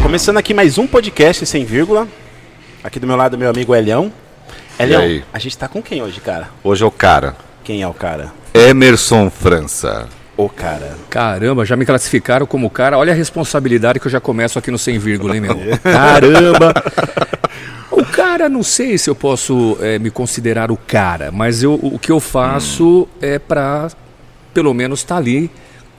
Começando aqui mais um podcast sem vírgula. Aqui do meu lado, meu amigo Elião. Elião, aí? a gente tá com quem hoje, cara? Hoje é o cara. Quem é o cara? Emerson França. O cara. Caramba, já me classificaram como cara. Olha a responsabilidade que eu já começo aqui no sem vírgula, hein, meu? Caramba! O cara, não sei se eu posso eh, me considerar o cara, mas eu, o que eu faço é pra, pelo menos, estar ali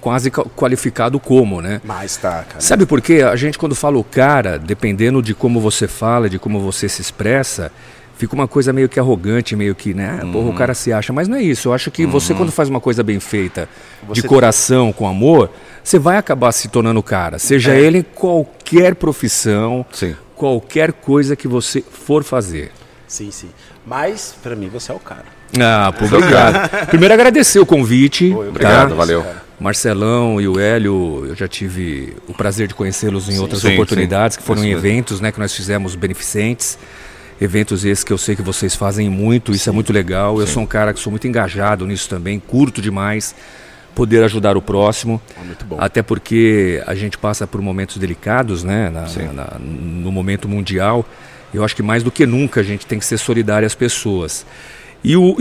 quase ca- qualificado como, né? Mas tá, cara. Sabe por quê? A gente quando fala o cara, dependendo de como você fala, de como você se expressa, fica uma coisa meio que arrogante, meio que, né? Porra, o cara se acha. Mas não é isso. Eu acho que você quando faz uma coisa bem feita, Você- de coração, com amor, você vai acabar se tornando cara. Seja É. ele em qualquer profissão, Sim. qualquer coisa que você for fazer. Sim, sim. Mas, pra mim, você é o cara. Ah, pô, obrigado. Primeiro agradecer o convite. Oi, Obrigado, tá? valeu. Marcelão e o Hélio, eu já tive o prazer de conhecê-los em outras sim, oportunidades, que foram em eventos né, que nós fizemos beneficentes. Eventos esses que eu sei que vocês fazem muito, isso é muito legal. Eu sou um cara que sou muito engajado nisso também, curto demais poder ajudar o próximo. Ah, muito bom. Até porque a gente passa por momentos delicados, né? na- Sim. na- no momento mundial. Eu acho que mais do que nunca a gente tem que ser solidário às pessoas. E eu,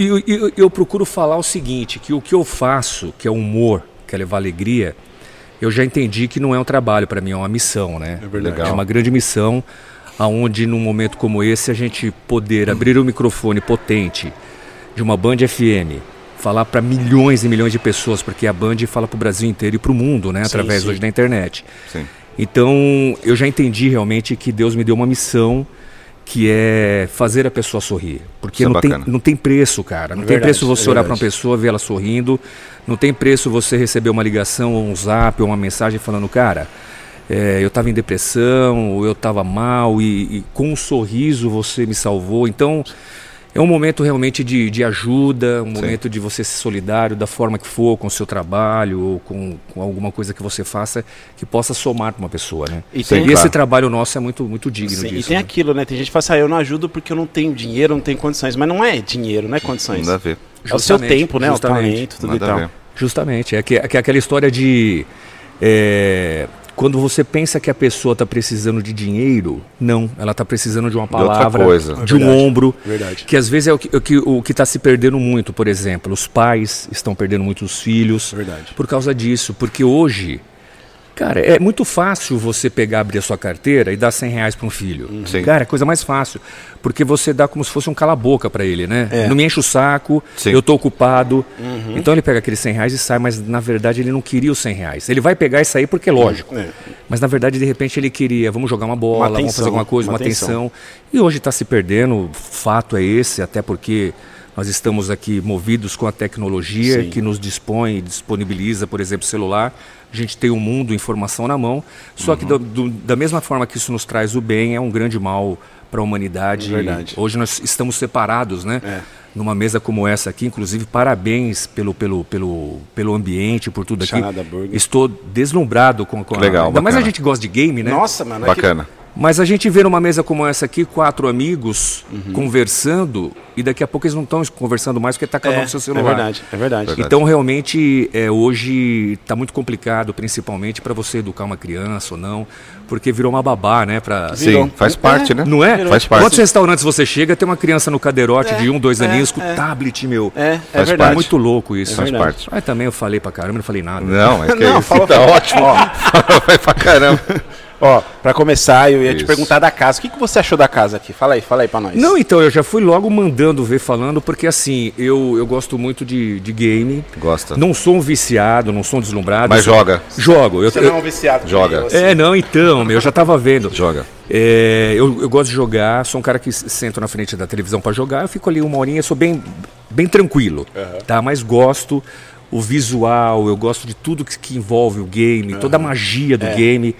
eu procuro falar o seguinte, que o que eu faço, que é humor, que levar alegria, eu já entendi que não é um trabalho para mim, é uma missão, né? É verdade. É uma grande missão, aonde num momento como esse a gente poder abrir o microfone potente de uma Band FM, falar para milhões e milhões de pessoas, porque a Band fala para o Brasil inteiro e para o mundo, né? Sim, Através sim. hoje da internet. Sim. Então, eu já entendi realmente que Deus me deu uma missão que é fazer a pessoa sorrir. Porque Isso é não, tem, bacana. não tem preço, cara. Não É tem verdade, preço você é olhar para uma pessoa, ver ela sorrindo. Não tem preço você receber uma ligação, ou um zap, ou uma mensagem falando, cara, é, eu estava em depressão, ou eu estava mal, e, e com um sorriso você me salvou. Então, é um momento realmente de, de ajuda, um momento de você ser solidário da forma que for, com o seu trabalho, ou com, com alguma coisa que você faça que possa somar para uma pessoa, né? E E, tem- esse claro. trabalho nosso é muito, muito digno Sim, e disso. tem né? aquilo, né? Tem gente que fala assim, ah, eu não ajudo porque eu não tenho dinheiro, não tenho condições. Mas não é dinheiro, não é condições. Nada a ver. É o seu tempo, né? justamente. O talento, tudo Nada e tal. Justamente, é, que, é que aquela história de. é, quando você pensa que a pessoa está precisando de dinheiro, não, ela está precisando de uma outra palavra, coisa. de um Verdade, ombro, verdade. que às vezes é o que o que o que está se perdendo muito, por exemplo, os pais estão perdendo muito os filhos Verdade. por causa disso, porque hoje, cara, é muito fácil você pegar, abrir a sua carteira e dar 100 reais para um filho, Sim. cara, é coisa mais fácil, porque você dá como se fosse um cala-boca para ele, né? É. Não me enche o saco, Sim. eu tô ocupado. Então ele pega aqueles 100 reais e sai, mas na verdade ele não queria os 100 reais. Ele vai pegar e sair porque é lógico. É. Mas na verdade, de repente, ele queria, vamos jogar uma bola, vamos atenção, fazer alguma coisa, uma uma, atenção. E hoje está se perdendo, fato é esse, até porque nós estamos aqui movidos com a tecnologia Sim. que nos dispõe e disponibiliza, por exemplo, celular. A gente tem o mundo, informação na mão. Só Uhum. que do- do- da mesma forma que isso nos traz o bem, é um grande mal para a humanidade. Verdade. Hoje nós estamos separados, né? É. Numa mesa como essa aqui, inclusive, parabéns pelo, pelo, pelo, pelo ambiente, por tudo aqui. Burger. Estou deslumbrado com, com a. Legal, Ainda mais a bacana. gente gosta de game, né? Nossa, mano. é que- Bacana. Mas a gente vê numa mesa como essa aqui, quatro amigos Uhum. conversando, e daqui a pouco eles não estão conversando mais porque está cada um É, no seu é celular. verdade, é verdade. Então, realmente, é, hoje está muito complicado, principalmente para você educar uma criança ou não, porque virou uma babá, né? Pra... Virou. Sim, faz parte, né? Não é? Faz parte. Quantos restaurantes você chega, tem uma criança no cadeirote de um, dois é, aninhos com é. tablet, meu. É, é Faz verdade. parte. É muito louco isso. Faz verdade. parte. Mas também eu falei pra caramba, não falei nada. Não, é que Não, isso fala- tá ótimo. Vai pra caramba. Ó, pra começar, eu ia te Isso. perguntar da casa. O que, que você achou da casa aqui? Fala aí, fala aí pra nós. Não, então, eu já fui logo mandando ver, falando, porque assim, eu, eu gosto muito de, de game. Gosta. Não sou um viciado, não sou um deslumbrado. Mas eu sou- joga. Jogo. Eu, Você não é eu- um viciado. Joga. eu, assim. é, não, então, meu, eu já tava vendo. Joga. É, eu, eu gosto de jogar, sou um cara que sento na frente da televisão pra jogar, eu fico ali uma horinha, sou bem, bem tranquilo, tá? Mas gosto, o visual, eu gosto de tudo que, que envolve o game, toda a magia do game,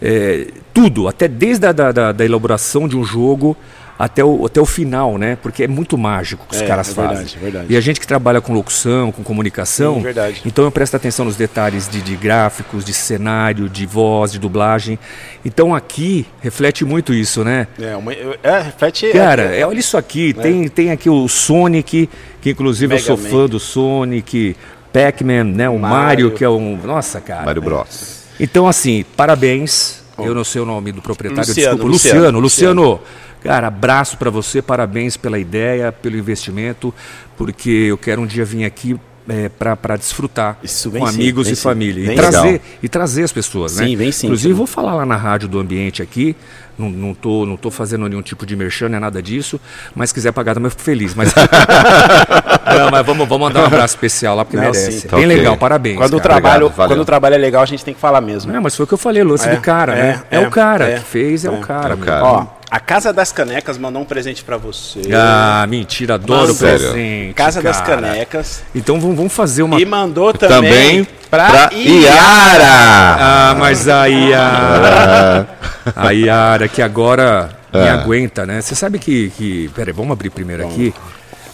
é, tudo, até desde a da, da, da elaboração de um jogo até o, até o final, né? Porque é muito mágico o que os É, caras é fazem. verdade, é verdade. E a gente que trabalha com locução, com comunicação, Sim, verdade. então eu presto atenção nos detalhes de, de gráficos, de cenário, de voz, de dublagem. Então aqui reflete muito isso, né? É, uma, é, reflete. Cara, é, é, olha isso aqui, tem, tem aqui o Sonic, que inclusive eu Mega sou Man. fã do Sonic, Pac-Man, né? O Mario. Mario. que é um. Nossa, cara. Mário Bros. Então, assim, parabéns. Eu não sei o nome do proprietário, Luciano, desculpa. Luciano, Luciano, Luciano. Cara, abraço pra você, parabéns pela ideia, pelo investimento, porque eu quero um dia vir aqui é, para desfrutar Isso, com sim, amigos e sim. família. E trazer, legal. e trazer as pessoas, né? Sim, vem sim, Inclusive, vou falar lá na rádio do ambiente aqui. Não, não, tô, não tô fazendo nenhum tipo de merchan, é nada disso. Mas se quiser pagar também, eu fico feliz. Mas, não, mas vamos, vamos mandar um abraço especial lá, porque Não, merece. sim. Bem Tá ok. legal, parabéns. Quando o, trabalho, Obrigado, quando o trabalho é legal, a gente tem que falar mesmo. Não, mas foi o que eu falei, lance É, do cara, né? é, É, é, o cara é, que fez, é, é. o cara. É o cara. Ó, a Casa das Canecas mandou um presente pra você. Ah, mentira, adoro presente. Casa das cara. Canecas. Então vamos, fazer uma. E mandou também, Também pra, pra Iara. Iara. Ah, mas a Yara. a Yara, que agora me É. aguenta, né? Você sabe que. que... Pera aí, vamos abrir primeiro aqui.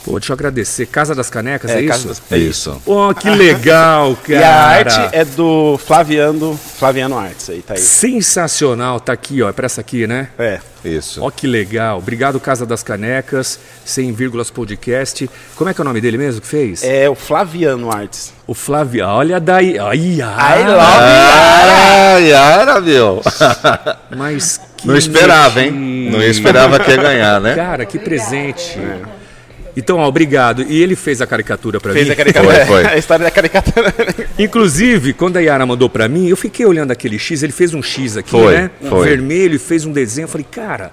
Pô, deixa eu agradecer. Casa das Canecas, é, É, isso? Casa das É isso. Pô, que legal, cara. E a arte é do Flaviano, Flaviano Artes aí, tá aí. Sensacional, tá aqui, ó. É pra essa aqui, né? É. Isso. Ó, que legal. Obrigado, Casa das Canecas, 100 vírgulas podcast. Como é que é o nome dele mesmo que fez? É o Flaviano Artes. O Flávio. Olha daí. Ai, I ai, love Ah, Iara, meu. Mas que Não esperava, hein? Não esperava que ia ganhar, né? Cara, que presente. Então, ó, obrigado. E ele fez a caricatura pra Fez mim. a caricatura. Foi, foi. A história da caricatura. Inclusive, quando a Yara mandou pra mim, eu fiquei olhando aquele X, ele fez um X aqui, Foi, né? Um foi. vermelho e fez um desenho. Eu falei, cara,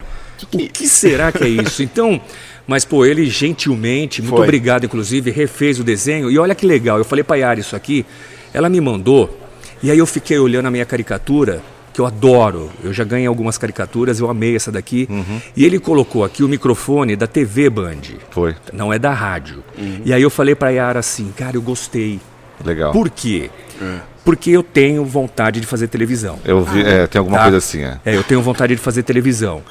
o que será que é isso? Então, mas pô, ele gentilmente, muito Foi. obrigado, inclusive, refez o desenho. E olha que legal, eu falei pra Yara isso aqui, ela me mandou, e aí eu fiquei olhando a minha caricatura, que eu adoro. Eu já ganhei algumas caricaturas, eu amei essa daqui. Uhum. E ele colocou aqui o microfone da TV Band. Foi. Não é da rádio. Uhum. E aí eu falei pra Yara assim, cara, eu gostei. Legal. Por quê? É. Porque eu tenho vontade de fazer televisão. Eu vi, é, tem alguma Tá? coisa assim, é. É, eu tenho vontade de fazer televisão.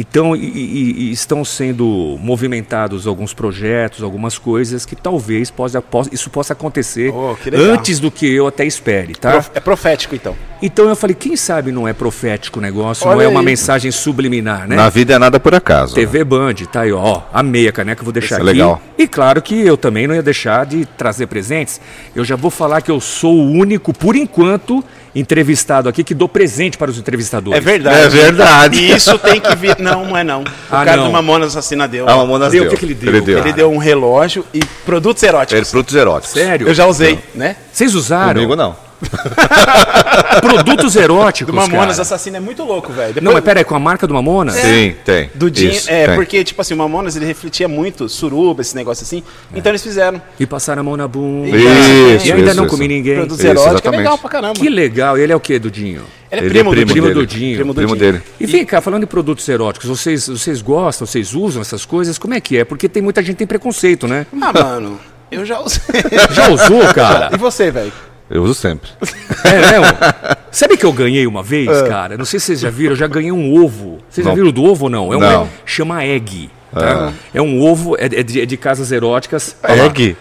Então, e, e- e estão sendo movimentados alguns projetos, algumas coisas que talvez possa, possa- isso possa acontecer Oh, antes do que eu até espere, tá? É profético, então. Então eu falei, quem sabe não é profético o negócio, não Olha é uma aí. mensagem subliminar, né? Na vida é nada por acaso. TV Band, tá aí, ó. Amei a caneca, vou deixar Isso é aqui. legal. E claro que eu também não ia deixar de trazer presentes. Eu já vou falar que eu sou o único, por enquanto, entrevistado aqui que dou presente para os entrevistadores. É verdade. É verdade. E isso tem que vir. Não, não é não. O Ah, cara não. do Mamonas Assassina deu. Ah, o Mamonas Deu, deu. o que que ele deu? Ele deu. Ele deu um relógio e produtos eróticos. Ele, produtos eróticos. Sério? Eu já usei, né? Vocês usaram Comigo não. produtos eróticos, Do Mamonas cara? Assassina é muito louco, velho. Depois- Não, mas pera aí, com a marca do Mamonas? Sim, tem. Do Jim, Isso, é, tem. porque, tipo assim, o Mamonas ele refletia muito suruba, esse negócio assim. Então eles fizeram. E passaram a mão na bunda. Isso, e ainda isso, não isso. comi ninguém. Produtos Isso, eróticos é exatamente. legal pra caramba. Que legal. Ele é o quê, Dudinho? Ele é Ele primo, é do primo dele. Dinho. Primo Primo Dinho. dele. E vem cá, falando em produtos eróticos, vocês, vocês gostam, vocês usam essas coisas? Como é que é? Porque tem muita gente que tem preconceito, né? Ah, mano, eu já usei. Já usou, cara? e você, velho? Eu uso sempre. É mesmo? Sabe que eu ganhei uma vez, cara? Não sei se vocês já viram, eu já ganhei um ovo. Vocês já Não. viram do ovo ou não? É um, Não. chama egg. tá? É um ovo, é, é de, é de casas eróticas. Egg?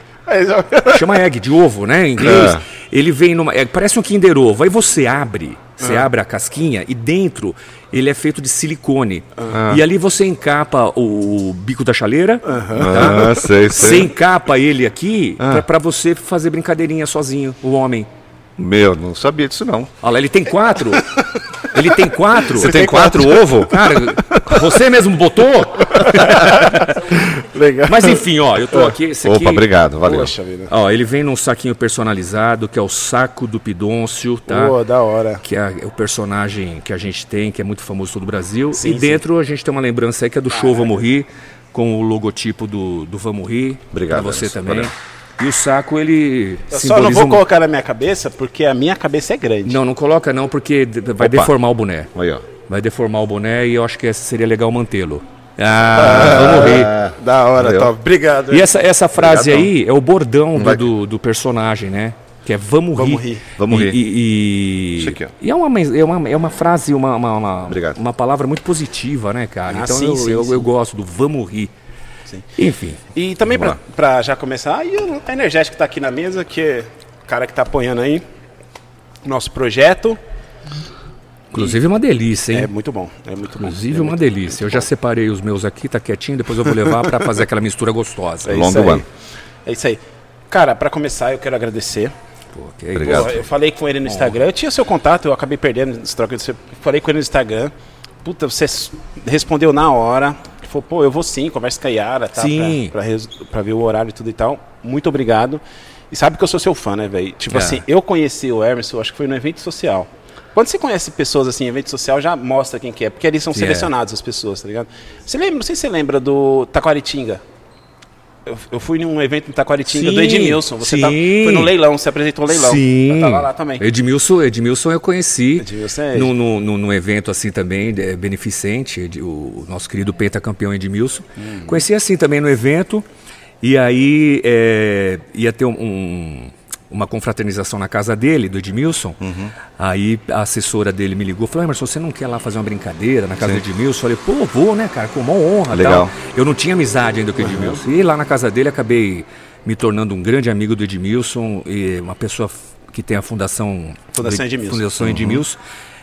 Chama egg, de ovo, né? Em inglês. É. Ele vem numa. é, parece um Kinder Ovo. Aí você abre, você abre a casquinha e dentro ele é feito de silicone. E ali você encapa o, bico da chaleira. tá? Ah, sei, Você sei. encapa ele aqui pra, pra você fazer brincadeirinha sozinho, o homem. Meu, não sabia disso não. Olha lá, ele tem quatro. ele tem quatro. Você tem quatro ovos? Cara, você mesmo botou? Legal. Mas enfim, ó, eu tô aqui. Esse aqui Opa, obrigado, valeu. Poxa vida. Ó, ele vem num saquinho personalizado, que é o saco do Pidôncio, tá? Pô, da hora. Que é, o personagem que a gente tem, que é muito famoso em todo o Brasil. Sim, e sim. dentro a gente tem uma lembrança aí que é do show Vamos Rir, com o logotipo do, do Vamos Rir. Obrigado, Pra você Anderson, também. valeu. E o saco, ele. Eu só não vou um- colocar na minha cabeça porque a minha cabeça é grande. Não, não coloca não, porque vai Opa. deformar o boné. Aí, ó. Vai deformar o boné e eu acho que essa seria legal mantê-lo. Ah, vamos rir. Da hora, top. Obrigado. E essa, essa frase Obrigadão. aí é o bordão do, do, do personagem, né? Que é vamos, Vamos rir. rir. Vamos E- rir. E, e- Isso aqui, ó. e é, uma, é, uma, é uma frase, uma, uma, uma, uma palavra muito positiva, né, cara? Ah, então sim, eu, sim, eu, sim. eu gosto do vamos rir. Sim. Enfim. E também pra já começar, e o Energético tá aqui na mesa, que é o cara que tá apoiando aí nosso projeto. Inclusive é uma delícia, hein? É muito bom, é muito bom. Inclusive é uma muito- delícia. Eu já separei os meus aqui, tá quietinho, depois eu vou levar pra fazer aquela mistura gostosa. É Long isso aí. one. É isso aí. Cara, pra começar, eu quero agradecer. Pô, é Obrigado. Pô, eu falei com ele no Instagram. Eu tinha seu contato, eu acabei perdendo esse troca seu- Falei com ele no Instagram. Puta, você respondeu na hora. Falou, pô, eu vou sim, conversa com a Yara, tá? Sim. Pra, pra, pra ver o horário e tudo e tal. Muito obrigado. E sabe que eu sou seu fã, né, velho? Tipo É. assim, eu conheci o Emerson, acho que foi no evento social. Quando você conhece pessoas assim, em evento social, já mostra quem que é, porque eles são Que é. selecionados as pessoas, tá ligado? Você lembra, não sei se você lembra do Taquaritinga. Eu, eu fui num evento em Taquaritinga do Sim, Edmilson. Você tá, sim. foi no leilão, você apresentou o leilão. Eu tava lá também. Edmilson, Edmilson eu conheci Edmilson é- num, num, num- num evento assim também, é, beneficente, o nosso querido pentacampeão Edmilson. Hum. Conheci assim também no evento, e aí é, ia ter um- um- uma confraternização na casa dele, do Edmilson. Uhum. Aí a assessora dele me ligou, falou, Emerson, você não quer lá fazer uma brincadeira na casa do Edmilson? Eu falei, pô, vou, né, cara, com uma honra Legal. tal. Eu não tinha amizade ainda com o Uhum. Edmilson. E lá na casa dele acabei me tornando um grande amigo do Edmilson e uma pessoa que tem a fundação Fundação Edmilson. Fundação Edmilson.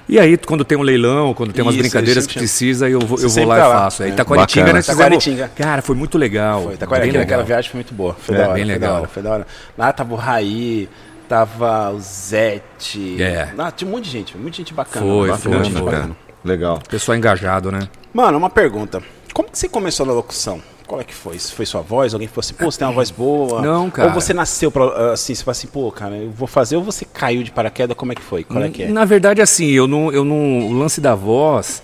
E aí, quando tem um leilão, quando tem umas Isso, brincadeiras que precisa, eu vou, eu vou lá tá e lá. faço. Aí É. Taquaritinga, Bacana. nós fizemos... Taquaritinga. Cara, foi muito legal. Foi, tá bem aquela, viagem foi muito boa. Foi É, da hora, bem foi legal. da hora, foi da hora. Lá tava o Raí, tava o Zete. É. Ah, tinha um monte de gente, muita gente bacana. Foi, bacana, foi, foi. bacana. Legal. Pessoal engajado, né? Mano, uma pergunta. Como que você começou na locução? Qual é que foi? Se foi sua voz? Alguém falou assim, pô, você tem uma voz boa? Não, cara. Ou você nasceu pra, assim, você falou assim, pô, cara, eu vou fazer, ou você caiu de paraquedas, como é que foi? Qual é que é? Na verdade, assim, eu não, eu não, o lance da voz,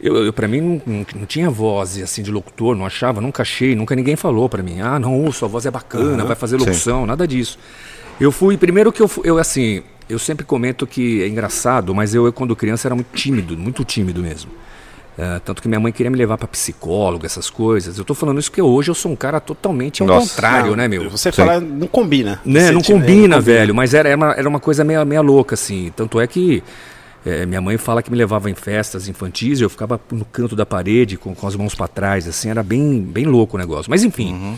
eu, eu para mim não, não, não tinha voz assim de locutor, não achava, nunca achei, nunca ninguém falou pra mim, ah, não, sua voz é bacana, vai fazer locução, nada disso. Eu fui, primeiro que eu, fui- eu assim, eu sempre comento que é engraçado, mas eu, eu, quando criança era muito tímido, muito tímido mesmo. É, tanto que minha mãe queria me levar pra psicólogo, essas coisas. Eu tô falando isso porque hoje eu sou um cara totalmente ao Nossa. contrário, Não, né, meu? Você Sim. fala, não combina. Né, não tipo, é, combina, velho, mas era, era, uma, era uma coisa meio, meio louca, assim. Tanto é que é, minha mãe fala que me levava em festas infantis e eu ficava no canto da parede com, com as mãos pra trás, assim, era bem, bem louco o negócio. Mas enfim.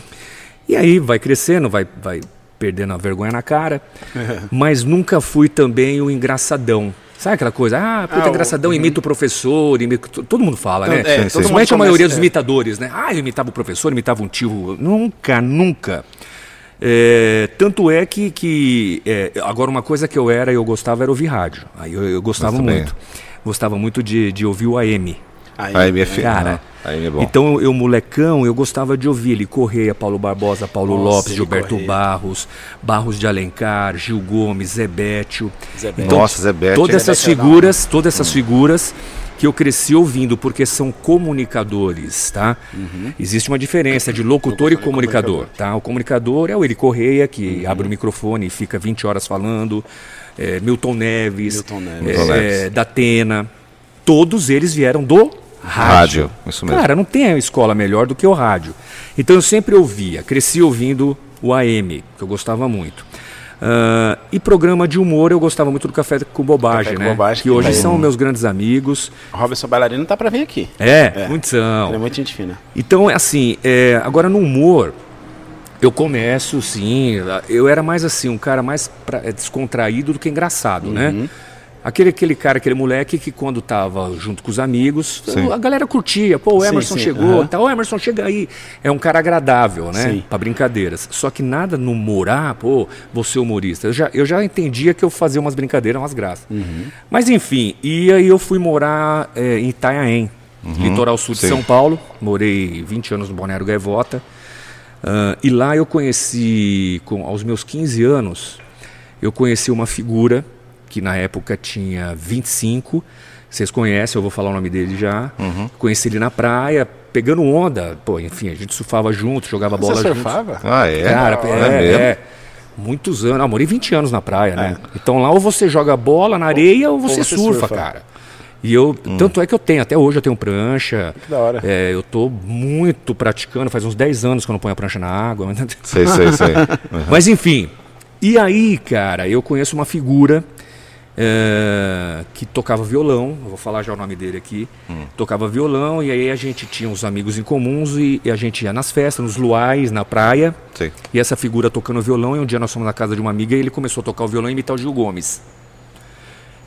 E aí vai crescendo, vai, vai perdendo a vergonha na cara, mas nunca fui também o engraçadão. Sabe aquela coisa? Ah, puta, Ah, o- engraçadão, imita o professor, imita, to- todo mundo fala, né? É, todo mundo Principalmente a maioria dos é. imitadores, né? Ah, eu imitava o professor, imitava um tio. Nunca, nunca. É, tanto é que, que é, agora uma coisa que eu era e eu gostava era ouvir rádio. Aí eu, eu gostava muito. Gostava muito de, de ouvir o AM. Aí, minha filha. Cara, Aí é bom. Então eu, molecão, eu gostava de ouvir ele Correia, Paulo Barbosa, Paulo Nossa, Lopes, Gilberto Correia. Barros, Barros de Alencar, Gil Gomes, Zé Bétio. Zé Bétio. Então, Nossa, Zé Bétio. Todas essas é figuras, todas essas figuras que eu cresci ouvindo, porque são comunicadores, tá? Existe uma diferença de locutor e Locutor e comunicador, comunicador. tá? O comunicador é o Eli Correia, que abre o microfone e fica 20 horas falando, é, Milton Neves, Milton Neves. é, Milton Neves. Datena, todos eles vieram do rádio. Rádio, isso mesmo. Cara, não tem escola melhor do que o rádio. Então eu sempre ouvia, cresci ouvindo o AM, que eu gostava muito. Ah, e programa de humor eu gostava muito do Café com Bobagem, Café com né? Bobagem, que que hoje são meus grandes amigos. Robson Bailarino tá pra vir aqui. É, É. muitos Ele é são. muito gente fina. Então, é assim, é, agora no humor, eu começo, sim, eu era mais assim, um cara mais pra- é, descontraído do que engraçado, Uhum. né? Aquele, aquele cara, aquele moleque que quando tava junto com os amigos, Sim. a galera curtia, pô, o Sim, Emerson sim, chegou, aham. tá, o Emerson chega aí. É um cara agradável, né? Sim. Pra brincadeiras. Só que nada no humor, ah, pô, você é humorista. Eu já, eu já entendia que eu fazia umas brincadeiras, umas graças. Uhum. Mas enfim, e aí eu fui morar é, em Itanhaém, litoral sul de sim. São Paulo. Morei 20 anos no Balneário Gaivota. Ah, e lá eu conheci, com, aos meus 15 anos, eu conheci uma figura que na época tinha 25. Vocês conhecem, eu vou falar o nome dele já. Conheci ele na praia, pegando onda. Pô, enfim, a gente surfava junto, jogava bola Você junto. surfava? Ah, é? Cara, é, é, mesmo? é. Muitos anos. Ah, morei 20 anos na praia, né? É. Então lá ou você joga bola na areia ou você, você surfa, surfa. cara. E eu, tanto é que eu tenho, até hoje eu tenho prancha. Que da hora. É, eu tô muito praticando, faz uns 10 anos que eu não ponho a prancha na água. Sei, sei, sei. Uhum. Mas enfim. E aí, cara, eu conheço uma figura é, que tocava violão, eu vou falar já o nome dele aqui. Tocava violão, e aí a gente tinha uns amigos em comuns e, e a gente ia nas festas, nos luais, na praia. sei. E essa figura tocando violão, e um dia nós fomos na casa de uma amiga e ele começou a tocar o violão e imitar o Gil Gomes.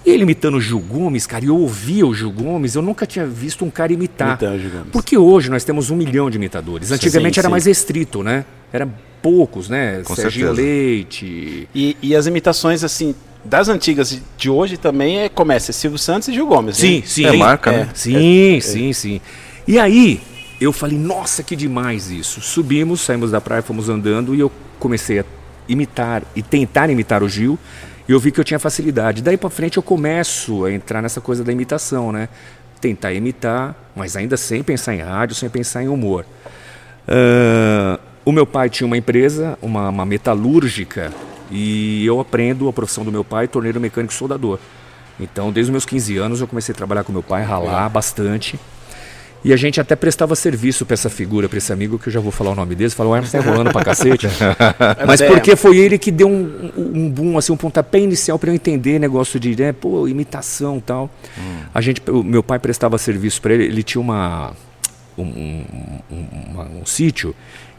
E ele imitando o Gil Gomes, cara, e eu ouvia o Gil Gomes, eu nunca tinha visto um cara imitar. Imitando o Gil Gomes. Porque hoje nós temos um milhão de imitadores. Antigamente Sim, era sim. mais restrito, né? Era poucos, né? Com Serginho certeza. Leite. E, e as imitações, assim, das antigas de hoje também é, começa Silvio Santos e Gil Gomes. Sim, né? sim. É marca, É. né? Sim, sim, sim. E aí, eu falei, nossa, que demais isso. Subimos, saímos da praia, fomos andando e eu comecei a imitar e tentar imitar o Gil. E eu vi que eu tinha facilidade. Daí pra frente eu começo a entrar nessa coisa da imitação, né? Tentar imitar, mas ainda sem pensar em rádio, sem pensar em humor. Ah, o meu pai tinha uma empresa, uma, uma metalúrgica, e eu aprendo a profissão do meu pai, torneiro mecânico soldador. Então, desde os meus 15 anos, eu comecei a trabalhar com meu pai, ralar bastante. E a gente até prestava serviço para essa figura, para esse amigo, que eu já vou falar o nome dele. Falou, ah, você tá enrolando pra cacete. Mas É. porque foi ele que deu um, um boom, assim, um pontapé inicial para eu entender negócio de, né, pô, imitação e tal. A gente, o meu pai prestava serviço para ele, ele tinha uma, um, um, um- um sítio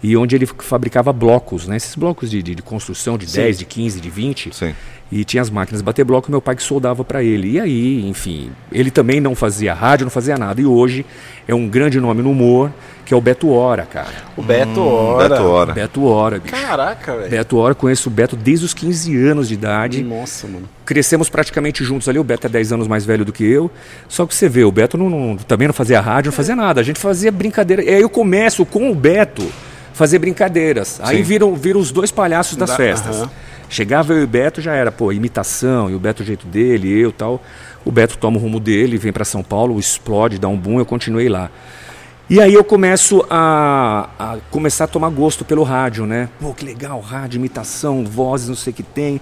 e onde ele fabricava blocos, né? Esses blocos de, de, de construção de 10, de 15, de 20. Sim. E tinha as máquinas de bater bloco, meu pai que soldava para ele. E aí, enfim, ele também não fazia rádio, não fazia nada. E hoje é um grande nome no humor, que é o Beto Hora, cara. O Beto Hora. Beto Hora. Beto Hora, bicho. Caraca, velho. Beto Hora, conheço o Beto desde os 15 anos de idade. Nossa, mano. Crescemos praticamente juntos ali. O Beto é 10 anos mais velho do que eu. Só que você vê, o Beto não- não- também não fazia rádio, não fazia nada. A gente fazia brincadeira. E aí eu começo com o Beto fazer brincadeiras. Aí Sim. viram, viram os dois palhaços das Da- festas. Chegava eu e o Beto, já era, pô, imitação, e o Beto o jeito dele, eu tal. O Beto toma o rumo dele, vem para São Paulo, explode, dá um boom, eu continuei lá. E aí eu começo a, a começar a tomar gosto pelo rádio, né? Pô, que legal, rádio, imitação, vozes, não sei o que tem.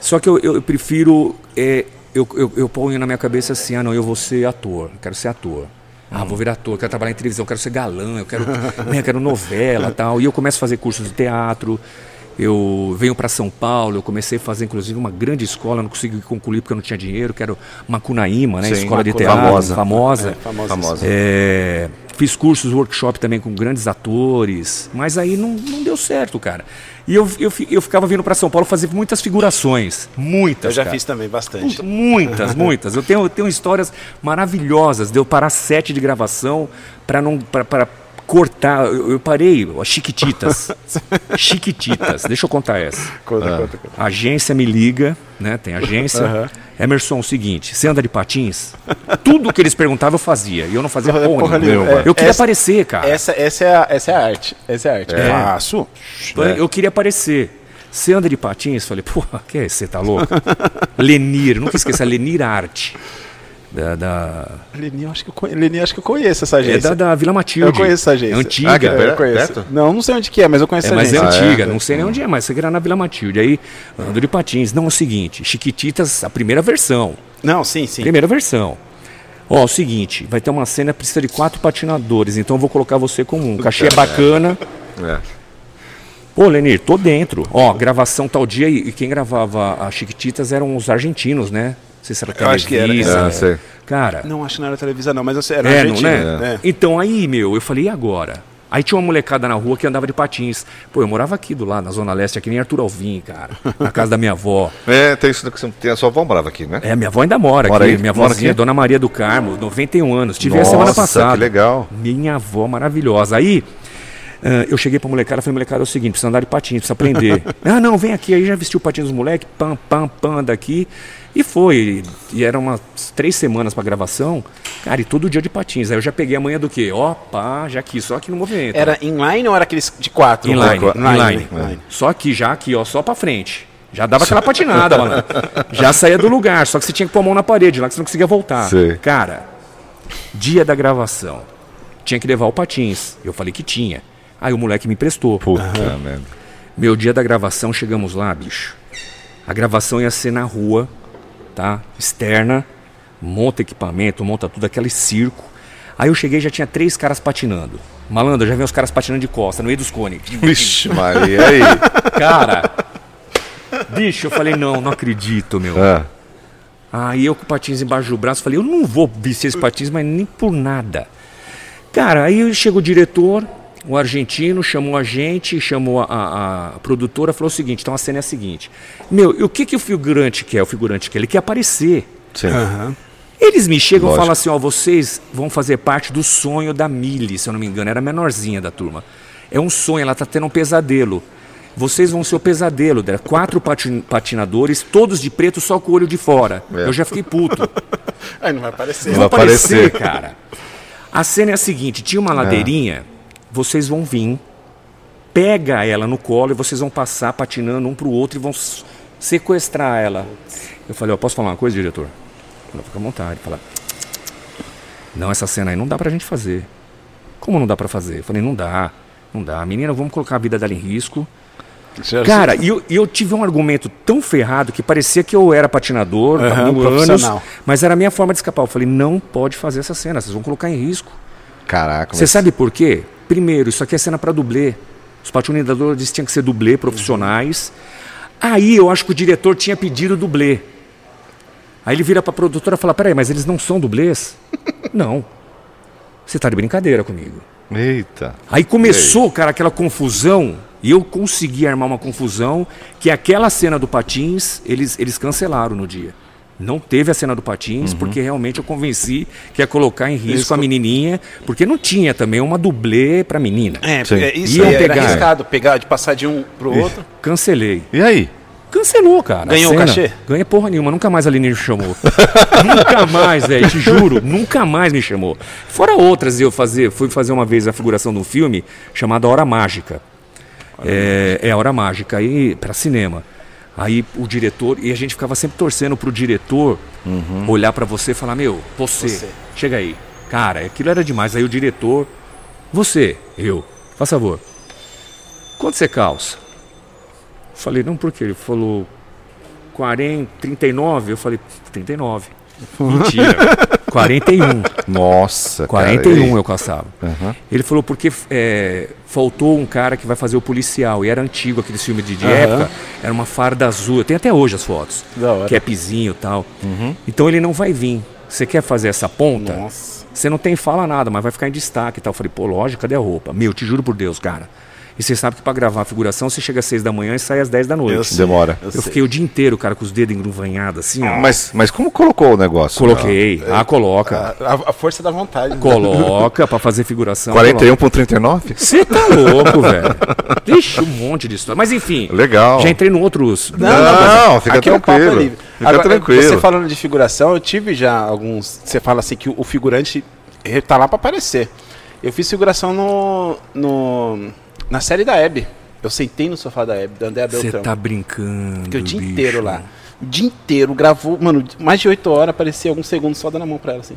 Só que eu, eu prefiro. é, eu, eu, eu ponho na minha cabeça assim: ah, não, eu vou ser ator, eu quero ser ator. Ah, vou virar ator, eu quero trabalhar em televisão, eu quero ser galã, eu quero, né, eu quero novela tal. E eu começo a fazer cursos de teatro. Eu venho para São Paulo, eu comecei a fazer inclusive uma grande escola, não consegui concluir porque eu não tinha dinheiro, que era Macunaíma, né? Sim, escola de Macunaíma. teatro, Famosa. famosa. É, famosa. Famosa. É, fiz cursos, workshop também com grandes atores, mas aí não, não deu certo, cara. E eu, eu, eu ficava vindo para São Paulo fazer muitas figurações, muitas. Eu já cara. fiz também bastante. Muitas, muitas. Eu tenho, eu tenho histórias maravilhosas de eu parar sete de gravação para não para para cortar. Eu, parei, ó, Chiquititas. Chiquititas. Deixa eu contar essa. Conta, conta, conta. A agência me liga, né? Tem agência. Emerson, o seguinte, você anda de patins? Tudo que eles perguntavam eu fazia. E eu não fazia Porra porra, nenhuma. nenhuma. É, Eu queria essa- aparecer, cara. Essa, essa, é a, essa é a arte. Essa é a arte. Faço. Eu queria aparecer. Você anda de patins? Falei, porra, que é? Você tá louco? Lenir, nunca esqueça, Lenir Arte. Da, da- Leni, eu acho que eu conheço, Leni, acho que eu conheço essa é agência. da, da Vila Matilde. Eu conheço essa agência. É antiga. Ah, é É, eu conheço. perto? Não, não sei onde que é, mas eu conheço É, essa mas é agência. antiga, é? não sei nem onde é, mas aqui era na Vila Matilde. Aí, ando de patins. Não, é o seguinte, Chiquititas, a primeira versão. Não, sim, sim. Primeira versão. Ó, é o seguinte, vai ter uma cena, precisa de quatro patinadores, então eu vou colocar você como um. Cachê é bacana. É. Pô, Lenir, tô dentro. Ó, gravação tal dia, e e quem gravava a Chiquititas eram os argentinos, né? Sei se era Eu acho que era, Televisa. Ah, sei. Cara, Não, acho que não era televisão, não, mas eu era é, não, né? É. Então aí, meu, eu falei, e agora? Aí tinha uma molecada na rua que andava de patins. Pô, eu morava aqui do lado, na Zona Leste, aqui nem Arthur Alvim, cara. Na casa da minha avó. É, tem isso que tem a sua avó morava aqui, né? É, minha avó ainda mora, Mora aqui. aí? Minha avózinha, aqui? Dona Maria do Carmo, 91 anos. Tive a semana Nossa, passada. que legal. Minha avó maravilhosa. Aí eu cheguei pra molecada falei, molecada, é o seguinte, precisa andar de patins, precisa aprender. ah, não, vem aqui. Aí já vestiu o patins dos moleques, pam, pam, pam, daqui. E foi. E eram umas três semanas pra gravação. Cara, e todo dia de patins. Aí eu já peguei a manha do quê? Ó, pá, já aqui, só aqui no movimento. Era inline ou era aqueles de quatro? Inline, Inline, inline. inline. Só aqui, já aqui, ó, só pra frente. Já dava aquela patinada, mano. Já saía do lugar, só que você tinha que pôr a mão na parede, lá que você não conseguia voltar. Sei. Cara, dia da gravação, tinha que levar o patins. Eu falei que tinha. Aí o moleque me emprestou. Puta merda. Meu dia da gravação, chegamos lá, bicho. A gravação ia ser na rua, tá? Externa. Monta equipamento, monta tudo, aquele circo. Aí eu cheguei e já tinha três caras patinando. Malandro, já vi os caras patinando de costa, no meio dos cones. Vixe, Maria, aí? Cara, bicho, eu falei, não, não acredito, meu. Ah, Aí eu com o patins embaixo do braço, falei, eu não vou vestir esse patins, mas nem por nada. Cara, aí chegou o diretor, o argentino, chamou a gente, chamou a, a- a produtora, falou o seguinte, então a cena é a seguinte. Meu, e o que, que o figurante quer? O figurante quer? Ele quer aparecer. sim. Eles me chegam e falam assim, ó, vocês vão fazer parte do sonho da Millie, se eu não me engano, era a menorzinha da turma. É um sonho, ela tá tendo um pesadelo. vocês vão ser o pesadelo dela. Quatro patin- patinadores, todos de preto, só com o olho de fora. É. Eu já fiquei puto. Aí não vai aparecer. Não Vai vai aparecer, aparecer. cara. A cena é a seguinte: tinha uma ladeirinha, vocês vão vir, pega ela no colo e vocês vão passar patinando um pro outro e vão sequestrar ela. Eu falei, ó, posso falar uma coisa, diretor? Falei, fica à vontade. Fala, não, essa cena aí não dá pra gente fazer. Como não dá pra fazer? Eu falei, não dá, não dá. Menina, vamos colocar a vida dela em risco. Cara, e eu, eu tive um argumento tão ferrado que parecia que eu era patinador, mil anos, mas era a minha forma de escapar. Eu falei, não pode fazer essa cena, vocês vão colocar em risco. Caraca. Você mas- sabe por quê? Primeiro, isso aqui é cena para dublê. Os patinadores tinham que ser dublê profissionais. Aí eu acho que o diretor tinha pedido dublê. Aí ele vira para a produtora e fala: Peraí, mas eles não são dublês? não. Você tá de brincadeira comigo. Eita. Aí começou, cara, aquela confusão. E eu consegui armar uma confusão que aquela cena do Patins, eles, eles cancelaram no dia. Não teve a cena do Patins, porque realmente eu convenci que ia colocar em risco Isso. a menininha, porque não tinha também uma dublê pra menina. É, Sim. é, isso Iam aí era pegar. arriscado, pegar, de passar de um pro outro. Cancelei. E aí? Cancelou, cara. Ganhou o cachê? Ganhei porra nenhuma, nunca mais a Aline me chamou. nunca mais, velho, te juro, nunca mais me chamou. Fora outras, eu fazer, fui fazer uma vez a figuração de um filme chamado Hora Mágica. É, é A Hora Mágica, aí para cinema. Aí o diretor, e a gente ficava sempre torcendo pro diretor olhar pra você e falar: Meu, você, Você. chega aí. Cara, aquilo era demais. Aí o diretor, você, eu, faz favor, quanto você calça? Falei, não, por quê? Ele falou 40, 39. Eu falei, 39. Mentira. 41. Nossa. cara, 41 e aí? eu caçava. Aham. Ele falou porque é, faltou um cara que vai fazer o policial. E era antigo aquele filme de, de Aham. época. Era uma farda azul. Eu tenho até hoje as fotos. Da hora. Capzinho e tal. Uhum. Então ele não vai vir. Você quer fazer essa ponta? Nossa. Você não tem fala nada, mas vai ficar em destaque e tal. Eu falei, pô, lógico, cadê a roupa? Meu, te juro por Deus, cara. E você sabe que pra gravar a figuração, você chega às 6 da manhã e sai às 10 da noite. Eu sei. Demora. Eu Eu sei. fiquei o dia inteiro, cara, com os dedos engruvanhados assim, ó. Mas, mas como colocou o negócio? Coloquei. Ah, coloca. A, a força da vontade. Coloca pra fazer figuração. 41 por 39? Você tá louco, velho. Deixa um monte de história. Mas enfim. Legal. Já entrei no outros. Não, fica aqui é um papo tranquilo. livre. Fica Agora, tranquilo. Você falando de figuração, eu tive já alguns. Você fala assim que o, figurante tá lá pra aparecer. Eu fiz figuração no, no na série da Hebe. Eu sentei no sofá da Hebe, da Andréa Você Beltrão. tá brincando. Fiquei o dia bicho. inteiro lá. O dia inteiro, gravou, mano, mais de 8 horas, aparecia alguns segundos só dando a mão pra ela, assim.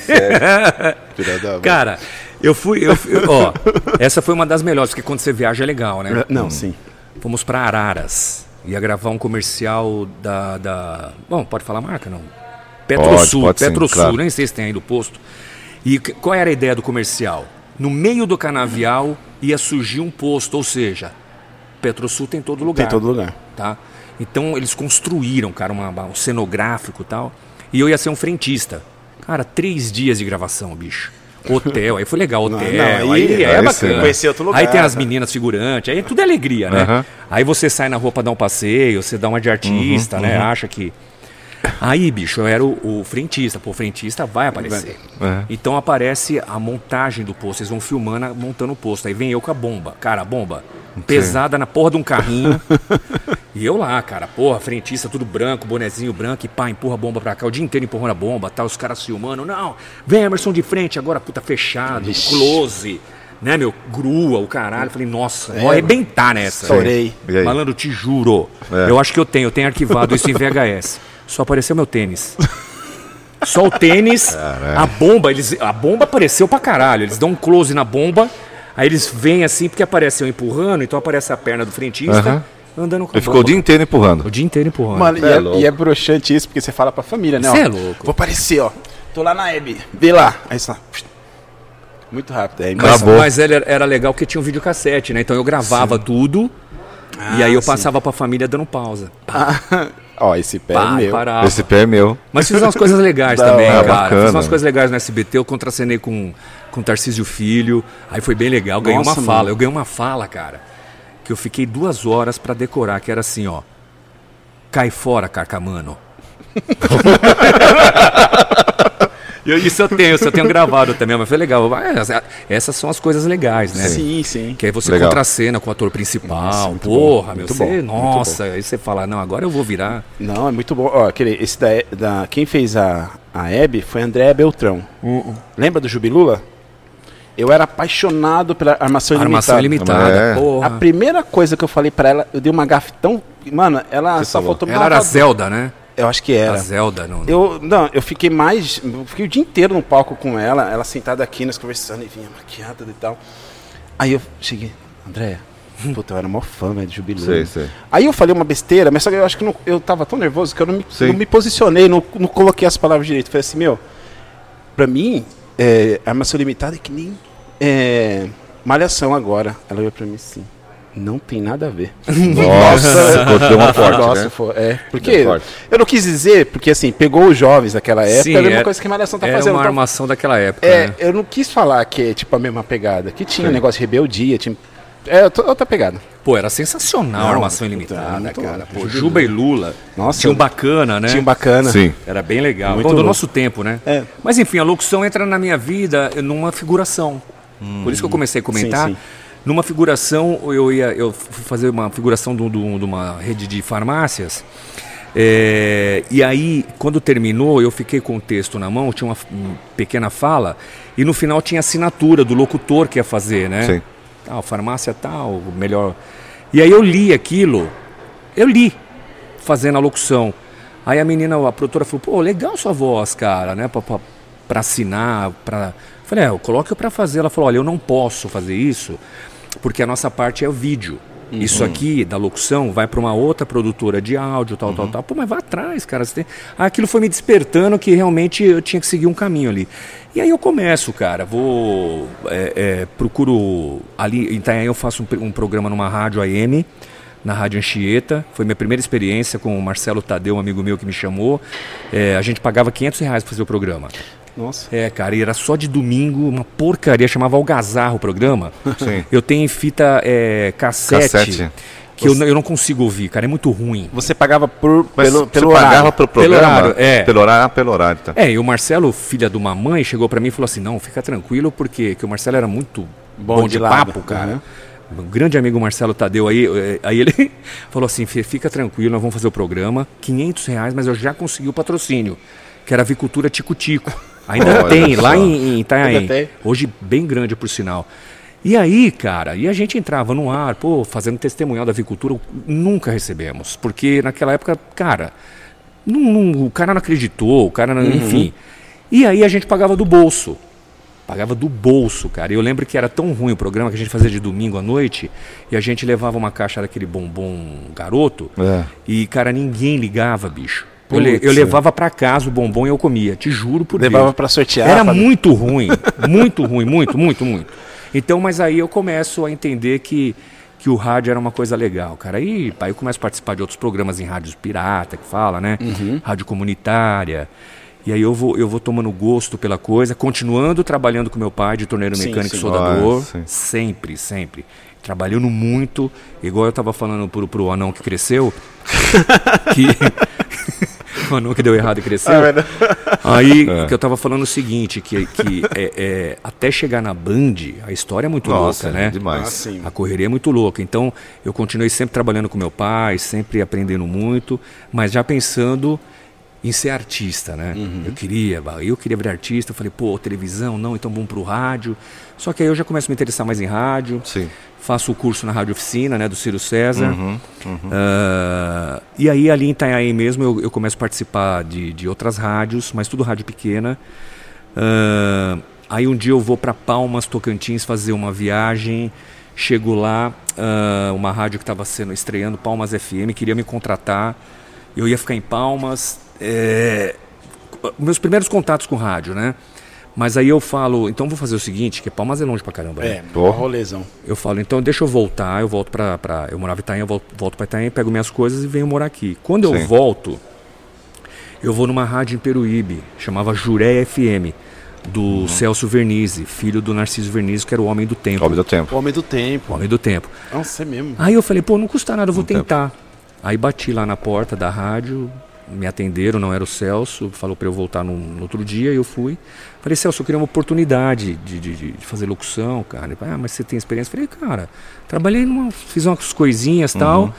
Sério? Cara, eu fui. Eu, fui- ó, essa foi uma das melhores, porque quando você viaja é legal, né? Não, sim. Fomos pra Araras. Ia gravar um comercial da. da... Bom, pode falar a marca, não? Petrosul, pode Petrosul, claro. nem sei se tem aí do posto. E qual era a ideia do comercial? No meio do canavial ia surgir um posto, ou seja, Petrosul tem todo lugar. Tem todo lugar. Tá? Então eles construíram, cara, uma- um cenográfico e tal. E eu ia ser um frentista. Cara, três dias de gravação, bicho. Hotel, aí foi legal, hotel. não, aí, aí- é aí bacana. sim. Conhecer outro lugar, Aí tem as né? meninas figurantes, aí tudo é alegria, né? Aham. Aí você sai na rua pra dar um passeio, você dá uma de artista, Uhum, né? Acha que. Aí, bicho, eu era o, o frentista. Pô, o frentista vai aparecer. É. Então aparece a montagem do posto. Eles vão filmando, montando o posto. Aí vem eu com a bomba. Cara, a bomba pesada na porra de um carrinho. e eu lá, cara, porra, frentista, tudo branco, bonezinho branco, e pá, empurra a bomba pra cá. O dia inteiro empurrando a bomba, tá? Os caras filmando. Não, vem Emerson de frente, agora, puta, fechado, Vixe. close. Né, meu? Grua, o caralho. Falei, nossa, É, vou arrebentar nessa. Estourei. Malandro, te juro. É. Eu acho que eu tenho, eu tenho arquivado isso em VHS. Só apareceu meu tênis. Só o tênis, a bomba, eles, a bomba apareceu pra caralho. Eles dão um close na bomba, aí eles vêm assim, porque apareceu empurrando, então aparece a perna do frentista andando com a Ele ficou o dia inteiro empurrando. O dia inteiro empurrando. Mano, e é é, e é broxante isso, porque você fala pra família, né? Cê ó, é louco. Vou aparecer, ó. Tô lá na Hebe. Vê lá. Aí você. Muito rápido. É, mas, Acabou. mas era, era legal porque tinha um videocassete, né? Então eu gravava tudo e aí eu sim. passava pra família dando pausa. ó, esse pé Pá, é meu. parava. Esse pé é meu. Mas fiz umas coisas legais também, hora. cara. Bacana. Fiz umas coisas legais no SBT, eu contracenei com, com Tarcísio Filho. Aí foi bem legal. Ganhei Nossa, uma fala. mano. Eu ganhei uma fala, cara. Que eu fiquei duas horas pra decorar, que era assim, ó. Cai fora, carcamano. Eu- Isso eu tenho, isso eu tenho gravado também, mas foi legal. Mas, é, Essas são as coisas legais, né? Sim, sim. Que aí você Legal. contracena com o ator principal. Nossa, Porra, bom, meu, você, bom, nossa, aí você fala, não, agora eu vou virar. Não, é muito bom. Ó, aquele, esse da, da- quem fez a, a Hebe foi André Beltrão. Lembra do Jubilula? Eu era apaixonado pela armação ilimitada. Armação ilimitada, É. porra. A primeira coisa que eu falei pra ela, eu dei uma gafe tão. Mano, ela Você só falou? faltou me Ela era Zelda, né? Eu acho que A era. Zelda, não. Eu, não, eu fiquei mais. Eu fiquei o dia inteiro no palco com ela, ela sentada aqui, nós conversando e vinha maquiada e tal. Aí eu cheguei, André, puta, eu era mó fã velho, de Jubileu. Sei, sei. Aí eu falei uma besteira, mas só que eu acho que não- eu tava tão nervoso que eu não me, não me posicionei, não, não coloquei as palavras direito. Falei assim, meu, pra mim, é, armação limitada é que nem é, malhação agora. Ela olhou pra mim assim, não tem nada a ver. Nossa, deu uma forte, Nossa, né? foi- é, porque eu não quis dizer, porque assim, pegou os jovens daquela época, Sim, era a mesma era- coisa que a malhação tá Era fazendo. uma então- armação daquela época, é, né? eu não quis falar que é tipo a mesma pegada, que tinha Sim. um negócio de rebeldia, tinha, é outra pegada. Pô, era sensacional Não, a armação ilimitada, muito cara. Pô, Juba e Lula. Nossa, tinha um bacana, né? Tinha um bacana. Sim. Era bem legal. Muito Bom, do nosso tempo, né? É. Mas enfim, a locução entra na minha vida numa figuração. Por isso que eu comecei a comentar. Sim, sim. Numa figuração, eu ia eu fui fazer uma figuração de, de de uma rede de farmácias. É, e aí, quando terminou, eu fiquei com o texto na mão, tinha uma pequena fala, e no final tinha assinatura do locutor que ia fazer, né? Sim. Tal, farmácia tal, melhor. E aí eu li aquilo, eu li, fazendo a locução. Aí a menina, a produtora falou, pô, legal sua voz, cara, né? Pra, pra, pra assinar, pra. Falei, é, eu coloque pra fazer. Ela falou, olha, eu não posso fazer isso, porque a nossa parte é o vídeo. Isso aqui, da locução, vai para uma outra produtora de áudio, tal, tal, tal. Pô, mas vai atrás, cara. Tem... Aí Aquilo foi me despertando que realmente eu tinha que seguir um caminho ali. E aí eu começo, cara. Vou. é, é, procuro. Ali em Itanhaém eu faço um, um programa numa rádio AM na Rádio Anchieta. Foi minha primeira experiência com o Marcelo Tadeu, um amigo meu que me chamou. É, a gente pagava 500 reais para fazer o programa. Nossa. É, cara, e era só de domingo, uma porcaria, chamava Algazarra o programa. Sim. Eu tenho fita é, cassete, Cassete. que eu, não- eu não consigo ouvir, cara, é muito ruim. Você pagava por, Mas pelo, você pelo pagava horário. pelo Pelo programa? horário, é. Pelo horário, ah, pelo horário, tá. É, e o Marcelo, filha de uma mãe, chegou pra mim e falou assim: não, fica tranquilo, porque que o Marcelo era muito bom, Bom de, de papo, cara. uhum. Um grande amigo Marcelo Tadeu aí, eh, aí ele falou assim: "Fê, fica tranquilo, nós vamos fazer o programa, 500 reais, mas eu já consegui o patrocínio, que era a avicultura Tico Tico. Ainda Olha tem, só. lá em, em Itanhaém. Hoje bem grande, por sinal. E aí, cara, e a gente entrava no ar, pô, fazendo testemunhal da avicultura, nunca recebemos. Porque naquela época, cara, não- não- o cara não acreditou, o cara não, enfim. E aí a gente pagava do bolso. Pagava do bolso, cara. E eu lembro que era tão ruim o programa que a gente fazia de domingo à noite e a gente levava uma caixa daquele bombom garoto É. e, cara, ninguém ligava, bicho. Eu, le- eu levava pra casa o bombom e eu comia, te juro por Levava Deus. pra sortear. Era pra- muito ruim, muito ruim, muito, muito, muito. Então, mas aí eu começo a entender que, que o rádio era uma coisa legal, cara. Aí, aí eu começo a participar de outros programas em rádios pirata, que fala, né? Uhum. Rádio comunitária. E aí eu vou, eu vou tomando gosto pela coisa, continuando trabalhando com meu pai de torneiro Sim, mecânico e sim. soldador. Sempre, sempre. Trabalhando muito, igual eu tava falando pro, pro anão que cresceu, que o anão que deu errado e cresceu. Ah. Aí É. que eu tava falando o seguinte, que, que é, é, até chegar na Band, a história é muito Nossa, louca, né? demais. Ah, sim. A correria é muito louca. Então, eu continuei sempre trabalhando com meu pai, sempre aprendendo muito, mas já pensando em ser artista, né? Uhum. Eu queria, eu queria virar artista, eu falei, pô, televisão, não, então vamos pro rádio. Só que aí eu já começo a me interessar mais em rádio. Sim. Faço o curso na Rádio Oficina, né, do Ciro César. Uhum, Ah, e aí ali em Itanhaém mesmo eu, eu começo a participar de, de outras rádios, mas tudo rádio pequena. Ah, aí um dia eu vou para Palmas, Tocantins, fazer uma viagem. Chego lá, ah, uma rádio que estava sendo estreando, Palmas FM, queria me contratar. Eu ia ficar em Palmas. É, meus primeiros contatos com rádio, né? Mas aí eu falo, então vou fazer o seguinte, que Palmas é longe pra caramba, né? É, Pô. um rolezão. Eu falo, então deixa eu voltar, eu volto pra. pra eu morava em Itaém, eu volto, volto pra Itaém, pego minhas coisas e venho morar aqui. Quando eu Sim. volto, eu vou numa rádio em Peruíbe, chamava Juré FM, do Uhum. Celso Vernizzi, filho do Narciso Vernizzi, que era o homem do tempo. Óbvio do tempo. O homem do tempo. Homem do tempo. Nossa, é mesmo. Aí eu falei, pô, não custa nada, eu vou tentar. Aí bati lá na porta da rádio, me atenderam, não era o Celso, falou para eu voltar no, outro dia, e eu fui. Falei, Celso, eu queria uma oportunidade de, de, de fazer locução, cara. Ah, mas você tem experiência? Falei, cara, trabalhei numa. fiz umas coisinhas e uhum. tal.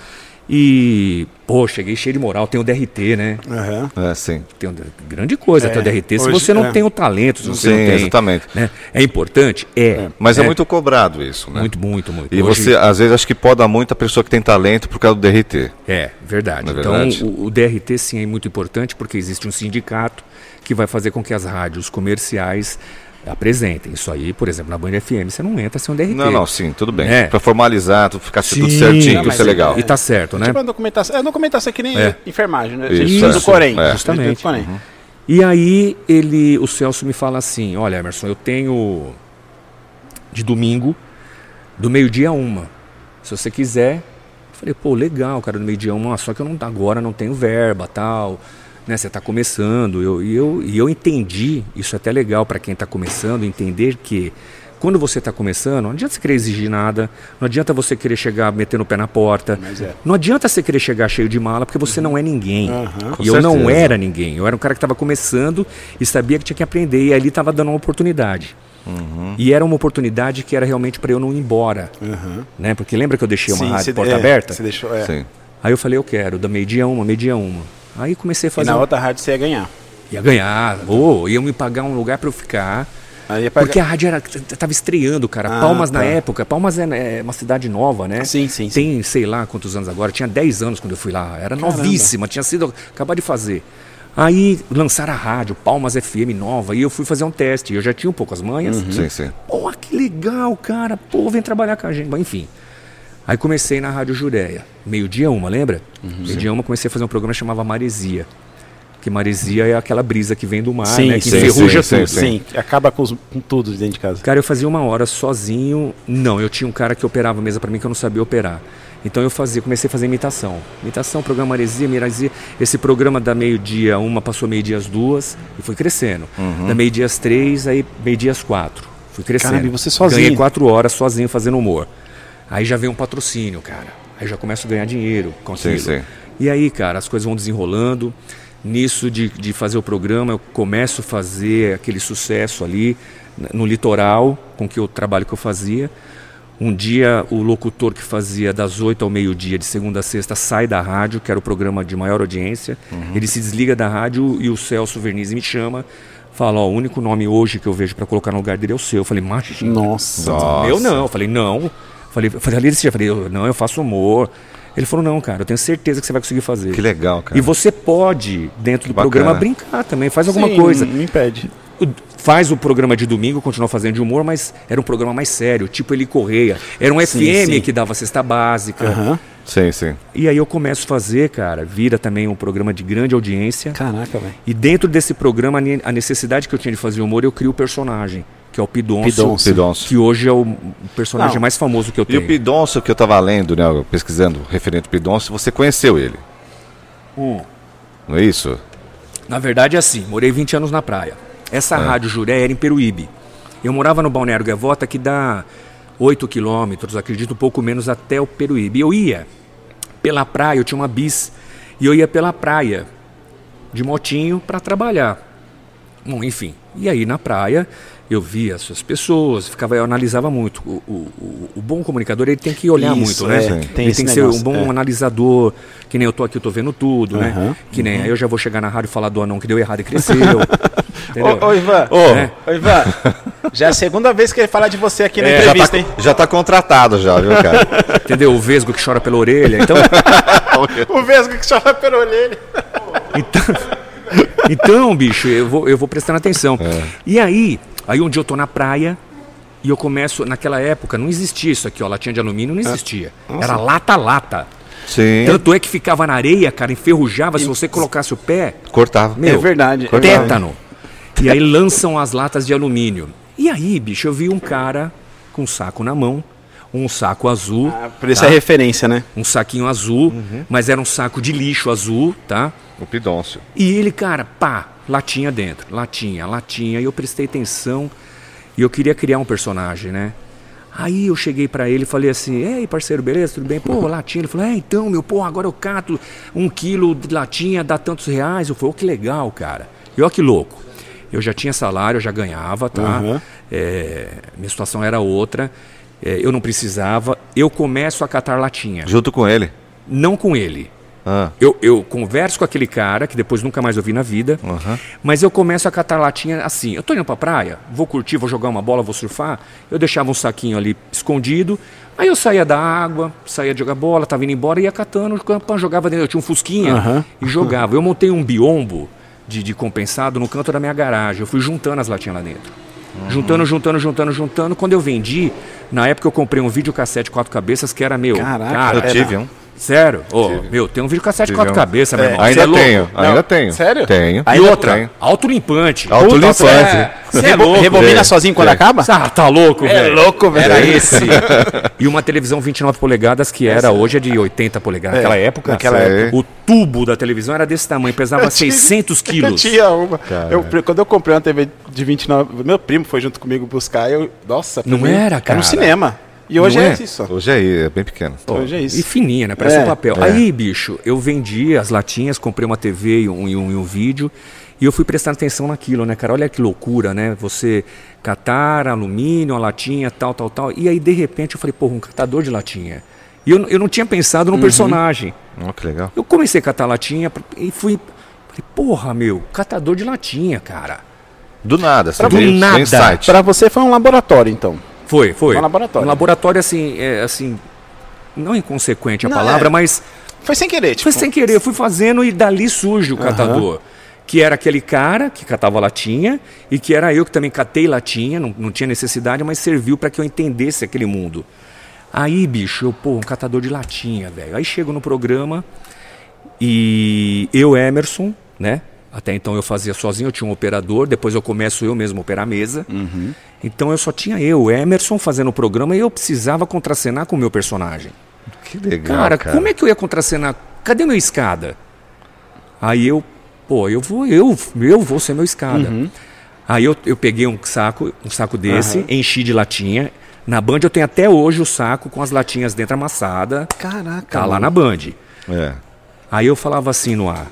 E, pô, cheguei cheio de moral, tem o DRT, né? Uhum. É, sim. Tem um, grande coisa é, ter o DRT. Se você não é. tem o talento, se você sim, não tem. Exatamente. Né? É importante? É. é. Mas é. é. muito cobrado isso, né? Muito, muito, muito. E Hoje... você, às vezes, acho que poda muito a pessoa que tem talento por causa do DRT. É, verdade. É então, o, o DRT, sim, é muito importante porque existe um sindicato que vai fazer com que as rádios comerciais apresentem. Isso aí, por exemplo, na Band FM, você não entra sem um DRT. Não, não, sim, tudo bem. É. Para formalizar, ficar sim, tudo certinho, isso é legal. E tá certo, né? Tipo a documentação, é documentação é que nem é. enfermagem, né? Isso, isso do Corém. É. Justamente. Uhum. E aí ele, o Celso me fala assim, olha Emerson, eu tenho de domingo, do meio-dia a uma. Se você quiser. Eu falei, pô, legal, cara, do meio-dia a uma, só que eu não, agora não tenho verba, tal né? Você está começando. Eu, e, eu, e eu entendi, isso é até legal para quem está começando, entender que quando você está começando, não adianta você querer exigir nada, não adianta você querer chegar metendo o pé na porta, é. não adianta você querer chegar cheio de mala, porque você não é ninguém. Uhum, e eu certeza. não era ninguém. Eu era um cara que estava começando e sabia que tinha que aprender, e ali estava dando uma oportunidade. Uhum. E era uma oportunidade que era realmente para eu não ir embora. Uhum. Né? Porque lembra que eu deixei uma Sim, rádio porta é, aberta? Você deixou, é. Aí eu falei, eu quero, da meio-dia uma, meio-dia uma. Aí comecei a fazer. E na outra rádio você ia ganhar. Ia ganhar, oh, iam me pagar um lugar para eu ficar. Pagar... Porque a rádio era, tava estreando, cara. Ah, Palmas tá. na época. Palmas é, é, uma cidade nova, né? Sim, sim. Tem, sim. sei lá quantos anos agora. Tinha 10 anos quando eu fui lá. Era Caramba. novíssima, tinha sido. Acabar de fazer. Aí lançaram a rádio, Palmas FM nova, e eu fui fazer um teste. Eu já tinha um pouco as manhas. Uhum. Sim, sim. Pô, que legal, cara. Pô, vem trabalhar com a gente. Mas, enfim. Aí comecei na Rádio Jureia. Meio-dia uma, lembra? Uhum, Meio-dia uma comecei a fazer um programa que chamava Maresia. Que maresia é aquela brisa que vem do mar, sim, né? Que enferruja sim, tudo. Sim, sim, acaba com, os, com, tudo dentro de casa. Cara, eu fazia uma hora sozinho. Não, eu tinha um cara que operava a mesa para mim que eu não sabia operar. Então eu fazia, comecei a fazer imitação. Imitação, programa Maresia, Maresia. Esse programa da meio-dia uma passou meio-dia às duas e foi crescendo. Uhum. Da meio-dia às três, aí meio-dia às quatro. Fui crescendo. Caramba, você sozinho? Ganhei quatro horas sozinho fazendo humor. Aí já vem um patrocínio, cara. Aí já começo a ganhar dinheiro com aquilo. Sim, sim. E aí, cara, as coisas vão desenrolando nisso de, de fazer o programa, eu começo a fazer aquele sucesso ali no litoral, com que o trabalho que eu fazia. Um dia o locutor que fazia das 8 ao meio-dia, de segunda a sexta, sai da rádio, que era o programa de maior audiência. Uhum. Ele se desliga da rádio e o Celso Verniz me chama. Fala, ó, o único nome hoje que eu vejo para colocar no lugar dele é o seu. Eu falei, imagina. Nossa. Meu não. Eu falei, não. Falei, falei, ali eu falei, não, eu faço humor. Ele falou: Não, cara, eu tenho certeza que você vai conseguir fazer. Que legal, cara. E você pode, dentro do Bacana. programa, brincar também, faz alguma Sim, coisa. Não impede. Faz o programa de domingo, continua fazendo de humor, mas era um programa mais sério, tipo ele Correia. Era um sim, FM sim. que dava cesta básica. Uhum. Sim, sim. E aí eu começo a fazer, cara, vira também um programa de grande audiência. Caraca, velho. E dentro desse programa, a necessidade que eu tinha de fazer humor, eu crio o personagem que é o Pidoncio, Pidoncio. que hoje é o personagem Não. mais famoso que eu tenho. E o Pidoncio que eu estava lendo, né, pesquisando referente ao Pidoncio, você conheceu ele? Hum. Não é isso? Na verdade é assim, morei 20 anos na praia. Essa é. rádio Juré era em Peruíbe. Eu morava no Balneário Gaivota, que dá 8 quilômetros, acredito, um pouco menos até o Peruíbe. Eu ia pela praia, eu tinha uma bis, e eu ia pela praia de motinho para trabalhar. Bom, enfim. E aí na praia eu via essas pessoas, ficava, eu analisava muito. O, o, o bom comunicador ele tem que olhar Isso, muito, né? É, tem ele tem que negócio, ser um bom é. analisador, que nem eu tô aqui, eu tô vendo tudo, uhum, né? Que nem uhum. aí eu já vou chegar na rádio e falar do anão que deu errado e cresceu. Ô, ô, Ivan, ô. É. ô, Ivan, já é a segunda vez que ele fala de você aqui na é, entrevista, já tá, hein? Já tá contratado já, viu, cara? Entendeu? O Vesgo que chora pela orelha, então... o Vesgo que chora pela orelha. então... Então, bicho, eu vou, eu vou prestando atenção. É. E aí, Aí um dia eu tô na praia e eu começo, naquela época não existia isso aqui, ó, latinha de alumínio não existia. Nossa. Era lata-lata. Sim. Tanto é que ficava na areia, cara, enferrujava. E... Se você colocasse o pé. Cortava. Meu, é verdade. Cortava. Tétano. E aí lançam as latas de alumínio. E aí, bicho, eu vi um cara com um saco na mão, um saco azul. Ah, por isso tá? é referência, né? Um saquinho azul, uhum. mas era um saco de lixo azul, tá? O pidôncio. E ele, cara, pá, latinha dentro, latinha, latinha. E eu prestei atenção e eu queria criar um personagem, né? Aí eu cheguei pra ele e falei assim, ei parceiro, beleza, tudo bem? Pô, latinha. Ele falou, é, então, meu, pô, agora eu cato um quilo de latinha, dá tantos reais. Eu falei, ô, que legal, cara. E ó que louco. Eu já tinha salário, eu já ganhava, tá? Uhum. É, minha situação era outra. É, eu não precisava. Eu começo a catar latinha. Junto com ele. Não com ele. Ah, Eu, eu converso com aquele cara, que depois nunca mais eu vi na vida, Aham. mas eu começo a catar latinha assim. Eu tô indo pra praia, vou curtir, vou jogar uma bola, vou surfar. Eu deixava um saquinho ali escondido. Aí eu saía da água, saía de jogar bola, tava indo embora, ia catando, jogava dentro. Eu tinha um fusquinha Aham. e jogava. Eu montei um biombo de, de compensado no canto da minha garagem. Eu fui juntando as latinhas lá dentro. Juntando, juntando, juntando, juntando. Quando eu vendi, na época eu comprei um videocassete quatro cabeças que era meu. Caraca, cara, eu era- tive um. Sério? Ô, meu, tem um videocassete quatro um. cabeças, meu irmão. Ainda é louco? tenho, Não, ainda tenho. sério? Tenho. E Ainda outra, autolimpante. Autolimpante. É, cê é louco, Rebobina velho. sozinho quando É. acaba? Ah, tá louco, É velho. louco, velho. Era esse. e uma televisão 29 polegadas que era, hoje é de 80 polegadas. Naquela época, naquela Sei. época. o tubo da televisão era desse tamanho, pesava 600 Eu quilos. tinha uma. Eu, quando eu comprei uma TV de 29, meu primo foi junto comigo buscar. Eu, nossa, Não mim, era, Era cara. no cinema. E hoje é, é? isso. Hoje é, é bem pequeno. Hoje é isso. E fininha, né? Parece É, um papel. é. Aí, bicho, eu vendi as latinhas, comprei uma TV e um, e um, e um vídeo. E eu fui prestando atenção naquilo, né, cara? Olha que loucura, né? Você catar alumínio, a latinha, tal, tal, tal. E aí, de repente, eu falei, porra, um catador de latinha. E eu, eu não tinha pensado no Uhum. personagem. Ó, que legal. Eu comecei a catar latinha e fui. Falei, porra, meu, catador de latinha, cara. Do nada. Assim, Do veio- nada. insight. Pra você foi um laboratório, então. Foi, foi. Um laboratório. Um laboratório, assim, é, assim. Não inconsequente a Não, palavra, é. mas. Foi sem querer, tipo. Foi sem querer, eu fui fazendo e dali surge o catador. Que era aquele cara que catava latinha e que era eu que também catei latinha, não, não tinha necessidade, mas serviu para que eu entendesse aquele mundo. Aí, bicho, eu, pô, um catador de latinha, velho. Aí chego no programa e eu, Emerson, né? Até então eu fazia sozinho, eu tinha um operador, depois eu começo eu mesmo a operar a mesa. Então eu só tinha eu, Emerson, fazendo o programa e eu precisava contracenar com o meu personagem. Que legal, Cara, cara. como é que eu ia contracenar? Cadê meu escada? Aí eu, pô, eu vou, eu, eu vou ser meu escada. Aí eu, eu peguei um saco, um saco desse, enchi de latinha. Na Band eu tenho até hoje o saco com as latinhas dentro amassada. Caraca. Tá lá na Band. É. Aí eu falava assim no ar.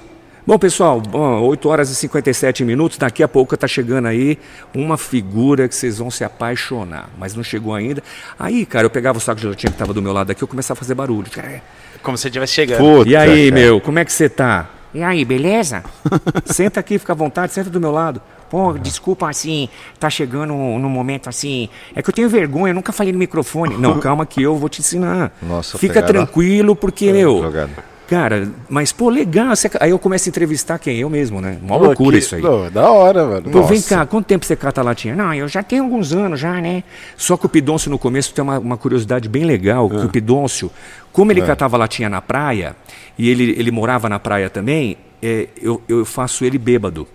Bom, pessoal, bom, 8 horas e 57 minutos, daqui a pouco tá chegando aí uma figura que vocês vão se apaixonar, mas não chegou ainda. Aí, cara, eu pegava o saco de latinha que tava do meu lado aqui, eu começava a fazer barulho. Cara, Como se estivesse chegando. Puta, e aí, cara. meu, como é que você tá? E aí, beleza? Senta aqui, fica à vontade, senta do meu lado. Pô, desculpa assim, tá chegando num momento assim. É que eu tenho vergonha, eu nunca falei no microfone. Não, calma que eu vou te ensinar. Nossa, Fica pegada. tranquilo, porque, meu, jogada. Cara, mas pô, legal. Aí eu começo a entrevistar quem? Eu mesmo, né? Uma loucura que- isso aí. da hora, mano. Pô, vem cá, quanto tempo você cata latinha? Não, eu já tenho alguns anos já, né? Só que o Pidôncio no começo tem uma, uma curiosidade bem legal, que o Pidôncio, como ele catava latinha na praia, e ele, ele morava na praia também, é, eu, eu faço ele bêbado.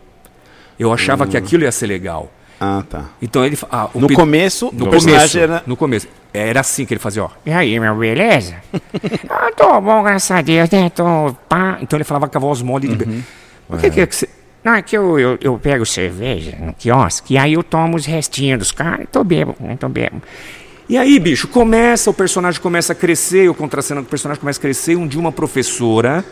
Eu achava que aquilo ia ser legal. Ah, tá. Então ele... ah, o No Pid- começo, no o começo, personagem era... no começo. Era assim que ele fazia, ó. E aí, meu, beleza? ah, tô bom, graças a Deus, né? Tô pá. Então ele falava com a voz mole de... Uhum. O que, que é que você... Não, é que eu, eu, eu pego cerveja no quiosque e aí eu tomo os restinhos dos caras. Tô bebo, né? Tô bebo. E aí, bicho, começa, o personagem começa a crescer, eu contracenando com o personagem começa a crescer. Um dia uma professora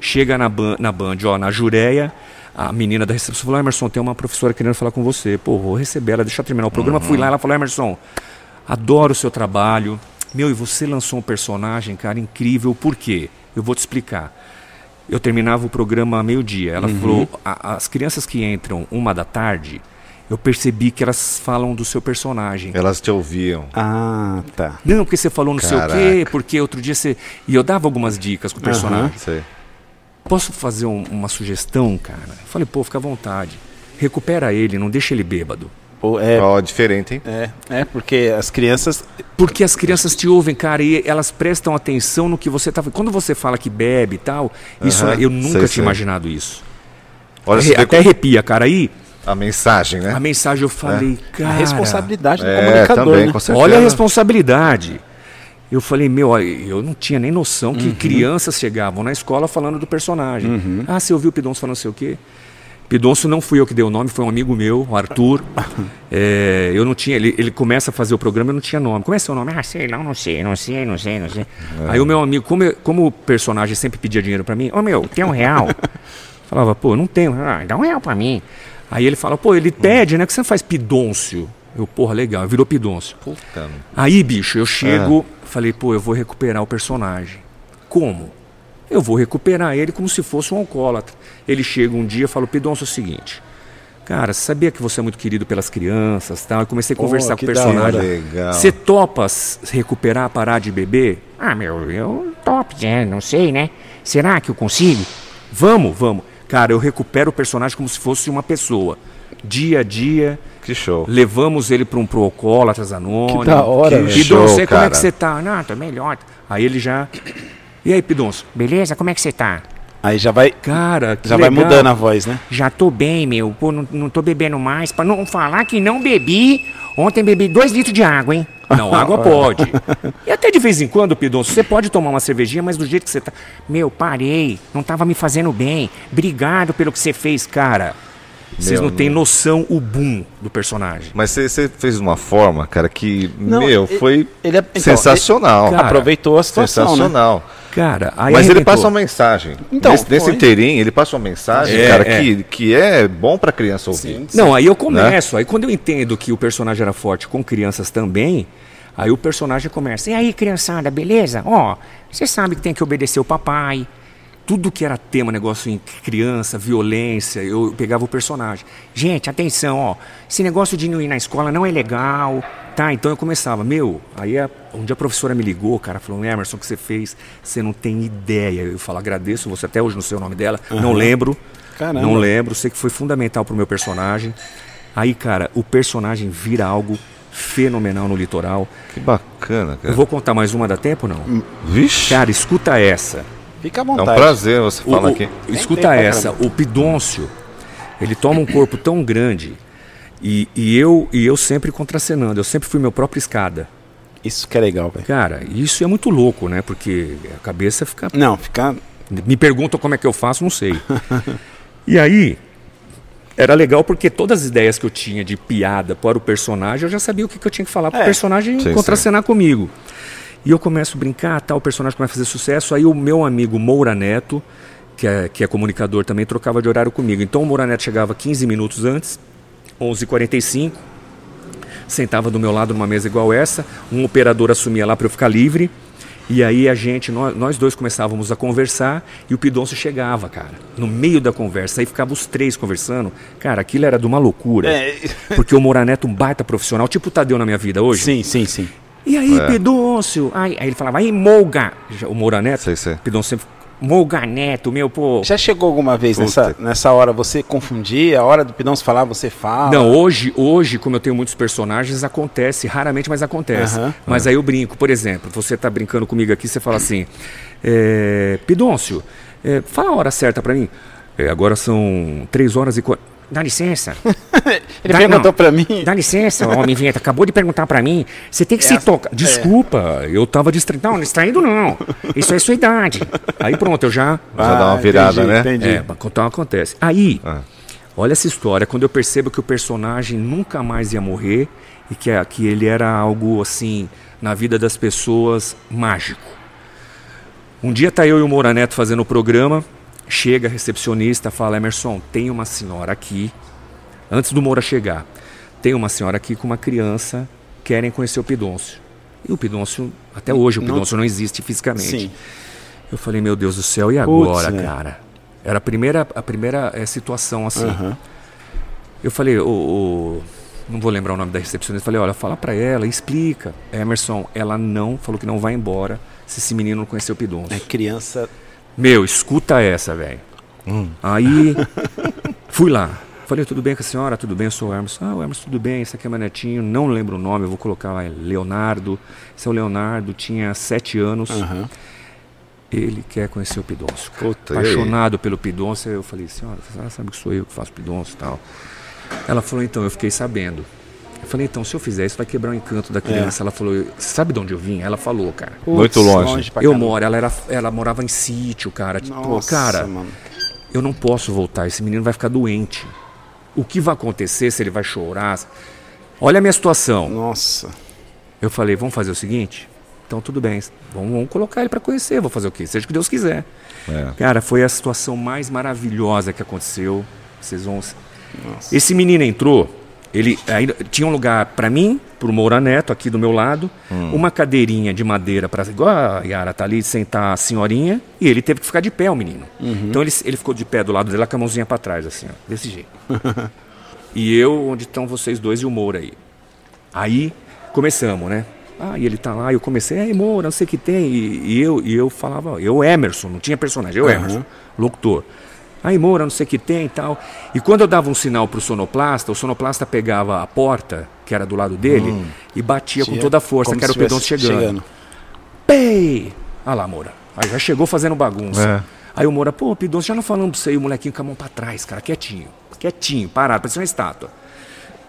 chega na, ban na Band, ó, na Jureia, a menina da recepção falou, Emerson, tem uma professora querendo falar com você. Pô, vou receber ela, deixa eu terminar o programa. Fui lá, ela falou, Emerson, adoro o seu trabalho. Meu, e você lançou um personagem, cara, incrível. Por quê? Eu vou te explicar. Eu terminava o programa meio-dia. Ela falou, "A- as crianças que entram uma da tarde, eu percebi que elas falam do seu personagem. Elas te ouviam. Ah, tá. Não, porque você falou não sei o quê, Caraca. porque outro dia você. E eu dava algumas dicas com o personagem. Sei. Posso fazer um- uma sugestão, cara? Eu falei, pô, fica à vontade. Recupera ele, não deixa ele bêbado. É, Ó, diferente, hein? é, é, porque as crianças... Porque as crianças te ouvem, cara, e elas prestam atenção no que você tá Quando você fala que bebe e tal, isso Aham, eu nunca sei, tinha sei. imaginado isso. Olha, vê Até como- arrepia, cara. Aí, a mensagem, né? a mensagem eu falei, cara. a responsabilidade do É, comunicador, também, né? Olha a responsabilidade. Eu falei, meu, olha, eu não tinha nem noção que crianças chegavam na escola falando do personagem. Ah, você ouviu o Pidons falando não sei o quê? Pidoncio não fui eu que dei o nome, foi um amigo meu, o Arthur. É, eu não tinha, ele, ele começa a fazer o programa, eu não tinha nome. Como é seu nome? Ah, sei lá, não sei, não sei, não sei, não sei. Aí o meu amigo, como, eu- como o personagem sempre pedia dinheiro pra mim, ô meu, tem um real? Falava, pô, não tenho, ah, dá um real pra mim. Aí ele fala, pô, ele pede, né? que você não faz Pidôncio? Eu, porra, legal, virou Pidôncio. Puta. Aí, bicho, eu chego, falei, pô, eu vou recuperar o personagem. Como? Eu vou recuperar ele como se fosse um alcoólatra. Ele chega um dia e fala, Pidoncio, é o seguinte. Cara, sabia que você é muito querido pelas crianças, tal? Eu comecei a conversar com que o personagem. Você topa recuperar, parar de beber? Ah, meu, eu top, é, não sei, né? Será que eu consigo? Vamos, vamos. Cara, eu recupero o personagem como se fosse uma pessoa. Dia a dia, Que show. levamos ele para um pro alcoólatras anônimo. Que da hora, Que velho. Pidoncio, show, aí como é que você tá? Não, tô melhor. Aí ele já. E aí, Pidoncio? Beleza, como é que você tá? Aí já vai, Cara, que já vai legal. mudando a voz, né? Já tô bem, meu. Pô, não, não tô bebendo mais. Pra não falar que não bebi. Ontem bebi dois litros de água, hein? Não, água pode. E até de vez em quando, Pidoncio, você pode tomar uma cervejinha, mas do jeito que você tá. Meu, parei. Não tava me fazendo bem. Obrigado pelo que você fez, cara. Vocês não têm noção o boom do personagem. Mas você- fez de uma forma, cara, que, Não, meu, ele- foi ele é- então, sensacional. Cara, Aproveitou a situação, né? sensacional. Cara, aí Mas ele arrebentou. passa uma mensagem. Então, nesse, nesse inteirinho, ele passa uma mensagem, É, cara, é. Que, que é bom pra criança ouvir. Não, aí eu começo. Aí quando eu entendo que o personagem era forte com crianças também, aí o personagem começa. E aí, criançada, beleza? Ó, você sabe que tem que obedecer o papai. Tudo que era tema, negócio em criança, violência, eu pegava o personagem. Gente, atenção, ó. Esse negócio de não ir na escola não é legal. Tá, então eu começava, meu, aí a- um dia a professora me ligou, cara, falou, Emerson, o que você fez? Você não tem ideia. Eu falo, agradeço você, até hoje não sei o nome dela, não lembro. Caramba. Não lembro, sei que foi fundamental pro meu personagem. Aí, cara, o personagem vira algo fenomenal no litoral. Que bacana, Eu cara. vou contar mais uma, dá tempo ou não? Vixe, Cara, escuta essa. Fica à é um vontade. prazer você falar o- aqui. escuta Tem tempo pra essa, o Pidôncio, ele toma um corpo tão grande e, e eu e eu sempre contracenando, eu sempre fui meu próprio escada. Isso que é legal, velho. Cara, isso é muito louco, né? Porque a cabeça fica. Não, fica. Me perguntam como é que eu faço, não sei. e aí, era legal porque todas as ideias que eu tinha de piada para o personagem, eu já sabia o que, que eu tinha que falar para o É. personagem Sim, contracenar comigo. E eu começo a brincar, tal, o personagem começa a fazer sucesso. Aí o meu amigo Moura Neto, que é, que é comunicador também, trocava de horário comigo. Então o Moura Neto chegava 15 minutos antes, 11h45, sentava do meu lado numa mesa igual essa, um operador assumia lá para eu ficar livre. E aí a gente, nós, nós dois começávamos a conversar e o Pidoncio chegava, cara, no meio da conversa. Aí ficava os três conversando. Cara, aquilo era de uma loucura. É. Porque o Moraneto é um baita profissional, tipo o Tadeu na minha vida hoje. Sim, sim, sim. E aí, Pidoncio? Aí, aí ele falava, aí, Molga. O Moraneto, Sei, sei. Pidoncio sempre... Molga Neto, meu, pô. Já chegou alguma vez nessa, Puta. nessa hora você confundir? A hora do se falar, você fala? Não, hoje, hoje, como eu tenho muitos personagens, acontece, raramente, mas acontece. Mas aí eu brinco, por exemplo, você tá brincando comigo aqui, você fala assim, é, Pidôncio, é, fala a hora certa pra mim. É, agora são 3 horas e... qua- Dá licença. Ele Dá- perguntou pra mim. Dá licença, homem vinheta. Acabou de perguntar pra mim. Você tem que se É, tocar. Desculpa, eu tava distraído. Não, distraído não. Isso é sua idade. Aí pronto, eu já... Já dá uma virada, entendi, né? Entendi. É, então acontece. Aí, Ah. olha essa história, quando eu percebo que o personagem nunca mais ia morrer e que, que ele era algo assim, na vida das pessoas, mágico. Um dia tá eu e o Moura Neto fazendo o programa, chega a recepcionista, fala, Emerson, tem uma senhora aqui, antes do Moura chegar, tem uma senhora aqui com uma criança, querem conhecer o Pidôncio. E o Pidôncio, até hoje o Não- Pidôncio não existe fisicamente. Sim. Eu falei, meu Deus do céu, e agora, né? cara? Era a primeira, a primeira eh, situação assim. Aham. Eu falei, o, o- não vou lembrar o nome da recepcionista, falei, olha, fala pra ela, explica. Emerson, ela não, falou que não vai embora se esse menino não conhecer o Pidoncio. É criança. Meu, escuta essa, velho. Aí, fui lá. Falei, tudo bem com a senhora? Tudo bem, eu sou o Emerson. Ah, o Emerson, tudo bem, esse aqui é meu netinho, não lembro o nome, eu vou colocar lá, é Leonardo. Esse é o Leonardo, tinha sete anos. Aham. Ele quer conhecer o Pidoncio. Puta? Apaixonado pelo Pidoncio. Eu falei, senhora, a senhora sabe que sou eu que faço Pidoncio e tal. Ela falou, então, eu fiquei sabendo. Eu falei, então, se eu fizer isso, vai quebrar o encanto da criança. Ela falou, "Você sabe de onde eu vim? Ela falou, cara. Muito Putz, longe. pra Eu moro, ela, era, ela morava em sítio, cara. Tipo, Nossa, cara, mano. eu não posso voltar, esse menino vai ficar doente. O que vai acontecer se ele vai chorar? Olha a minha situação. Nossa. Eu falei, vamos fazer o seguinte? Então tudo bem, vamos, vamos colocar ele para conhecer, vou fazer o quê? Seja o que Deus quiser. É. Cara, foi a situação mais maravilhosa que aconteceu. Vocês vão. Nossa. Esse menino entrou, ele ainda tinha um lugar para mim, pro Moura Neto aqui do meu lado, uma cadeirinha de madeira para igual a Yara tá ali, sentar a senhorinha, e ele teve que ficar de pé o menino. Então ele, ele ficou de pé do lado dela com a mãozinha para trás assim, ó, desse jeito. e eu onde estão vocês dois e o Moura aí. Aí começamos, né? Ah, e ele tá lá, eu comecei, aí Moura, não sei o que tem. E, e eu, e eu falava, eu Emerson, não tinha personagem, eu Aham. Emerson, locutor. Aí Moura, não sei o que tem e tal. E quando eu dava um sinal pro sonoplasta, o sonoplasta pegava a porta, que era do lado dele, e batia com Tinha- toda a força, que era o pedão estivesse chegando. Pei! Olha lá, Moura. Aí já chegou fazendo bagunça. É. Aí o Moura, pô, Pidoncio, já não falamos pra você, e o molequinho com a mão pra trás, cara, quietinho. Quietinho, parado, parecia uma estátua.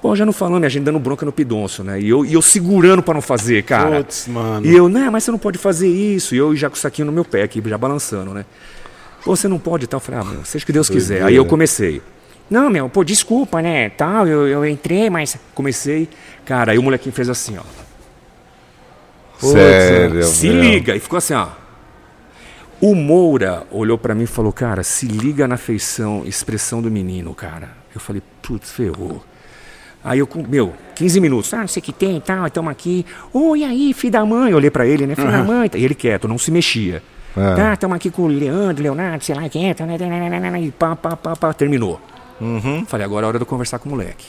Pô, já não falamos, a gente dando bronca no Pidoncio, né? E eu, e eu segurando pra não fazer, cara. Putz, mano. E eu, né, mas você não pode fazer isso. E eu já com o saquinho no meu pé aqui, já balançando, né? Você não pode tal. Eu falei, ah, meu, seja o que Deus quiser. Aí eu comecei. Não, meu, pô, desculpa, né? Tal, eu, eu entrei, mas. Comecei, cara, aí o molequinho fez assim, ó. Sério. Se meu. liga. E ficou assim, ó. O Moura olhou pra mim e falou, cara, se liga na feição, expressão do menino, cara. Eu falei, putz, ferrou. Aí eu, meu, 15 minutos. Ah, não sei o que tem e tal, estamos aqui. Oi, aí, filho da mãe. Eu olhei pra ele, né? Filho da Aham. mãe. E ele quieto, não se mexia. É. Tá, estamos aqui com o Leandro, Leonardo, sei lá quem é. tá, né, né, né, né, né, né, E pá, pá, pá, pá, terminou. Uhum. Falei, agora é hora de eu conversar com o moleque.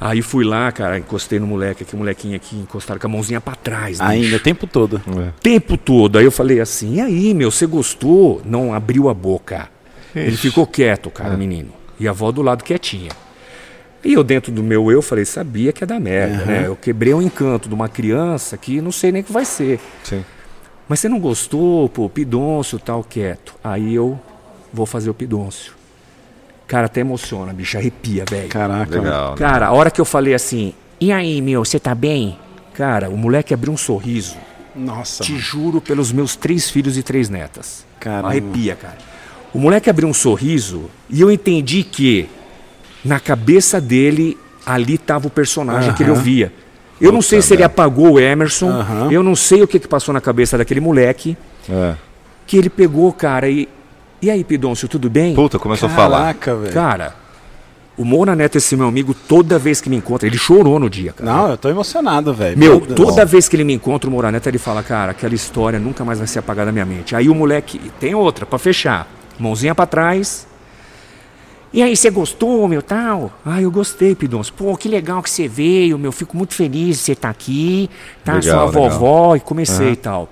Aí fui lá, cara, encostei no moleque aqui, o molequinho aqui, encostaram com a mãozinha pra trás. Ainda, bicho. o tempo todo. É. tempo todo. Aí eu falei assim, e aí, meu, você gostou? Não abriu a boca. Ele ficou quieto, cara, menino. E a avó do lado quietinha. E eu, dentro do meu eu, falei, sabia que é da merda, né? Eu quebrei o encanto de uma criança que não sei nem o que vai ser. Sim. Mas você não gostou, pô, pidôncio tal, quieto. Aí eu vou fazer o pidôncio. Cara, até emociona, bicho, arrepia, velho. Caraca. Legal. né? Cara, a hora que eu falei assim, E aí, meu, você tá bem? cara, o moleque abriu um sorriso. Nossa. Te juro pelos meus três filhos e três netas. Caramba. Arrepia, cara. O moleque abriu um sorriso e eu entendi que na cabeça dele ali estava o personagem que ele ouvia. Eu não sei se ele apagou o Emerson, Aham. eu não sei o que, que passou na cabeça daquele moleque, É. que ele pegou, cara, e. E aí, Pidoncio, tudo bem? Puta, começou a falar. Caraca, velho. Cara, o Mona Neto, esse meu amigo, toda vez que me encontra, ele chorou no dia, cara. Não, eu tô emocionado, velho. Meu, Deus. toda vez que ele me encontra, o Moura Neto, ele fala, cara, aquela história nunca mais vai ser apagada da minha mente. Aí o moleque, tem outra, pra fechar. Mãozinha pra trás. E aí, você gostou, meu, tal? Ah, eu gostei, Pidoncio. Pô, que legal que você veio, meu. Fico muito feliz de você estar aqui. Tá, Legal, sua legal. vovó, e comecei e tal.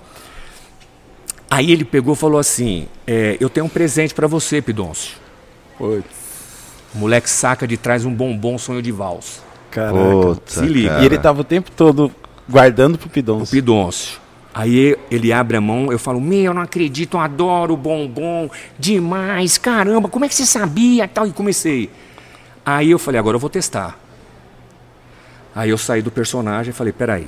Aí ele pegou e falou assim, é, eu tenho um presente pra você, Pidoncio. Putz, O moleque saca de trás um bombom sonho de valsa. Caraca. Puta, Se liga. cara. E ele tava o tempo todo guardando pro O Pidoncio. Aí ele abre a mão, eu falo, Meu, eu não acredito, eu adoro bombom demais. Caramba, como é que você sabia, tal? tal, e comecei. Aí eu falei, agora eu vou testar. Aí eu saí do personagem e falei, peraí,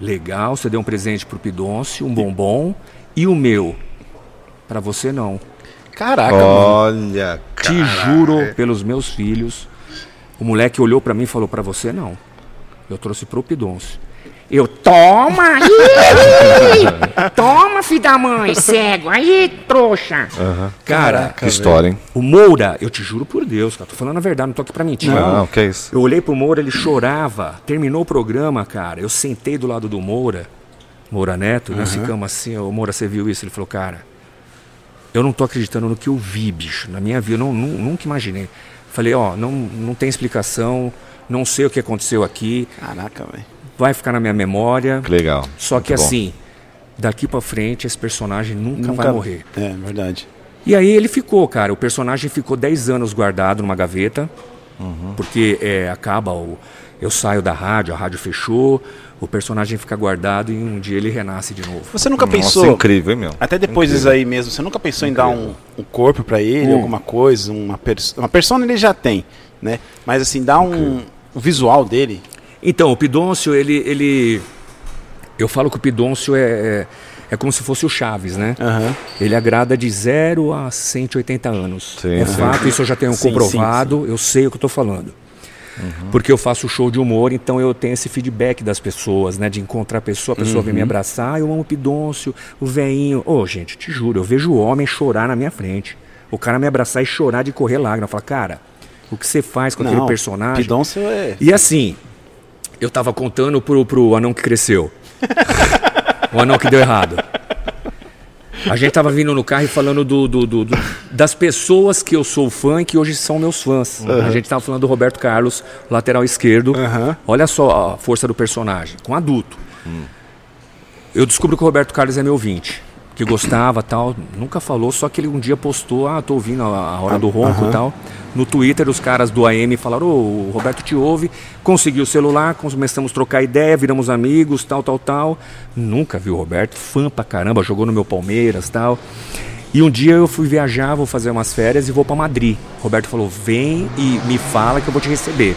legal, você deu um presente pro Pidoncio, um bombom, e o meu? Pra você não. Caraca, mano. Olha, cara. Te juro pelos meus filhos. O moleque olhou pra mim e falou, pra você não. Eu trouxe pro Pidoncio. Eu, toma aí! toma, filho da mãe, cego. Aí, trouxa. Cara, Caraca, Que história, hein? o Moura, eu te juro por Deus, cara, tô falando a verdade, não tô aqui pra mentir. Não, que isso. Eu olhei pro Moura, ele chorava. Terminou o programa, cara. Eu sentei do lado do Moura, Moura Neto, e nós ficamos assim. Ô, Moura, você viu isso? Ele falou, cara, eu não tô acreditando no que eu vi, bicho. Na minha vida, eu não, nu- nunca imaginei. Falei, ó, não, não tem explicação, não sei o que aconteceu aqui, Caraca, velho. Vai ficar na minha memória. Que legal. Só que Muito bom. assim, daqui pra frente, esse personagem nunca, Nunca vai morrer. É, verdade. E aí ele ficou, cara. O personagem ficou 10 anos guardado numa gaveta. Porque é, acaba o. Eu saio da rádio, a rádio fechou, o personagem fica guardado e um dia ele renasce de novo. Você nunca Nossa, pensou, incrível, hein, meu? até depois disso aí mesmo, você nunca pensou em dar um, um corpo pra ele, Hum. alguma coisa, uma, pers uma persona ele já tem, né? Mas assim, dar um, um visual dele. Então, o Pidôncio, ele, ele. Eu falo que o Pidôncio é, é, é como se fosse o Chaves, né? Aham. Ele agrada de 0 a 180 anos. Sim, é sim. fato, isso eu já tenho Sim, comprovado, eu sei o que eu estou falando. Porque eu faço show de humor, então eu tenho esse feedback das pessoas, né? De encontrar a pessoa, a pessoa vem me abraçar, "Ah, eu amo o Pidôncio, o veinho. Ô, gente, te juro, eu vejo o homem chorar na minha frente. O cara me abraçar e chorar de correr lágrima. Fala, cara, o que você faz com aquele Não, personagem? Pidoncio é... E assim, eu tava contando pro, pro anão que cresceu. o anão que deu errado. A gente tava vindo no carro e falando do, do- do- do- das pessoas que eu sou fã e que hoje são meus fãs. A gente tava falando do Roberto Carlos, lateral esquerdo. Aham. Olha só a força do personagem, com adulto. Eu descubro que o Roberto Carlos é meu ouvinte. Que gostava tal, nunca falou, só que ele um dia postou, ah, tô ouvindo a, a hora do ronco e tal. No Twitter, os caras do AM falaram, ô, o Roberto te ouve, conseguiu o celular, começamos a trocar ideia, viramos amigos, tal, tal, tal. Nunca vi o Roberto, fã pra caramba, jogou no meu Palmeiras tal. E um dia eu fui viajar, vou fazer umas férias e vou pra Madrid. O Roberto falou, vem e me fala que eu vou te receber.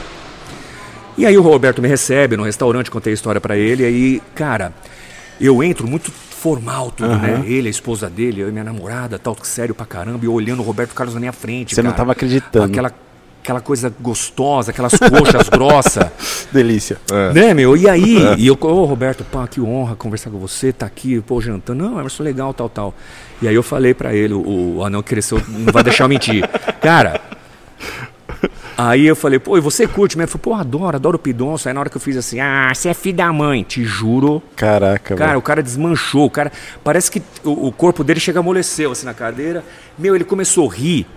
E aí o Roberto me recebe no restaurante, contei a história pra ele, e aí, cara, eu entro muito formal tudo, né? Ele, a esposa dele, eu e minha namorada, tal, sério pra caramba, e eu olhando o Roberto Carlos na minha frente, Você não cara. tava acreditando. Aquela, aquela coisa gostosa, aquelas coxas grossas. Delícia. Né, meu? E aí, e eu, ô Roberto, pá, que honra conversar com você, tá aqui, pô, jantando. Não, Emerson, legal, tal, tal. E aí eu falei pra ele, o, o anão que cresceu, não vai deixar eu mentir. Cara, aí eu falei, pô, e você curte mesmo? Ele falou, pô, adoro, adoro o Pidonço. Aí na hora que eu fiz assim, ah, você é filho da mãe, te juro. Caraca, Cara, velho. o cara desmanchou, o cara, parece que o, o corpo dele chega amoleceu assim na cadeira. Meu, ele começou a rir.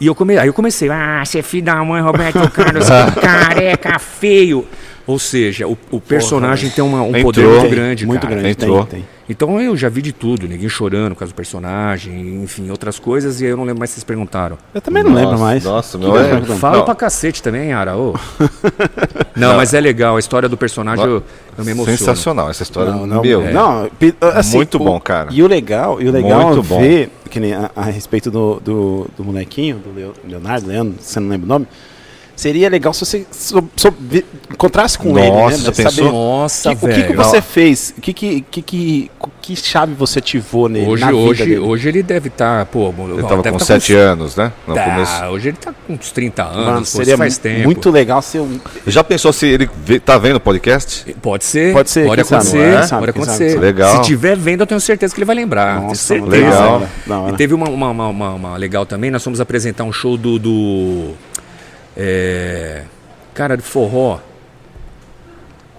E eu come... aí eu comecei, ah, você é filho da mãe, Roberto Carlos, careca, feio. Ou seja, o, o personagem tem uma- um Entrou. poder muito Tem, grande, Muito cara. grande, entrou. tem, tem. Então eu já vi de tudo, ninguém chorando por causa do personagem, enfim, outras coisas, e aí eu não lembro mais se vocês perguntaram. Eu também não lembro Nossa, mais. nossa, meu, é-? Fala Não. pra cacete também, Ara. ô. não, mas é legal, a história do personagem eu, eu me emociono. Sensacional essa história. Não, não, meu, não, pi- assim, Muito o- bom, cara. E o legal, e o legal Muito é bom. ver, que nem a, a respeito do, do, do molequinho, do Leo- Leonardo, Leandro, você não lembra o nome, seria legal se você so- so- vi- encontrasse com ele, Nossa, né? já Saber pensou? Nossa, que- o que, que velho. você fez, o que, que, que, que, que chave você ativou nele, Hoje, hoje, hoje ele deve estar, pô, Ele tava com 7 anos, né? No Tá, começo. hoje ele tá com uns 30 anos, Mano, pô, seria faz tempo. muito legal ser um... Já pensou se ele vê- tá vendo o podcast? Pode ser, Pode ser, pode sabe, acontecer, é? pode Sabe, quem acontecer. sabe. Legal. Se tiver vendo, eu tenho certeza que ele vai lembrar. Nossa, legal. E teve uma, uma, uma, uma- uma legal também, nós fomos apresentar um show do. do é, cara, de forró.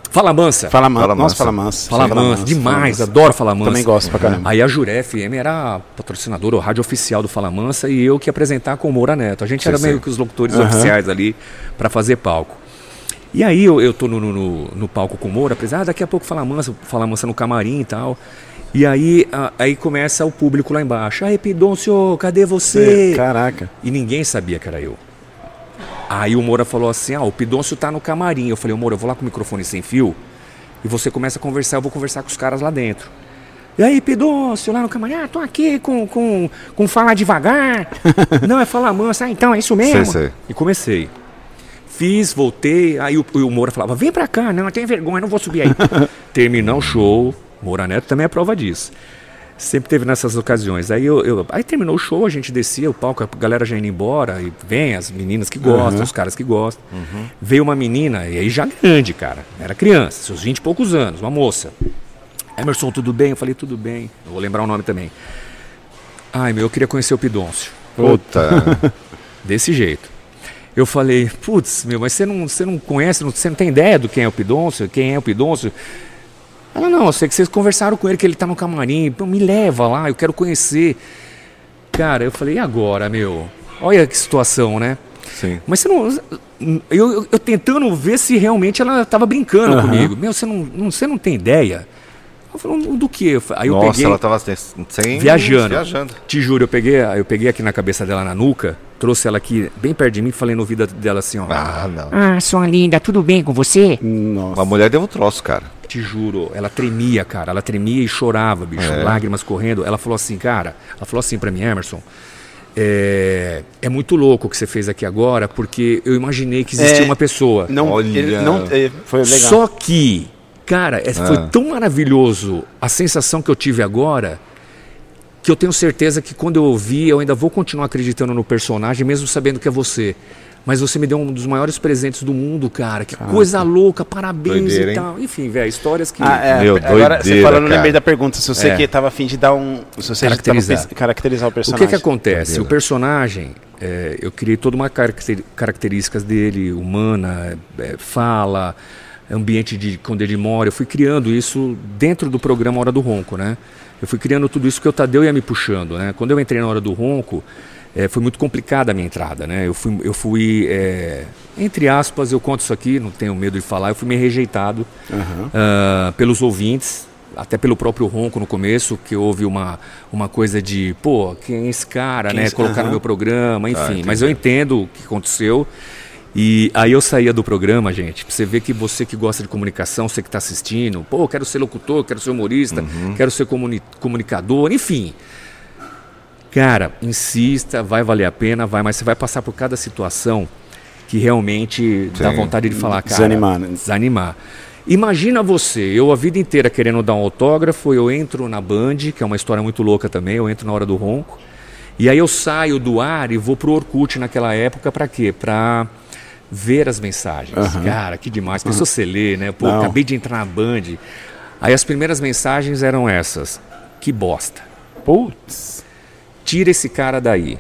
Fala Mansa. Fala, man, Fala Nossa, mansa. fala mansa. Fala Mansa, demais, adoro Fala Mansa. Também gosto pra caramba. Aí a Juré FM era a patrocinadora, o rádio oficial do Fala Mansa e eu que ia apresentar com o Moura Neto. A gente Sim, era sim. meio que os locutores Aham. oficiais ali para fazer palco. E aí eu, eu tô no, no, no- no palco com o Moura, apesar ah, daqui a pouco Fala Mansa, Fala Mansa no camarim e tal. E aí, a- aí começa o público lá embaixo. Aí, Pidoncio, cadê você? Caraca. E ninguém sabia que era eu. Aí o Moura falou assim: Ah, o Pidoncio tá no camarim. Eu falei: Moura, eu vou lá com o microfone sem fio e você começa a conversar. Eu vou conversar com os caras lá dentro. E aí, Pidoncio, lá no camarim, ah, tô aqui com, com, com Fala Devagar. Não, é Fala Mansa. Ah, então é isso mesmo. Sei, sei. E comecei. Fiz, voltei. Aí o, o Moura falava: Vem pra cá, não, eu tenho vergonha, não vou subir aí. Terminar o show. Moura Neto também é prova disso. Sempre teve nessas ocasiões. Aí, eu, eu- aí terminou o show, a gente descia o palco, a galera já indo embora, e vem as meninas que gostam, os caras que gostam. Veio uma menina, e aí já grande, cara. Era criança, seus 20 e poucos anos, uma moça. Emerson, tudo bem? Eu falei, tudo bem. Eu vou lembrar o nome também. Ai, meu, eu queria conhecer o Pidoncio. Puta. Desse jeito. Eu falei, putz, meu, mas você não, você não conhece, você não tem ideia do quem é o Pidoncio, quem é o Pidoncio? Ela, não, eu sei que vocês conversaram com ele, que ele tá no camarim, pô, me leva lá, eu quero conhecer. Cara, eu falei, e agora, meu? Olha que situação, né? Sim. Mas você não. Eu, eu, eu tentando ver se realmente ela tava brincando Aham. comigo. Meu, você não, não, você não tem ideia? Eu falei, do que? Aí eu Nossa, peguei. ela tava sem, sem- Viajando. Viajando. Te juro, eu peguei, eu peguei aqui na cabeça dela na nuca, trouxe ela aqui bem perto de mim e falei no ouvido dela assim, ó. Ah, não. Ah, sua linda, tudo bem com você? Nossa. Uma mulher deu um troço, cara. Te juro, ela tremia, cara. Ela tremia e chorava, bicho. É. Lágrimas correndo. Ela falou assim, cara, ela falou assim pra mim, Emerson. É, é muito louco o que você fez aqui agora, porque eu imaginei que existia É, uma pessoa. Não, Olha. ele não, é, foi legal. Só que, Cara, é- foi Ah. tão maravilhoso a sensação que eu tive agora que eu tenho certeza que quando eu ouvir eu ainda vou continuar acreditando no personagem, mesmo sabendo que é você. Mas você me deu um dos maiores presentes do mundo, cara. Que coisa louca, parabéns Doideira, e hein? tal. Enfim, velho, histórias que. Ah, é, Meu, agora você falando, lembrei cara. da pergunta. Se você É. que tava afim de dar um. Se você já tava Caracterizar. caracterizar o O personagem. que que acontece? Doideira. O personagem, é, eu criei toda uma caracter- características dele, humana, é, fala, ambiente de quando ele mora. Eu fui criando isso dentro do programa Hora do Ronco, né? Eu fui criando tudo isso que o Tadeu ia me puxando, né? Quando eu entrei na Hora do Ronco, é, foi muito complicada a minha entrada, né? Eu fui, eu fui é, entre aspas, eu conto isso aqui, não tenho medo de falar, eu fui meio rejeitado ah, pelos ouvintes, até pelo próprio Ronco no começo, que houve uma, uma coisa de, pô, quem é esse cara, Quem né? esse- Colocar no aham. meu programa, enfim. entendi. mas eu entendo o que aconteceu. E aí eu saía do programa, gente, pra você ver que você que gosta de comunicação, você que está assistindo, pô, quero ser locutor, quero ser humorista, quero ser comuni- comunicador, enfim. Cara, insista, vai valer a pena, vai, mas você vai passar por cada situação que realmente dá Sim. vontade de falar, cara. Desanimar, né? Desanimar. Imagina você, eu a vida inteira querendo dar um autógrafo, eu entro na Band, que é uma história muito louca também, eu entro na hora do ronco, e aí eu saio do ar e vou pro Orkut naquela época pra quê? Pra ver as mensagens. Cara, que demais. Pensou você ler, né? Pô, Não. acabei de entrar na Band. Aí as primeiras mensagens eram essas. Que bosta. Putz. Tira esse cara daí.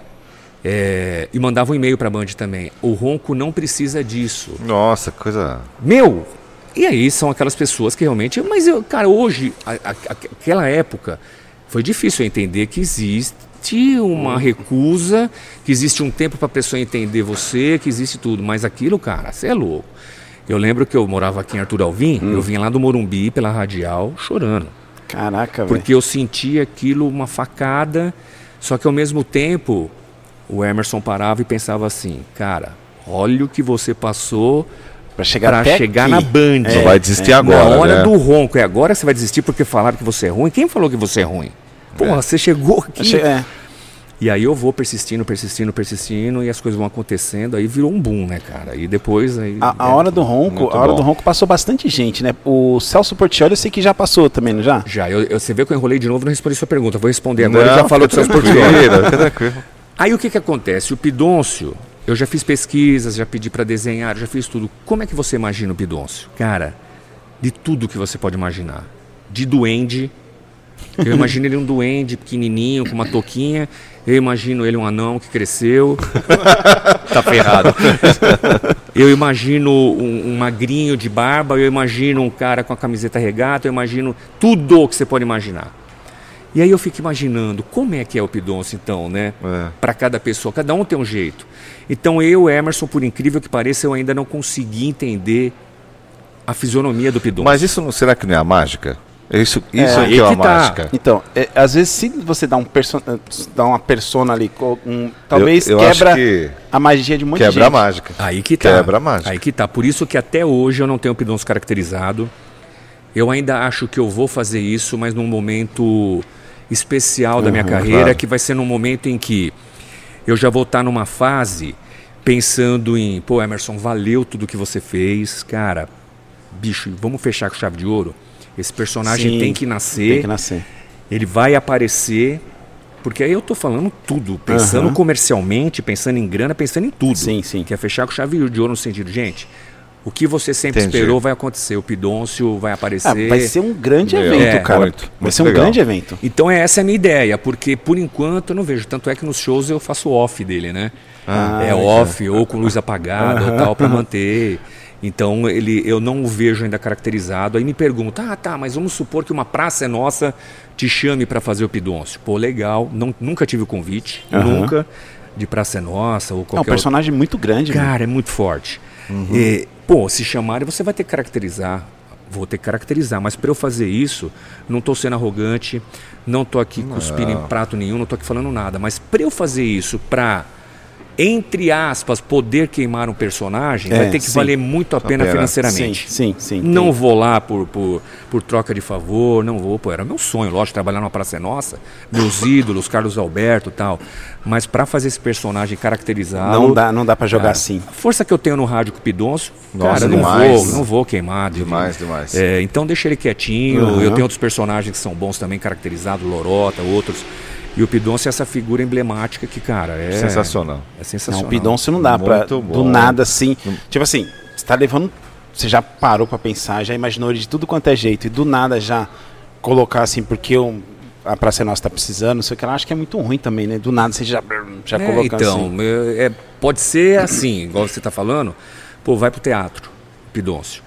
É, e mandava um e-mail pra Band também. O Ronco não precisa disso. Nossa, coisa. Meu! E aí são aquelas pessoas que realmente. Mas eu, cara, hoje, a- a- aquela época, foi difícil entender que existe uma recusa, que existe um tempo para a pessoa entender você, que existe tudo. Mas aquilo, cara, você é louco. Eu lembro que eu morava aqui em Arthur Alvim, eu vinha lá do Morumbi pela radial chorando. Caraca, velho. Porque eu sentia aquilo uma facada, só que ao mesmo tempo o Emerson parava e pensava assim, cara, olha o que você passou Pra chegar para até chegar aqui. na Band. Não vai desistir agora. Na hora né? do ronco. É agora você vai desistir porque falaram que você é ruim? Quem falou que você é ruim? Porra, você chegou aqui. Che- é. E aí eu vou persistindo, persistindo, persistindo e as coisas vão acontecendo. Aí virou um boom, né, cara? E depois aí. A, a é, hora do ronco, a hora bom. do ronco passou bastante gente, né? O Celso Portioli eu sei que já passou também, não já? Já, eu, eu- você vê que eu enrolei de novo e não respondi sua pergunta. Vou responder agora. Não, já falou do fica tranquilo. Aí o que que acontece? O Pidôncio, eu já fiz pesquisas, já pedi para desenhar, já fiz tudo. Como é que você imagina o Pidôncio? Cara, de tudo que você pode imaginar. De duende. Eu imagino ele um duende pequenininho, com uma touquinha. Eu imagino ele um anão que cresceu. tá ferrado. Eu imagino um, um magrinho de barba. Eu imagino um cara com a camiseta regata. Eu imagino tudo que você pode imaginar. E aí eu fico imaginando como é que é o Pidoncio, então, né? É. Para cada pessoa, cada um tem um jeito. Então eu, Emerson, por incrível que pareça, eu ainda não consegui entender a fisionomia do Pidoncio. Mas isso não será que não é a mágica? Isso, isso É, é, que é que a tá. mágica. Então, é, às vezes se você dá um perso dá uma persona ali, um, talvez eu, eu quebra que a magia de um monte quebra de a gente. mágica. Aí que tá. Quebra a mágica. Aí que tá. Por isso que até hoje eu não tenho o Pidoncio caracterizado. Eu ainda acho que eu vou fazer isso, mas num momento especial da minha Uhum, carreira, claro. que vai ser num momento em que eu já vou estar numa fase pensando em, pô, Emerson, valeu tudo que você fez, cara. Bicho, vamos fechar com chave de ouro. Esse personagem Sim, tem que nascer. Tem que nascer. Ele vai aparecer. Porque aí eu tô falando tudo, pensando Aham. comercialmente, pensando em grana, pensando em tudo. Sim, sim. Que é fechar com chave de ouro no sentido, gente, o que você sempre Entendi. esperou vai acontecer. O Pidôncio vai aparecer. Ah, vai ser um grande Meu, evento, é, cara. muito, vai muito ser um legal. grande evento. Então essa é a minha ideia, porque por enquanto eu não vejo. Tanto é que nos shows eu faço off dele, né? Ah, é off, ou com luz apagada, ou tal, pra manter. Então ele, eu não o vejo ainda caracterizado. Aí me pergunta, ah tá, mas vamos supor que uma praça é nossa te chame para fazer o Pidôncio. Pô, legal, não, nunca tive o convite, Aham. nunca, de Praça é Nossa ou É um qualquer outro. personagem muito grande, mano. Cara, é muito forte. E, pô, se chamarem, você vai ter que caracterizar. Vou ter que caracterizar, mas para eu fazer isso, não estou sendo arrogante, não estou aqui cuspindo em prato nenhum, não estou aqui falando nada. Mas para eu fazer isso, para entre aspas, poder queimar um personagem, É, vai ter que sim. valer muito a pena financeiramente. Sim, sim, sim. Não tem. vou lá por, por, por troca de favor, não vou, pô, era meu sonho, lógico, trabalhar numa Praça é Nossa, meus ídolos, Carlos Alberto e tal. Mas pra fazer esse personagem caracterizado. Não dá, não dá pra jogar cara, assim. A força que eu tenho no rádio com o Pidoncio, Nossa, cara, eu não demais. vou, não vou queimar. de- Demais, demais. É, então deixa ele quietinho. Uhum. Eu tenho outros personagens que são bons também, caracterizados, Lorota, outros. E o Pidoncio é essa figura emblemática que, cara, é. Sensacional. É Não, sensacional. o Pidoncio não dá pra. Muito Do nada assim. Tipo assim, você tá levando. Você já parou pra pensar, já imaginou ele de tudo quanto é jeito, e do nada já colocar assim, porque o- a Praça é Nossa tá precisando, não sei o que lá, acho que é muito ruim também, né? Do nada você já, já É, coloca então, assim. é, é, pode ser assim, igual você está falando, pô, vai pro teatro, Pidoncio.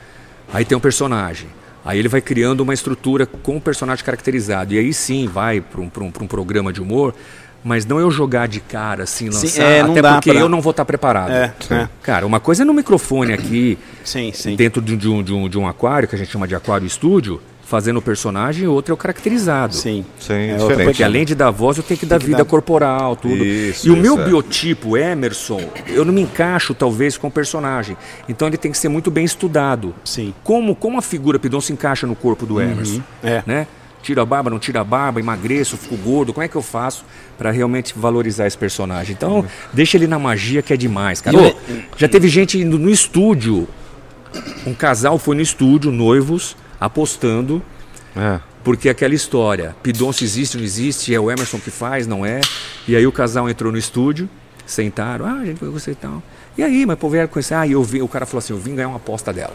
Aí tem um personagem. Aí ele vai criando uma estrutura com o personagem caracterizado. E aí sim vai para um, pra um, pra um programa de humor, mas não eu jogar de cara assim, Sim, lançar, é, não até porque pra- eu não vou estar preparado. É, é. Cara, uma coisa é no microfone aqui, Sim, sim. dentro de, de um, de, um, de um aquário, que a gente chama de aquário estúdio, fazendo o personagem, outro é o caracterizado. Sim. Sim, É, diferente. Porque além de dar voz, eu tenho que dar vida dar- corporal, tudo. Isso, e o meu é. biotipo, Emerson, eu não me encaixo talvez com o personagem. Então ele tem que ser muito bem estudado. Sim. Como, como a figura Pidon se encaixa no corpo do Emerson? É. Né? Tira a barba, não tira a barba, emagreço, fico gordo. Como é que eu faço para realmente valorizar esse personagem? Então, deixa ele na magia que é demais, cara. Já teve gente indo no estúdio. Um casal foi no estúdio, noivos, apostando É. porque aquela história, Pidoncio existe, não existe, é o Emerson que faz, não é? E aí o casal entrou no estúdio, sentaram, ah, a gente vai gostar e tal. E aí, mas pô, vieram conhecer, ah, e eu vi, o cara falou assim, eu vim ganhar uma aposta dela.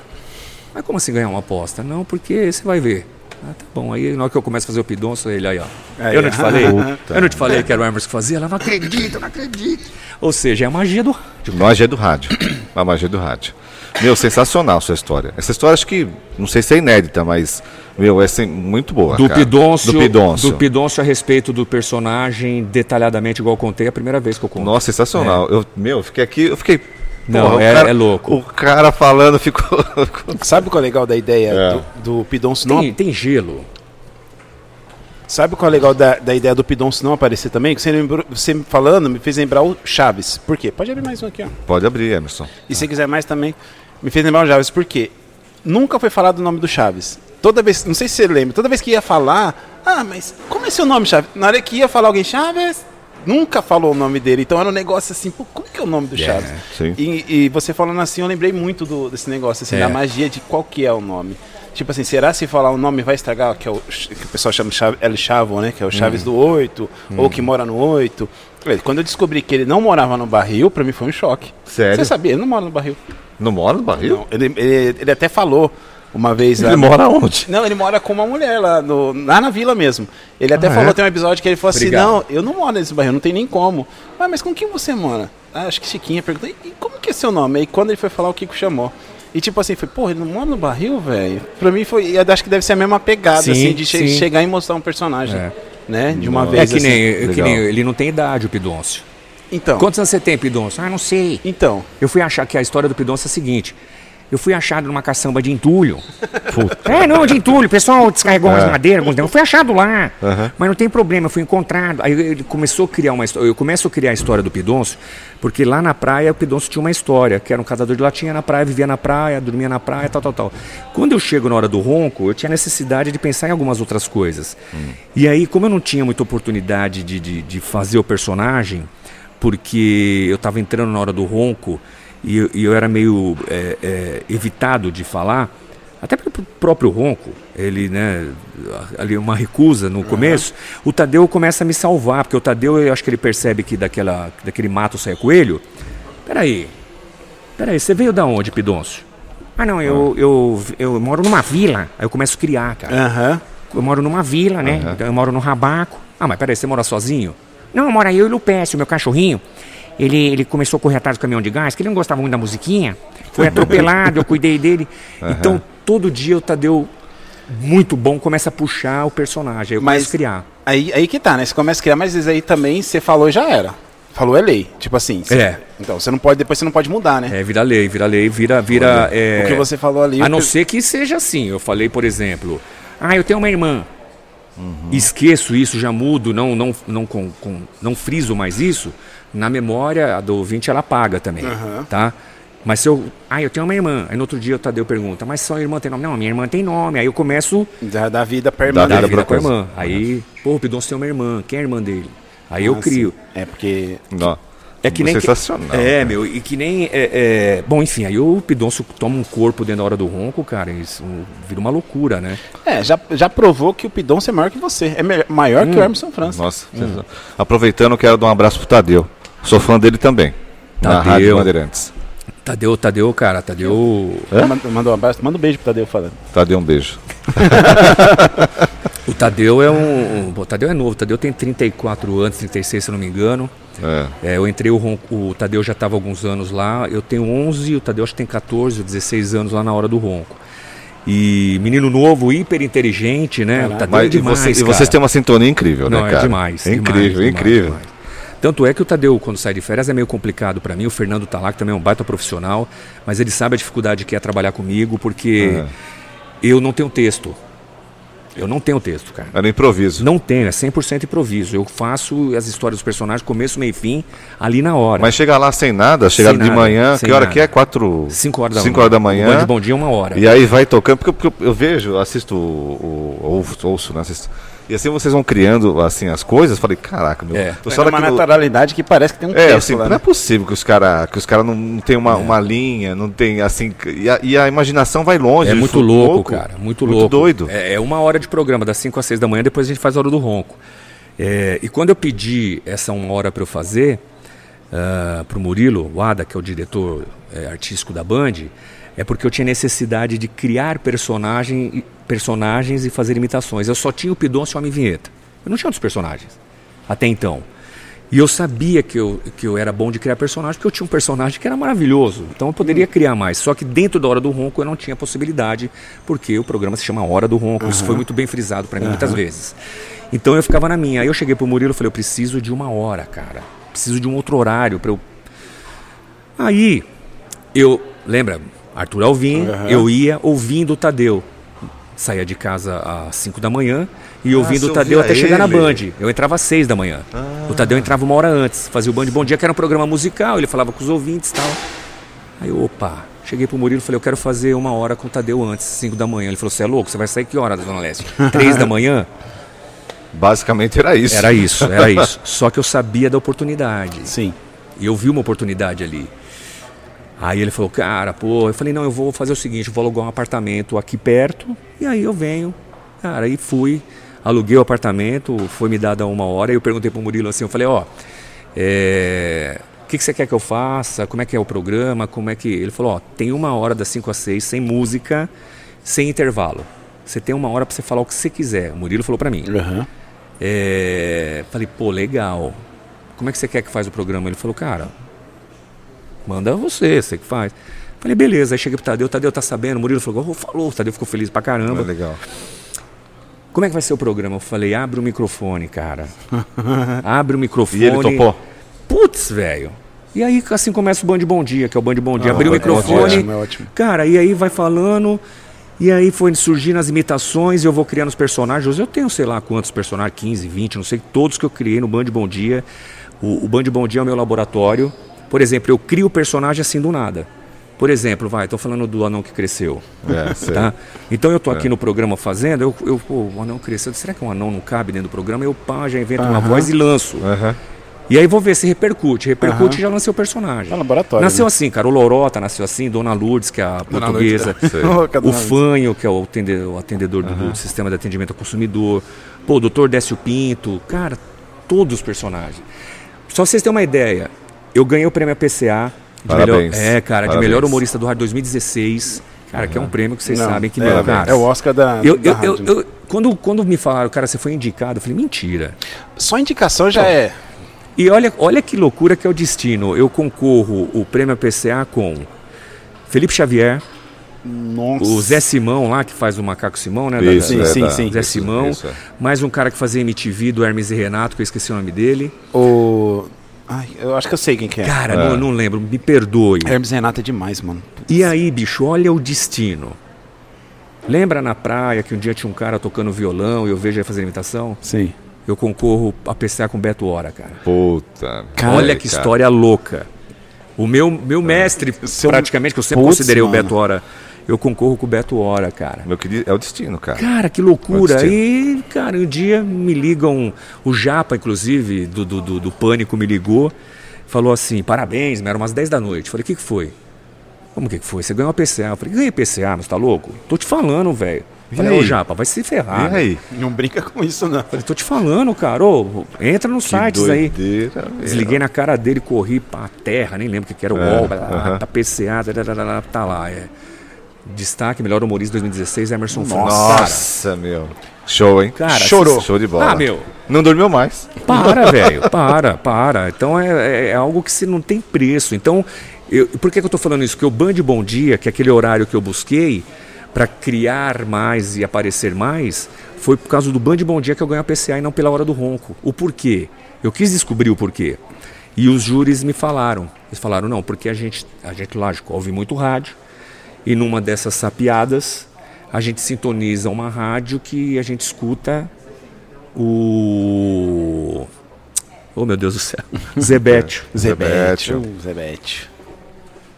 Mas como assim ganhar uma aposta? Não, porque você vai ver. Ah, tá bom. Aí na hora que eu começo a fazer o Pidoncio, ele aí, ó. Aí, eu não te falei? Puta. eu não te falei que era o Emerson que fazia? Ela não acredita, não acredita. Ou seja, é a magia do rádio. Magia do rádio. A magia do rádio. Meu, sensacional a sua história. Essa história acho que, não sei se é inédita, mas, meu, é sem- muito boa. Do cara. Pidoncio, Do Pidoncio. do Pidoncio a respeito do personagem, detalhadamente, igual eu contei, é a primeira vez que eu conto. Nossa, sensacional. Eu, meu, eu fiquei aqui, eu fiquei. Não, o é- cara- é louco. O cara falando ficou. Sabe qual é legal da ideia É. do, do Pidoncio não Tem, tem gelo. Sabe qual é legal da, da ideia do Pidoncio não aparecer também? Que você, lembrou, você me falando me fez lembrar o Chaves. Por quê? Pode abrir mais um aqui, ó. Pode abrir, Emerson. E se quiser mais também, me fez lembrar o Chaves. Por quê? Nunca foi falado o nome do Chaves. Toda vez, não sei se você lembra, toda vez que ia falar, ah, mas como é seu nome, Chaves? Na hora que ia falar alguém, Chaves, nunca falou o nome dele. Então era um negócio assim, pô, como que é o nome do Chaves? sim. E, e você falando assim, eu lembrei muito do- desse negócio, assim, É. da magia de qual que é o nome. Tipo assim, será se falar o nome vai estragar, que, é o, que o pessoal chama Chave- El Chavo, né? Que é o Chaves do 8, ou que mora no 8. Quando eu descobri que ele não morava no barril, pra mim foi um choque. Sério? Você sabia? Ele não mora no barril. Não mora no barril? Não, ele, ele, ele até falou uma vez lá. Ele mora onde? Não, ele mora com uma mulher lá, no, lá na vila mesmo. Ele até Ah, falou, é? tem um episódio que ele falou Obrigado. assim, não, eu não moro nesse barril, não tem nem como. Ah, mas com quem você mora? Ah, acho que Chiquinha perguntou, e como que é seu nome? Aí quando ele foi falar, o Kiko chamou. E tipo assim, foi, pô, ele não mora no barril, velho? Pra mim foi, acho que deve ser a mesma pegada, Sim, assim, de che- sim. chegar e mostrar um personagem, É. né? De uma Nossa. vez, É que assim. nem, é que nem ele não tem idade, o Pidoncio. Então, Quantos anos você tem, Pidoncio? Ah, não sei. então, Eu fui achar que a história do Pidoncio é a seguinte. Eu fui achado numa caçamba de entulho. É, não, de entulho. O pessoal descarregou umas É. madeiras, alguns negócios. Foi achado lá. Aham. Mas não tem problema, eu fui encontrado. Aí ele começou a criar uma história. Eu começo a criar a história do Pidoncio, porque lá na praia o Pidoncio tinha uma história, que era um catador de latinha na praia, vivia na praia, dormia na praia, tal, tal, tal. Quando eu chego na hora do ronco, eu tinha necessidade de pensar em algumas outras coisas. E aí, como eu não tinha muita oportunidade de, de, de fazer o personagem, porque eu estava entrando na hora do ronco e, eu- e eu era meio é, é, evitado de falar, até pelo próprio ronco, ele, né, ali uma recusa no começo, o Tadeu começa a me salvar, porque o Tadeu, eu acho que ele percebe que daquela, daquele mato sai coelho. Peraí, peraí, você veio da onde, Pidoncio? Ah, não, eu, eu, eu moro numa vila. Aí eu começo a criar, cara. aham. Eu moro numa vila, né? Então eu moro no Rabaco. Ah, mas peraí, você mora sozinho? Não, mora eu e o Lupécio, meu cachorrinho. Ele, ele começou a correr atrás do caminhão de gás, que ele não gostava muito da musiquinha. Foi atropelado, eu cuidei dele. Então, todo dia o Tadeu, muito bom, começa a puxar o personagem. Aí eu Mas- começo a criar. Aí, aí que tá, né? Você começa a criar, mas aí também você falou já era. Falou é lei. Tipo assim. É. Então, você não pode, depois você não pode mudar, né? É, vira lei, vira lei, vira. vira é, O que você falou ali. A não pe- ser que seja assim. Eu falei, por exemplo, Ah, eu tenho uma irmã. esqueço isso, já mudo, não, não, não, com, com- não friso mais isso. Na memória a do ouvinte ela apaga também, Aham. tá? Mas se eu, ah, eu tenho uma irmã. Aí no outro dia o Tadeu pergunta, mas sua irmã tem nome? Não, minha irmã tem nome. Aí eu começo Da, da vida Da permanente. a vida vida com a pra irmã. Aí, pô, o Pidoncio tem uma irmã. Quem é a irmã dele? Aí eu Ah, crio. sim. É porque. Não. É que nem que- sensacional. é, meu, e que nem. É, é, Bom, enfim, aí o Pidoncio toma um corpo dentro da hora do ronco, cara, isso vira uma loucura, né? É, já, já provou que o Pidoncio é maior que você. É maior Hum. que o Emerson França. Nossa, sensacional. aproveitando, quero dar um abraço pro Tadeu. Sou fã dele também. Na Tadeu. Rádio Bandeirantes. Tadeu, Tadeu, cara, Tadeu. Manda, manda um abraço, manda um beijo pro Tadeu falando. Tadeu, um beijo. O Tadeu é um. O Tadeu é novo, o Tadeu tem 34 anos, 36, se eu não me engano. É. É, eu entrei, o, ronco, o Tadeu já estava alguns anos lá, eu tenho 11, o Tadeu acho que tem 14 ou 16 anos lá na hora do ronco. E menino novo, hiper inteligente, né? O Caraca. Tadeu é Mas e, demais, você- e cara. vocês têm uma sintonia incrível, Não, né, é cara? demais. É demais, incrível, demais, incrível. demais. Tanto é que o Tadeu, quando sai de férias, é meio complicado para mim. O Fernando tá lá, que também é um baita profissional, mas ele sabe a dificuldade que é trabalhar comigo, porque É. eu não tenho texto. Eu não tenho texto, cara. Era um improviso. Não tenho, é 100% improviso. Eu faço as histórias dos personagens, começo, meio e fim, ali na hora. Mas chega lá sem nada, chega de manhã, que hora nada. que é? Quatro... 5 horas da cinco manhã. horas da manhã. Band Bom Dia é uma hora. E aí vai tocando, porque, eu- porque eu, vejo, assisto, o, ouço, né? assisto. E assim vocês vão criando assim as coisas, falei, caraca, meu. É. eu É uma no- naturalidade que parece que tem um É, texto assim, lá, não né? é possível que os caras que os cara não, não tem uma, uma linha, não tem assim. E a, e a imaginação vai longe. É muito louco, cara. Muito, louco. doido. É, é uma hora de programa, das 5 às 6 da manhã, depois a gente faz a hora do ronco. É, e quando eu pedi essa uma hora para eu fazer, para o Murilo, o Ada, que é o diretor é, artístico da Band, é porque eu tinha necessidade de criar personagem, personagens e fazer imitações. Eu só tinha o Pidoncio e o Homem Vinheta. Eu não tinha outros personagens até então. E eu sabia que eu, que eu era bom de criar personagem, porque eu tinha um personagem que era maravilhoso. Então eu poderia criar mais. Só que dentro da Hora do Ronco eu não tinha possibilidade, porque o programa se chama Hora do Ronco. Isso foi muito bem frisado para mim muitas vezes. Então eu ficava na minha. Aí eu cheguei pro Murilo e falei, eu preciso de uma hora, cara. Preciso de um outro horário para eu. Aí eu. Lembra? Arthur Alvim, eu ia ouvindo o Tadeu. Saía de casa às 5 da manhã e ouvindo você o Tadeu até chegar na ele. Band. Eu entrava às 6 da manhã. O Tadeu entrava uma hora antes, fazia o Band Bom Dia, que era um programa musical, ele falava com os ouvintes e tal. Aí, opa, cheguei pro Murilo e falei, eu quero fazer uma hora com o Tadeu antes, 5 da manhã. Ele falou, você é louco? Você vai sair que hora da Zona Leste? 3 da manhã? Basicamente era isso. Era isso, era isso. Só que eu sabia da oportunidade. Sim. E eu vi uma oportunidade ali. Aí ele falou, cara, pô, eu falei, não, eu vou fazer o seguinte, eu vou alugar um apartamento aqui perto, e aí eu venho. Cara, aí fui, aluguei o apartamento, foi me dada uma hora, e eu perguntei pro Murilo assim, eu falei, ó, é, o que, que você quer que eu faça? Como é que é o programa? Como é que. Ele falou, ó, tem uma hora das 5 às 6, sem música, sem intervalo. Você tem uma hora para você falar o que você quiser. O Murilo falou para mim. Aham. É, falei, pô, legal. Como é que você quer que faz o programa? Ele falou, cara, manda você, você que faz. Falei, beleza. Aí cheguei pro Tadeu, Tadeu tá sabendo? O Murilo falou, oh, falou. O Tadeu ficou feliz pra É caramba. legal. Como é que vai ser o programa? Eu falei, abre o microfone, cara. abre o microfone. E ele topou. Putz, velho. E aí assim começa o Band Bom Dia, que é o Band Bom Dia. Ah, Abri o microfone. ótimo, é ótimo. Cara, e aí vai falando. E aí foi surgindo as imitações, eu vou criando os personagens. Eu tenho, sei lá, quantos personagens, 15, 20, não sei, todos que eu criei no Band Bom Dia. O, o Band Bom Dia é o meu laboratório. Por exemplo, eu crio o personagem assim do nada. Por exemplo, vai, tô falando do anão que cresceu. É, sei. Tá? Então eu tô aqui no programa fazendo, eu, eu pô, o anão cresceu, será que um anão não cabe dentro do programa? Eu pá, já invento uma Aham. voz e lanço. Aham. E aí vou ver se repercute. Repercute e já lancei o personagem. É laboratório, Nasceu né? assim, cara. O Lorota nasceu assim, Dona Lourdes, que é a Dona portuguesa. Lourdes, Sei. Louca, o Lourdes. Fanho, que é o atende- o atendedor do, do sistema de atendimento ao consumidor. Pô, o Dr. Décio Pinto. Cara, todos os personagens. Só vocês terem uma ideia, eu ganhei o prêmio APCA. De Parabéns. Melhor, é, cara, de Parabéns. melhor humorista do rádio 2016. Cara, que é um prêmio que vocês Não, sabem que, é, meu, cara. É o Oscar da, eu, da eu, rádio, eu, eu- quando, quando me falaram, cara, você foi indicado, eu falei, mentira. Só indicação já é. E olha, olha que loucura que é o destino. Eu concorro o prêmio PCA com Felipe Xavier, Nossa. o Zé Simão lá, que faz o Macaco Simão, né? da- Isso, Sim, é, sim, sim. Zé Isso, Simão. isso, é. Mais um cara que fazia MTV do Hermes e Renato, que eu esqueci o nome dele. O. Ai, eu acho que eu sei quem que é. Cara, não, não lembro, me perdoe. Hermes Renato é demais, mano. E aí, bicho, olha o destino. Lembra na praia que um dia tinha um cara tocando violão e eu vejo ele fazendo imitação? Sim. eu concorro a PCA com Beto Hora, cara. Puta. Olha que cara. história louca. O meu, meu mestre, Seu- praticamente, que eu sempre Putz, considerei o mano. Beto Hora, eu concorro com o Beto Hora, cara. Meu querido, é o destino, cara. Cara, que loucura. Pode ser. E, cara, um dia me ligam, o Japa, inclusive, do, do, do, do Pânico, me ligou, falou assim: parabéns, eram umas 10 da noite. Falei: o que, que foi? Como que que foi? Você ganhou uma PCA. Eu falei: ganhei PCA, mas tá louco? Tô te falando, velho. Falei: ô Japa, vai se ferrar. E aí? Não brinca com isso, não. Falei: tô te falando, cara. Ô, entra nos Que sites aí. meu. Desliguei na cara dele, corri pra terra, nem lembro o que, que era o É, UOL, blá, aham. tá PCA, tá, tá, tá, tá lá. É. Destaque, melhor humorista 2016, Emerson Franco. Nossa, meu. Show, hein? Cara, Chorou. Show de bola. Ah, meu. Não dormiu mais. Para, velho, para, para. Então é, é- é algo que se não tem preço. Então, eu, por que, que eu tô falando isso? Porque o Band Bom Dia, que é aquele horário que eu busquei para criar mais e aparecer mais, foi por causa do Band Bom Dia que eu ganhei a PCA e não pela hora do ronco. O porquê? Eu quis descobrir o porquê. E os júris me falaram. Eles falaram, não, porque a gente, a gente, lógico, ouve muito rádio. E numa dessas sapiadas, a gente sintoniza uma rádio que a gente escuta o. Oh meu Deus do céu. Zebete. Zebete. Zebete.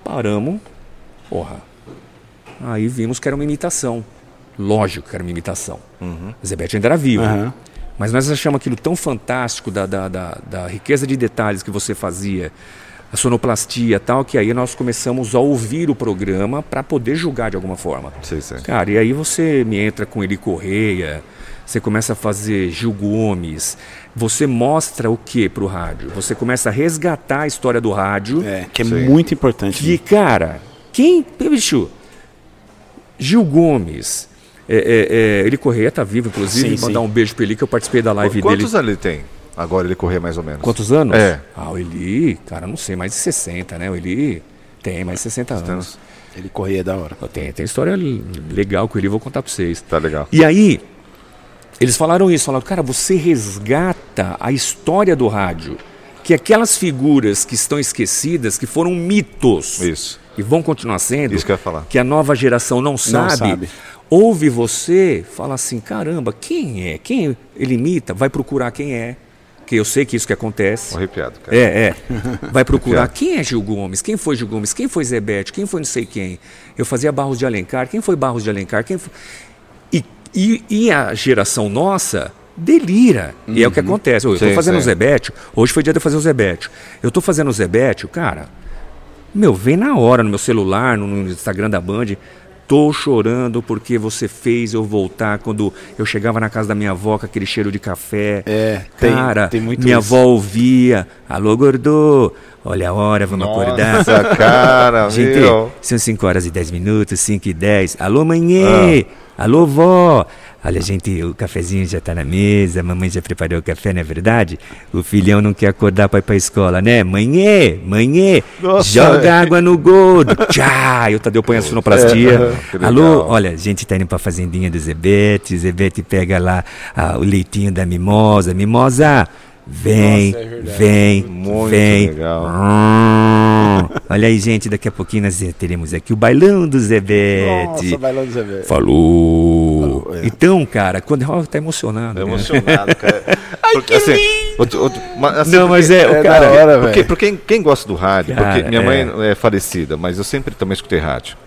Paramos. Porra. Aí vimos que era uma imitação. Lógico que era uma imitação. Zebete ainda era vivo. Aham. Mas nós achamos aquilo tão fantástico da, da, da, da riqueza de detalhes que você fazia, a sonoplastia e tal, que aí nós começamos a ouvir o programa para poder julgar de alguma forma. Sei, sei. Cara, e aí você me entra com Eli Correia, você começa a fazer Gil Gomes, você mostra o que pro rádio? Você começa a resgatar a história do rádio. É, que é Sim. muito importante. Que, cara, quem. Bicho, Gil Gomes. É, é, é, Eli Correia tá vivo, inclusive. Sim, mandar sim. um beijo pra ele que eu participei da live Quantos dele. anos ele tem? Agora ele correr mais ou menos. Quantos anos? É. Ah, o Eli, cara, não sei, mais de 60, né? O Eli tem mais de 60 anos. anos. Ele corria da hora. Tem, tem história legal com ele, vou contar pra vocês. Tá legal. E aí, eles falaram isso, falaram, cara, você resgata a história do rádio. Que aquelas figuras que estão esquecidas, que foram mitos, Isso. e vão continuar sendo, Isso que eu ia falar. que a nova geração não sabe, sabe. ouve você, fala assim, caramba, quem é? Quem ele imita? Vai procurar quem é. Que eu sei que isso que acontece. Tô arrepiado, cara. É, é. Vai procurar quem é Gil Gomes, quem foi Gil Gomes, quem foi Zebete, quem foi não sei quem. Eu fazia Barros de Alencar, quem foi Barros de Alencar, quem foi... E, e, e a geração nossa delira. E é o que acontece. Eu estou Sim, fazendo o. Zebete, hoje foi dia de eu fazer o Zebete. Eu estou fazendo o Zebete, cara, meu, vem na hora no meu celular, no, no Instagram da Band. Tô chorando porque você fez eu voltar quando eu chegava na casa da minha avó com aquele cheiro de café. É, tem- Cara, tem muito minha isso. avó ouvia. Alô, gordo, olha a hora, vamos acordar. Nossa, cara, Gente, meu. são 5 horas e 10 minutos, 5 e 10. Alô, manhã! Alô, vó! Olha, gente, o cafezinho já tá na mesa, a mamãe já preparou o café, não é verdade? O filhão não quer acordar pra ir pra escola, né? Manhã, manhã, Nossa, joga velho. água no gordo. Tchá! Eu Tadeu põe a sonoplastia. É. Alô, olha, a gente tá indo pra fazendinha do Zebete, Zebete pega lá ah, o leitinho da mimosa. Mimosa, vem, Nossa, é vem, Muito vem. legal. Hum. Olha aí, gente, daqui a pouquinho nós teremos aqui o bailão do Zebete. Nossa, bailão do Zebete. Falou. Falou, é. Então, cara, quando ó, tá emocionado. Né? emocionado, cara. Porque, assim, outro- outro- mas, assim, Não, mas é, o é cara. hora, Porque, porque quem, quem gosta do rádio, Cara, porque minha é. mãe é falecida, mas eu sempre também escutei rádio.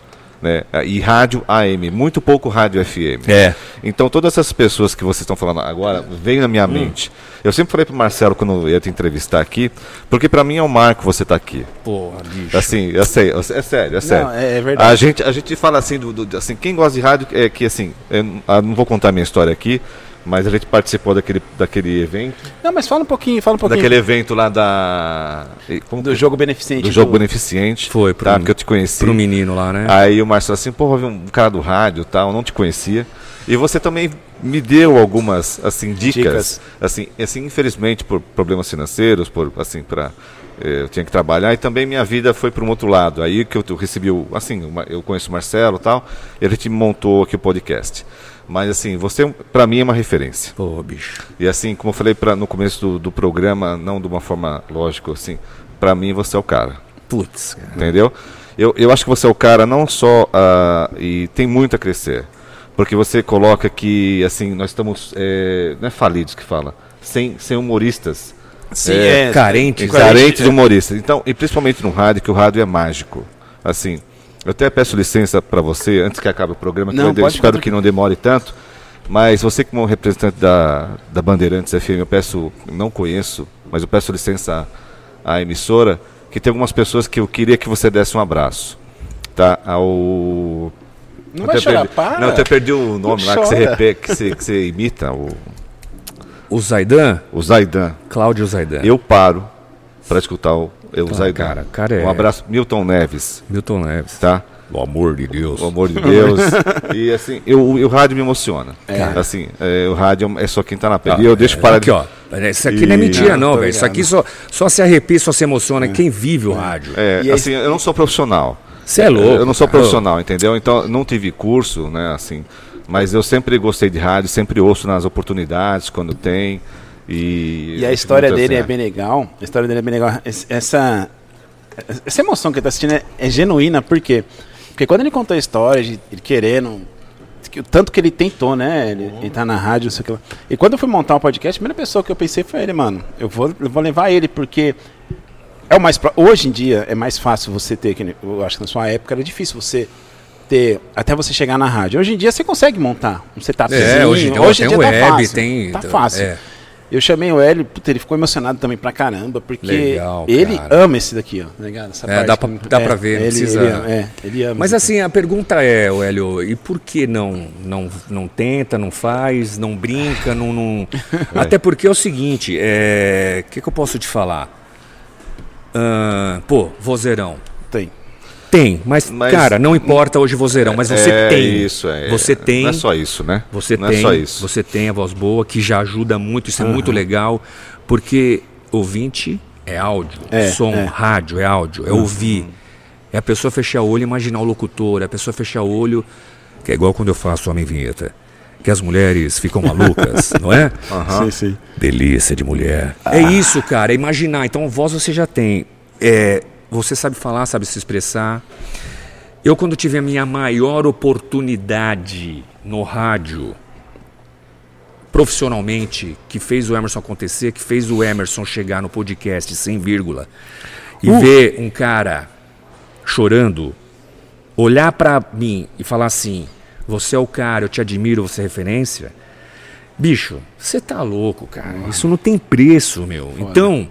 Né? E rádio AM, muito pouco rádio FM. É. Então todas essas pessoas que vocês estão falando agora veio na Hum. minha mente. Eu sempre falei pro Marcelo quando eu ia te entrevistar aqui, porque para mim é um marco você estar aqui. Porra, bicho. Assim, eu sei, eu sei, é sério, é sério. é- é verdade. A gente, a gente fala assim, do, do- assim, quem gosta de rádio é que assim, eu não- ah, não vou contar minha história aqui, mas a gente participou daquele, daquele evento, Não, mas fala um pouquinho, fala um pouquinho. daquele evento lá da como do que- jogo beneficente. do jogo beneficente, Foi, pro- tá, que eu te conheci. Pro menino lá, né? Aí o Marcelo assim, pô, vi um cara do rádio e tal, eu não te conhecia. E você também me deu algumas assim dicas, Dicas. assim, assim infelizmente por problemas financeiros, por assim para eu tinha que trabalhar e também minha vida foi para um outro lado. Aí que eu, recebi o assim, eu conheço o Marcelo e tal, e a gente montou aqui o podcast. Mas assim, você para mim é uma referência. Pô, bicho. E assim, como eu falei pra, no começo do, do programa, não de uma forma lógica, assim, para mim você é o cara Putz, cara. entendeu? Eu, eu acho que você é o cara não só ah, e tem muito a crescer, porque você coloca que assim nós estamos é, não é falidos que fala, sem, sem humoristas. Sim, É, é, carente, é, Carentes de humoristas. Então, e principalmente no rádio, que o rádio é mágico. Assim, eu até peço licença para você, antes que acabe o programa, que Não, eu pode espero que não demore tanto. Mas você, como representante da, da Bandeirantes FM, eu peço, não conheço, mas eu peço licença à, à emissora, que tem algumas pessoas que eu queria que você desse um abraço. Tá? Ao. Não eu vai até chorar, perdi, para. Não, eu até perdi o nome lá que você, repete, que, você, que você imita, o, O Zaidan, o Zaidan. Cláudio Zaidan. Eu paro para escutar o, o Zaidan. cara, cara é- Um abraço, Milton Neves, Milton Neves. tá? Pelo amor de Deus. Pelo amor de Deus. e assim, eu, o rádio me emociona. Assim, é, o rádio é só quem tá na pele. e eu deixo parar Aqui, ó. Isso aqui não é E- mentira, Não, velho. Isso aqui só, só se arrepia, só se emociona. Quem vive o rádio. É, E aí- assim, eu não sou profissional. Você é louco. Eu não sou cara. profissional, entendeu? Então, não tive curso, né, assim. Mas eu sempre gostei de rádio, sempre ouço nas oportunidades, quando tem. E, E a história dele é né, bem legal. A história dele é bem legal. Essa, essa emoção que ele tá assistindo é, é genuína, por quê? Porque quando ele contou a história de ele querendo. que o Tanto que ele tentou, né? Ele, ele tá na rádio, não sei o que lá. E quando eu fui montar um podcast, a primeira pessoa que eu pensei foi ele, mano. Eu vou, eu vou levar ele, porque é o mais. pró- Hoje em dia é mais fácil você ter. que Eu acho que na sua época era difícil você ter. Até você chegar na rádio. Hoje em dia você consegue montar um setupzinho. É, hoje, tem- hoje em tem dia web, tá fácil. tem. Tá fácil. é. Eu chamei o Hélio, puta, ele ficou emocionado também pra caramba, porque Legal, ele ama esse daqui, ó. tá ligado? Essa É, dá pra- que- dá pra ver, ele, precisa- Ele ama, é, ele ama. Mas assim, a pergunta é, o Hélio, e por que não, não, não tenta, não faz, não brinca, não. não... Até porque é o seguinte, é. O que, que eu posso te falar? Ah, pô, vozeirão. Tem. Tem, mas, Mas- cara, não importa hoje vozeirão, mas você é tem. isso, é. Você tem. Não é só isso, né? Você não tem, é só isso. você tem a voz boa que já ajuda muito, isso é muito legal, porque ouvinte é áudio, É, som, é. rádio é áudio, é ouvir. É a pessoa fechar o olho e imaginar o locutor, é a pessoa fechar o olho, que é igual quando eu faço Homem Vinheta, que as mulheres ficam malucas, não é? Sim, sim. Delícia de mulher. É isso, cara, é imaginar. Então, voz você já tem. É, você sabe falar, sabe se expressar. Eu, quando tive a minha maior oportunidade no rádio, profissionalmente, que fez o Emerson acontecer, que fez o Emerson chegar no podcast sem vírgula, e ver um cara chorando, olhar pra mim e falar assim: você é o cara, eu te admiro, você é referência. Bicho, você tá louco, cara. Isso não tem preço, meu. Então,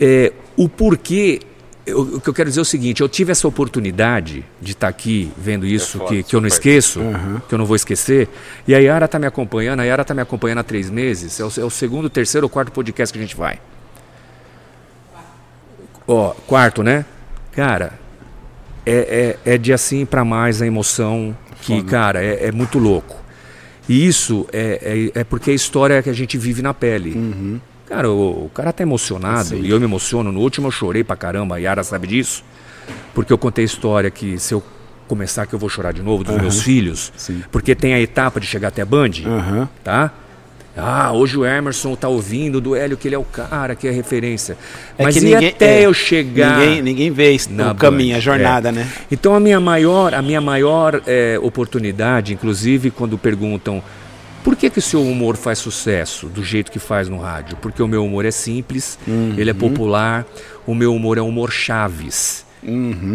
é, o porquê. Eu- O que eu quero dizer é o seguinte: eu tive essa oportunidade de estar aqui vendo isso, que, que eu não esqueço, que eu não vou esquecer. E a Yara tá me acompanhando, a Yara tá me acompanhando há três meses. É o, é o segundo, terceiro ou quarto podcast que a gente vai. Ó, quarto, né? Cara, é, é, é de assim pra mais a emoção que, cara, é, é muito louco. E isso é, é, é porque é a história que a gente vive na pele. Cara, o, o cara tá emocionado e eu me emociono. No último eu chorei pra caramba, a Yara sabe disso. Porque eu contei a história que se eu começar que eu vou chorar de novo dos meus filhos. Sim. Porque tem a etapa de chegar até a Band, Aham. tá? Ah, hoje o Emerson tá ouvindo do Hélio que ele é o cara, que é referência. É Mas que ninguém- até é, eu chegar... Ninguém, ninguém vê o caminho, Band, a jornada, é. né? Então a minha maior, a minha maior eh, oportunidade, inclusive quando perguntam por que, que o seu humor faz sucesso do jeito que faz no rádio? Porque o meu humor é simples, ele é Uhum. popular, o meu humor é um humor chaves.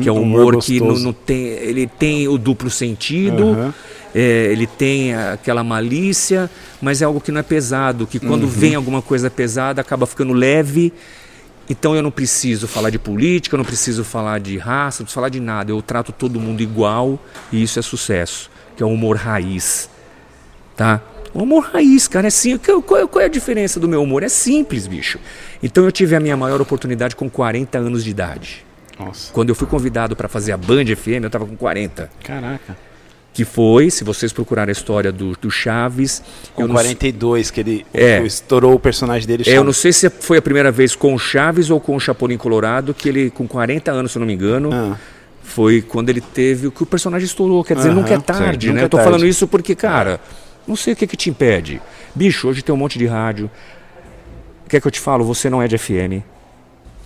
que é um humor humor, que não, não tem. Ele tem o duplo sentido, Aham. é, ele tem aquela malícia, mas é algo que não é pesado, que Uhum. quando vem alguma coisa pesada acaba ficando leve. Então eu não preciso falar de política, eu não preciso falar de raça, não preciso falar de nada. Eu trato todo mundo igual e isso é sucesso, que é o humor raiz. Tá? O humor raiz, cara, é simples. Qual, qual- é a diferença do meu humor? É simples, bicho. Então eu tive a minha maior oportunidade com 40 anos de idade. Nossa. Quando eu fui convidado para fazer a Band FM, eu estava com 40. Caraca. Que foi, se vocês procurarem a história do, do Chaves. Com eu não, 42, que ele É. estourou o personagem dele. é, eu Chaves. não sei se foi a primeira vez com o Chaves ou com o Chapolin Colorado, que ele, com 40 anos, se eu não me engano, Ah. foi quando ele teve o que o personagem estourou. Quer dizer, Aham, nunca é sim, tarde, nunca né? é Eu tô tarde. falando isso porque, cara, não sei o que, que te impede. Bicho, hoje tem um monte de rádio. Quer que eu te falo? Você não é de FM.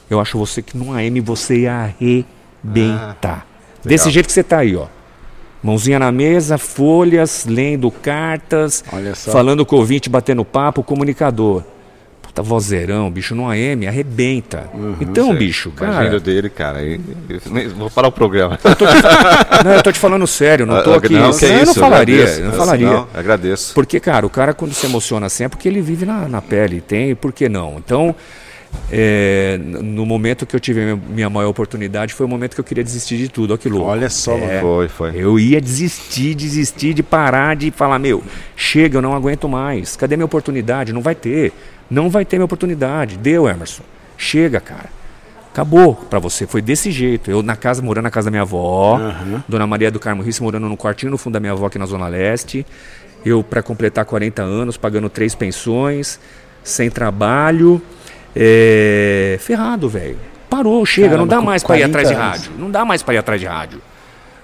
Eu acho você que num AM você ia arrebentar. Desse jeito que você tá aí, ó. Mãozinha na mesa, folhas, lendo cartas, falando com o ouvinte, batendo papo, comunicador. Puta vozeirão, bicho, no AM, arrebenta. então, Sei. bicho, Imagina cara. dele, cara. aí- eu nem- vou parar o programa. Não, eu tô te falando sério, não tô Ah, aqui. Não, que é eu não isso, falaria, agradeço. eu não falaria. Não, agradeço. Porque, cara, o cara quando se emociona assim é porque ele vive na, na pele, tem, por que não? Então, é, no momento que eu tive minha maior oportunidade, foi o momento que eu queria desistir de tudo, olha que louco. Olha só, É, Foi, foi. Eu ia desistir, desistir de parar de falar, meu, chega, eu não aguento mais. Cadê minha oportunidade? Não vai ter. Não vai ter minha oportunidade. Deu, Emerson. Chega, cara. Acabou pra você. Foi desse jeito. Eu na casa, morando na casa da minha avó, Dona Maria do Carmo Risse, morando no quartinho no fundo da minha avó aqui na Zona Leste. Eu, para completar 40 anos, pagando três pensões, sem trabalho. é, Ferrado, velho. Parou, chega, não Caramba, dá com mais pra ir 40 atrás de anos. rádio. Não dá mais pra ir atrás de rádio.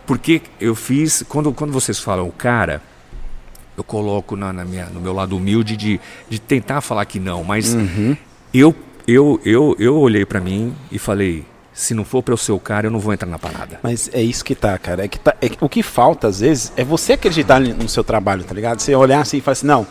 Porque eu fiz. Quando, quando vocês falam o cara, eu coloco na, na minha, no meu lado humilde de, de tentar falar que não, mas Uhum. eu, eu, eu, eu olhei pra mim e falei: se não for ser o cara, eu não vou entrar na parada. Mas é isso que tá, cara. É que tá, é o que falta, às vezes, é você acreditar no seu trabalho, tá ligado? Você olhar assim e falar assim, não,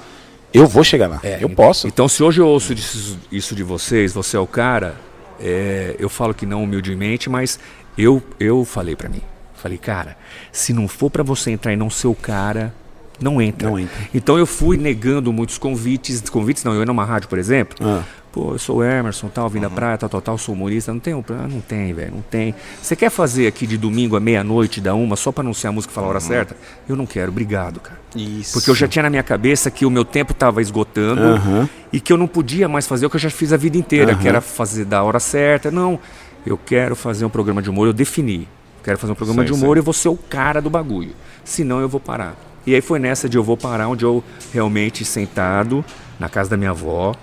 eu vou chegar lá. eu ent- posso. Então, se hoje eu ouço disso- isso de vocês, você é o cara, é, eu falo que não humildemente, mas eu, eu falei pra mim. Falei, cara, se não for pra você entrar e não ser o cara, não entra. Não entra. Então eu fui negando muitos convites. Convites não, eu ia numa rádio, por exemplo. Ah. Pô, eu sou o Emerson, tal, vim da praia, tal, tal, tal, sou humorista. Não tem, um- ah, não tem, velho, não tem. Você quer fazer aqui de domingo à meia-noite, da uma, só pra anunciar a música e falar a hora certa? Eu não quero, obrigado, cara. Isso. Porque eu já tinha na minha cabeça que o meu tempo estava esgotando Aham. e que eu não podia mais fazer o que eu já fiz a vida inteira, que era fazer da hora certa. Não, eu quero fazer um programa de humor, eu defini. Quero fazer um programa Sei, de humor sei. e vou ser o cara do bagulho. Senão eu vou parar. E aí foi nessa de eu vou parar, onde eu realmente sentado na casa da minha avó.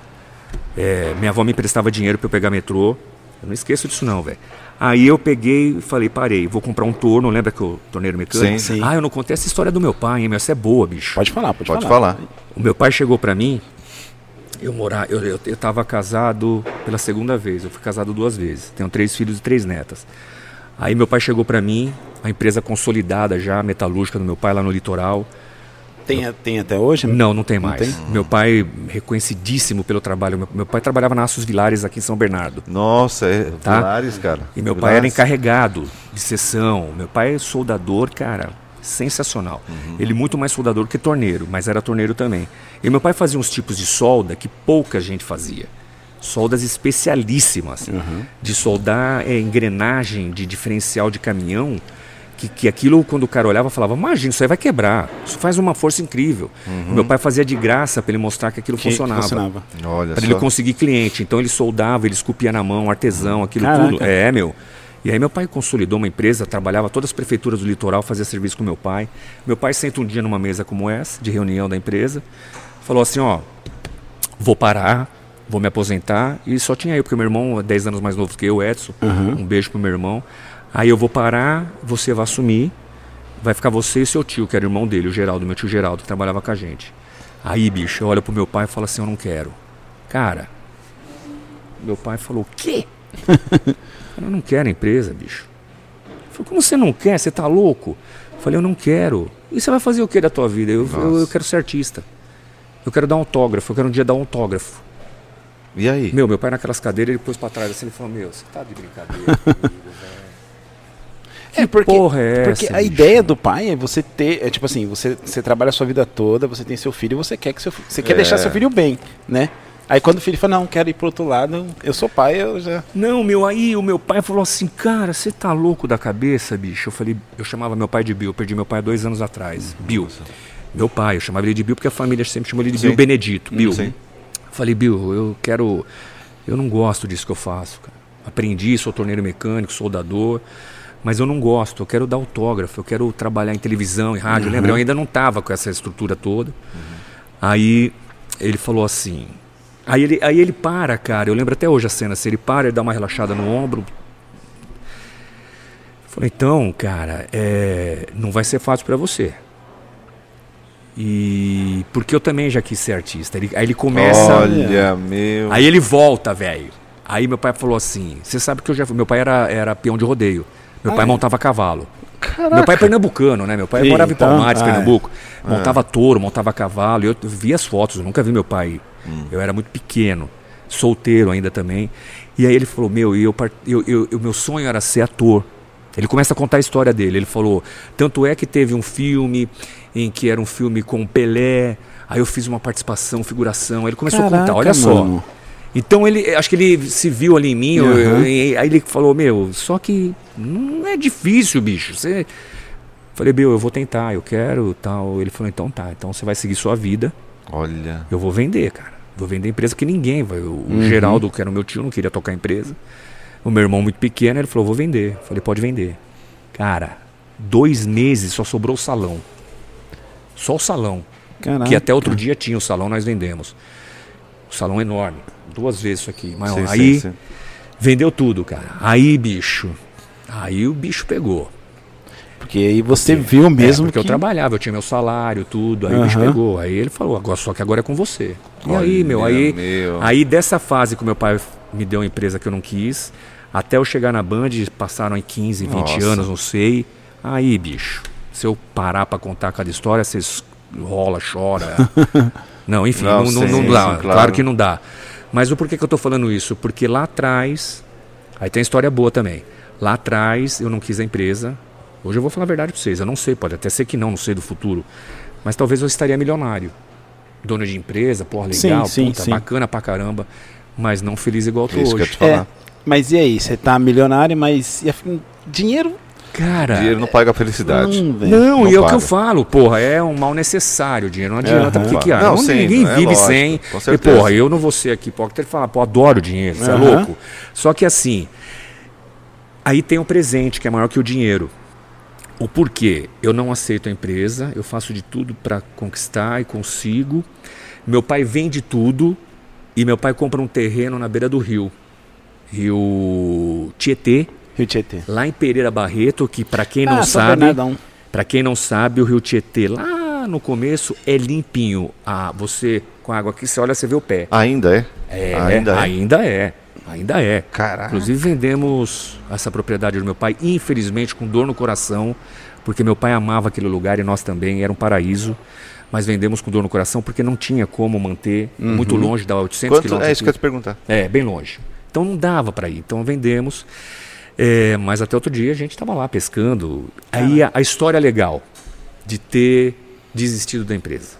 é, minha avó me emprestava dinheiro para eu pegar metrô. Eu não esqueço disso não, velho. Aí eu peguei e falei, parei, vou comprar um torno, lembra que o torneiro mecânico? Sim, sim. Ah, eu não contei essa história do meu pai, hein, meu, essa é boa, bicho. Pode falar, pode, Pode falar. falar. O meu pai chegou pra mim, eu morar, eu, eu, eu tava casado pela segunda vez, eu fui casado duas vezes, tenho três filhos e três netas. Aí meu pai chegou pra mim, a empresa consolidada já, metalúrgica do meu pai lá no litoral. Tem, tem até hoje? Não, não tem mais. tem? Meu pai, reconhecidíssimo pelo trabalho. Meu, meu pai trabalhava na Aços Vilares aqui em São Bernardo. Nossa, é Tá. Vilares, cara. E meu pai era Vilares. encarregado de sessão. Meu pai é soldador, cara, sensacional. Ele muito mais soldador que torneiro, mas era torneiro também. E meu pai fazia uns tipos de solda que pouca gente fazia. Soldas especialíssimas. De soldar é, engrenagem de diferencial de caminhão. Que, que aquilo, quando o cara olhava, falava: Imagina, isso aí vai quebrar. Isso faz uma força incrível. Meu pai fazia de graça para ele mostrar que aquilo Que funcionava funcionava. Para ele conseguir cliente. Então ele soldava, ele esculpia na mão, artesão, aquilo Caraca. tudo. É, meu. E aí meu pai consolidou uma empresa, trabalhava todas as prefeituras do litoral, fazia serviço com meu pai. Meu pai senta um dia numa mesa como essa, de reunião da empresa, falou assim, ó, vou parar, vou me aposentar. E só tinha eu, porque meu irmão é 10 anos mais novo que eu, Edson. Um beijo pro meu irmão. Aí eu vou parar, você vai assumir, vai ficar você e seu tio, que era irmão dele, o Geraldo, meu tio Geraldo, que trabalhava com a gente. Aí, bicho, eu olho pro meu pai e falo assim, eu não quero. Cara, meu pai falou, o quê? eu não quero a empresa, bicho. Eu falei, como você não quer? Você tá louco? Eu falei, eu não quero. E você vai fazer o que da tua vida? Eu, eu, eu quero ser artista. Eu quero dar um autógrafo, eu quero um dia dar um autógrafo. E aí? Meu, meu pai naquelas cadeiras, ele pôs pra trás assim, ele falou, meu, você tá de brincadeira comigo, velho. É, porque, porra é porque essa, a bicho? ideia do pai é você ter, é tipo assim, você, você trabalha a sua vida toda, você tem seu filho e você quer que seu você quer É. deixar seu filho bem, né? Aí quando o filho fala, não, quero ir pro outro lado, eu sou pai, eu já. Não, meu, aí o meu pai falou assim, cara, você tá louco da cabeça, bicho? Eu falei, eu chamava meu pai de Bill, eu perdi meu pai dois anos atrás. Bill. Meu pai, eu chamava ele de Bill porque a família sempre chamou ele de Sim. Bill Benedito. Bill. sim. Eu falei, Bill, eu quero. Eu não gosto disso que eu faço, cara. Aprendi, sou torneiro mecânico, soldador, mas eu não gosto. Eu quero dar autógrafo, eu quero trabalhar em televisão, em rádio. Lembra? Eu ainda não tava com essa estrutura toda. Aí ele falou assim. Aí ele, aí ele para, cara. Eu lembro até hoje a cena. Se ele para, ele dá uma relaxada no ombro. Falei, então, cara, é, não vai ser fácil pra você. E porque eu também já quis ser artista. Ele- aí ele começa. Olha, meu. Aí ele volta, velho. Aí meu pai falou assim: Você sabe que eu já. Meu pai era, era peão de rodeio. Meu pai montava cavalo. Meu pai é pernambucano, né? Meu pai Sim, morava em então, Palmares, ah, Pernambuco. Montava touro, montava cavalo. E eu vi as fotos, eu nunca vi meu pai. Eu era muito pequeno. solteiro ainda também. E aí ele falou: Meu, e eu, eu, eu, eu- meu sonho era ser ator. Ele começa a contar a história dele. Ele falou: Tanto é que teve um filme em que era um filme com Pelé. Aí eu fiz uma participação, figuração. Aí ele começou a Caraca, contar: Olha só. mano. Então ele, acho que ele se viu ali em mim, eu- Aham. eu- e aí ele falou, meu, só que não é difícil, bicho. Você... Falei, meu, eu vou tentar, eu quero, tal. Ele falou, então tá, então você vai seguir sua vida, Olha. eu vou vender, cara. Vou vender empresa que ninguém vai. O Uhum. Geraldo, que era o meu tio, não queria tocar a empresa. O meu irmão muito pequeno, ele falou, vou vender. Falei, pode vender. Cara, dois meses só sobrou o salão. Só o salão. Caraca. Que até outro dia tinha o salão, nós vendemos. O salão enorme. Duas vezes isso aqui. Mas Sim, sim, aí sim. vendeu tudo, cara. Aí, bicho. Aí o bicho pegou. Porque aí você viu mesmo É, porque eu que... trabalhava, eu tinha meu salário, tudo. Aí o bicho pegou. Aí ele falou, agora só que agora é com você. E aí, meu, Olha, aí, meu. aí dessa fase que o meu pai me deu uma empresa que eu não quis, até eu chegar na Band, passaram aí 15, 20 Nossa. anos, não sei. Aí, bicho, se eu parar pra contar cada história, vocês rola, chora. não, enfim, Não, não, não, não sim, dá. sim, claro. claro. que não dá. Mas o porquê que eu tô falando isso? Porque lá atrás, aí tem história boa também. Lá atrás eu não quis a empresa. Hoje eu vou falar a verdade pra vocês. Eu não sei, pode até ser que não, não sei do futuro. Mas talvez eu estaria milionário. Dono de empresa, porra, Sim, legal, sim, puta, sim. bacana pra caramba. Mas não feliz igual eu tô ia hoje. te falar. É, mas e aí? Você tá milionário, mas... Dinheiro... Cara, Dinheiro não paga a felicidade. Não, velho. Não, Não e é o que eu falo, porra, é um mal necessário o dinheiro, não adianta, Aham. porque? Não, Não, sim, ninguém é vive lógico, sem. com E, porra, eu não vou ser aqui hipócrita e falar, pô, adoro dinheiro, você é Aham. louco. Só que assim, aí tem o presente, que é maior que o dinheiro. O porquê? Eu não aceito a empresa, eu faço de tudo para conquistar e consigo. Meu pai vende tudo e meu pai compra um terreno na beira do rio. Rio Tietê, Rio Tietê. lá em Pereira Barreto, que para quem não Ah, sabe, para quem não sabe, o Rio Tietê lá no começo é limpinho. Ah, você com a água aqui, você olha, você vê o pé. Ainda é? É, Ainda é? ainda é. Ainda é. Caraca. Inclusive vendemos essa propriedade do meu pai, infelizmente com dor no coração, porque meu pai amava aquele lugar e nós também, era um paraíso. Mas vendemos com dor no coração porque não tinha como manter, muito longe, dá 800 Quanto, quilômetros. é isso que eu ia te perguntar. É, bem longe. Então não dava para ir. Então vendemos. É, mas até outro dia a gente estava lá pescando. Aí a, a história legal de ter desistido da empresa.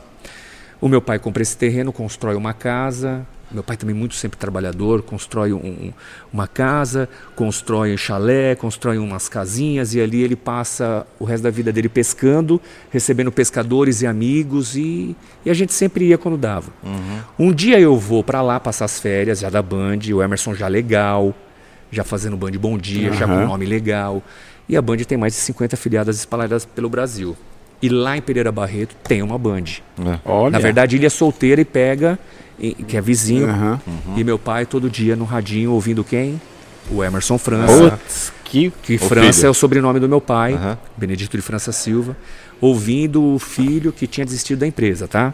O meu pai compra esse terreno, constrói uma casa. Meu pai também muito sempre trabalhador, constrói um- um- uma casa, constrói um chalé, constrói umas casinhas e ali ele passa o resto da vida dele pescando, recebendo pescadores e amigos e, e a gente sempre ia quando dava. Um dia eu vou para lá passar as férias já da Band, o Emerson já legal, já fazendo Band Bom Dia, já com nome legal. E a Band tem mais de 50 filiadas espalhadas pelo Brasil. E lá em Pereira Barreto tem uma Band. É. Olha. Na verdade, ele é solteiro e pega, e- que é vizinho. Aham. E meu pai todo dia no radinho ouvindo quem? O Emerson França. Putz, que... Que França filho. é o sobrenome do meu pai, Aham. Benedito de França Silva, ouvindo o filho que tinha desistido da empresa, tá?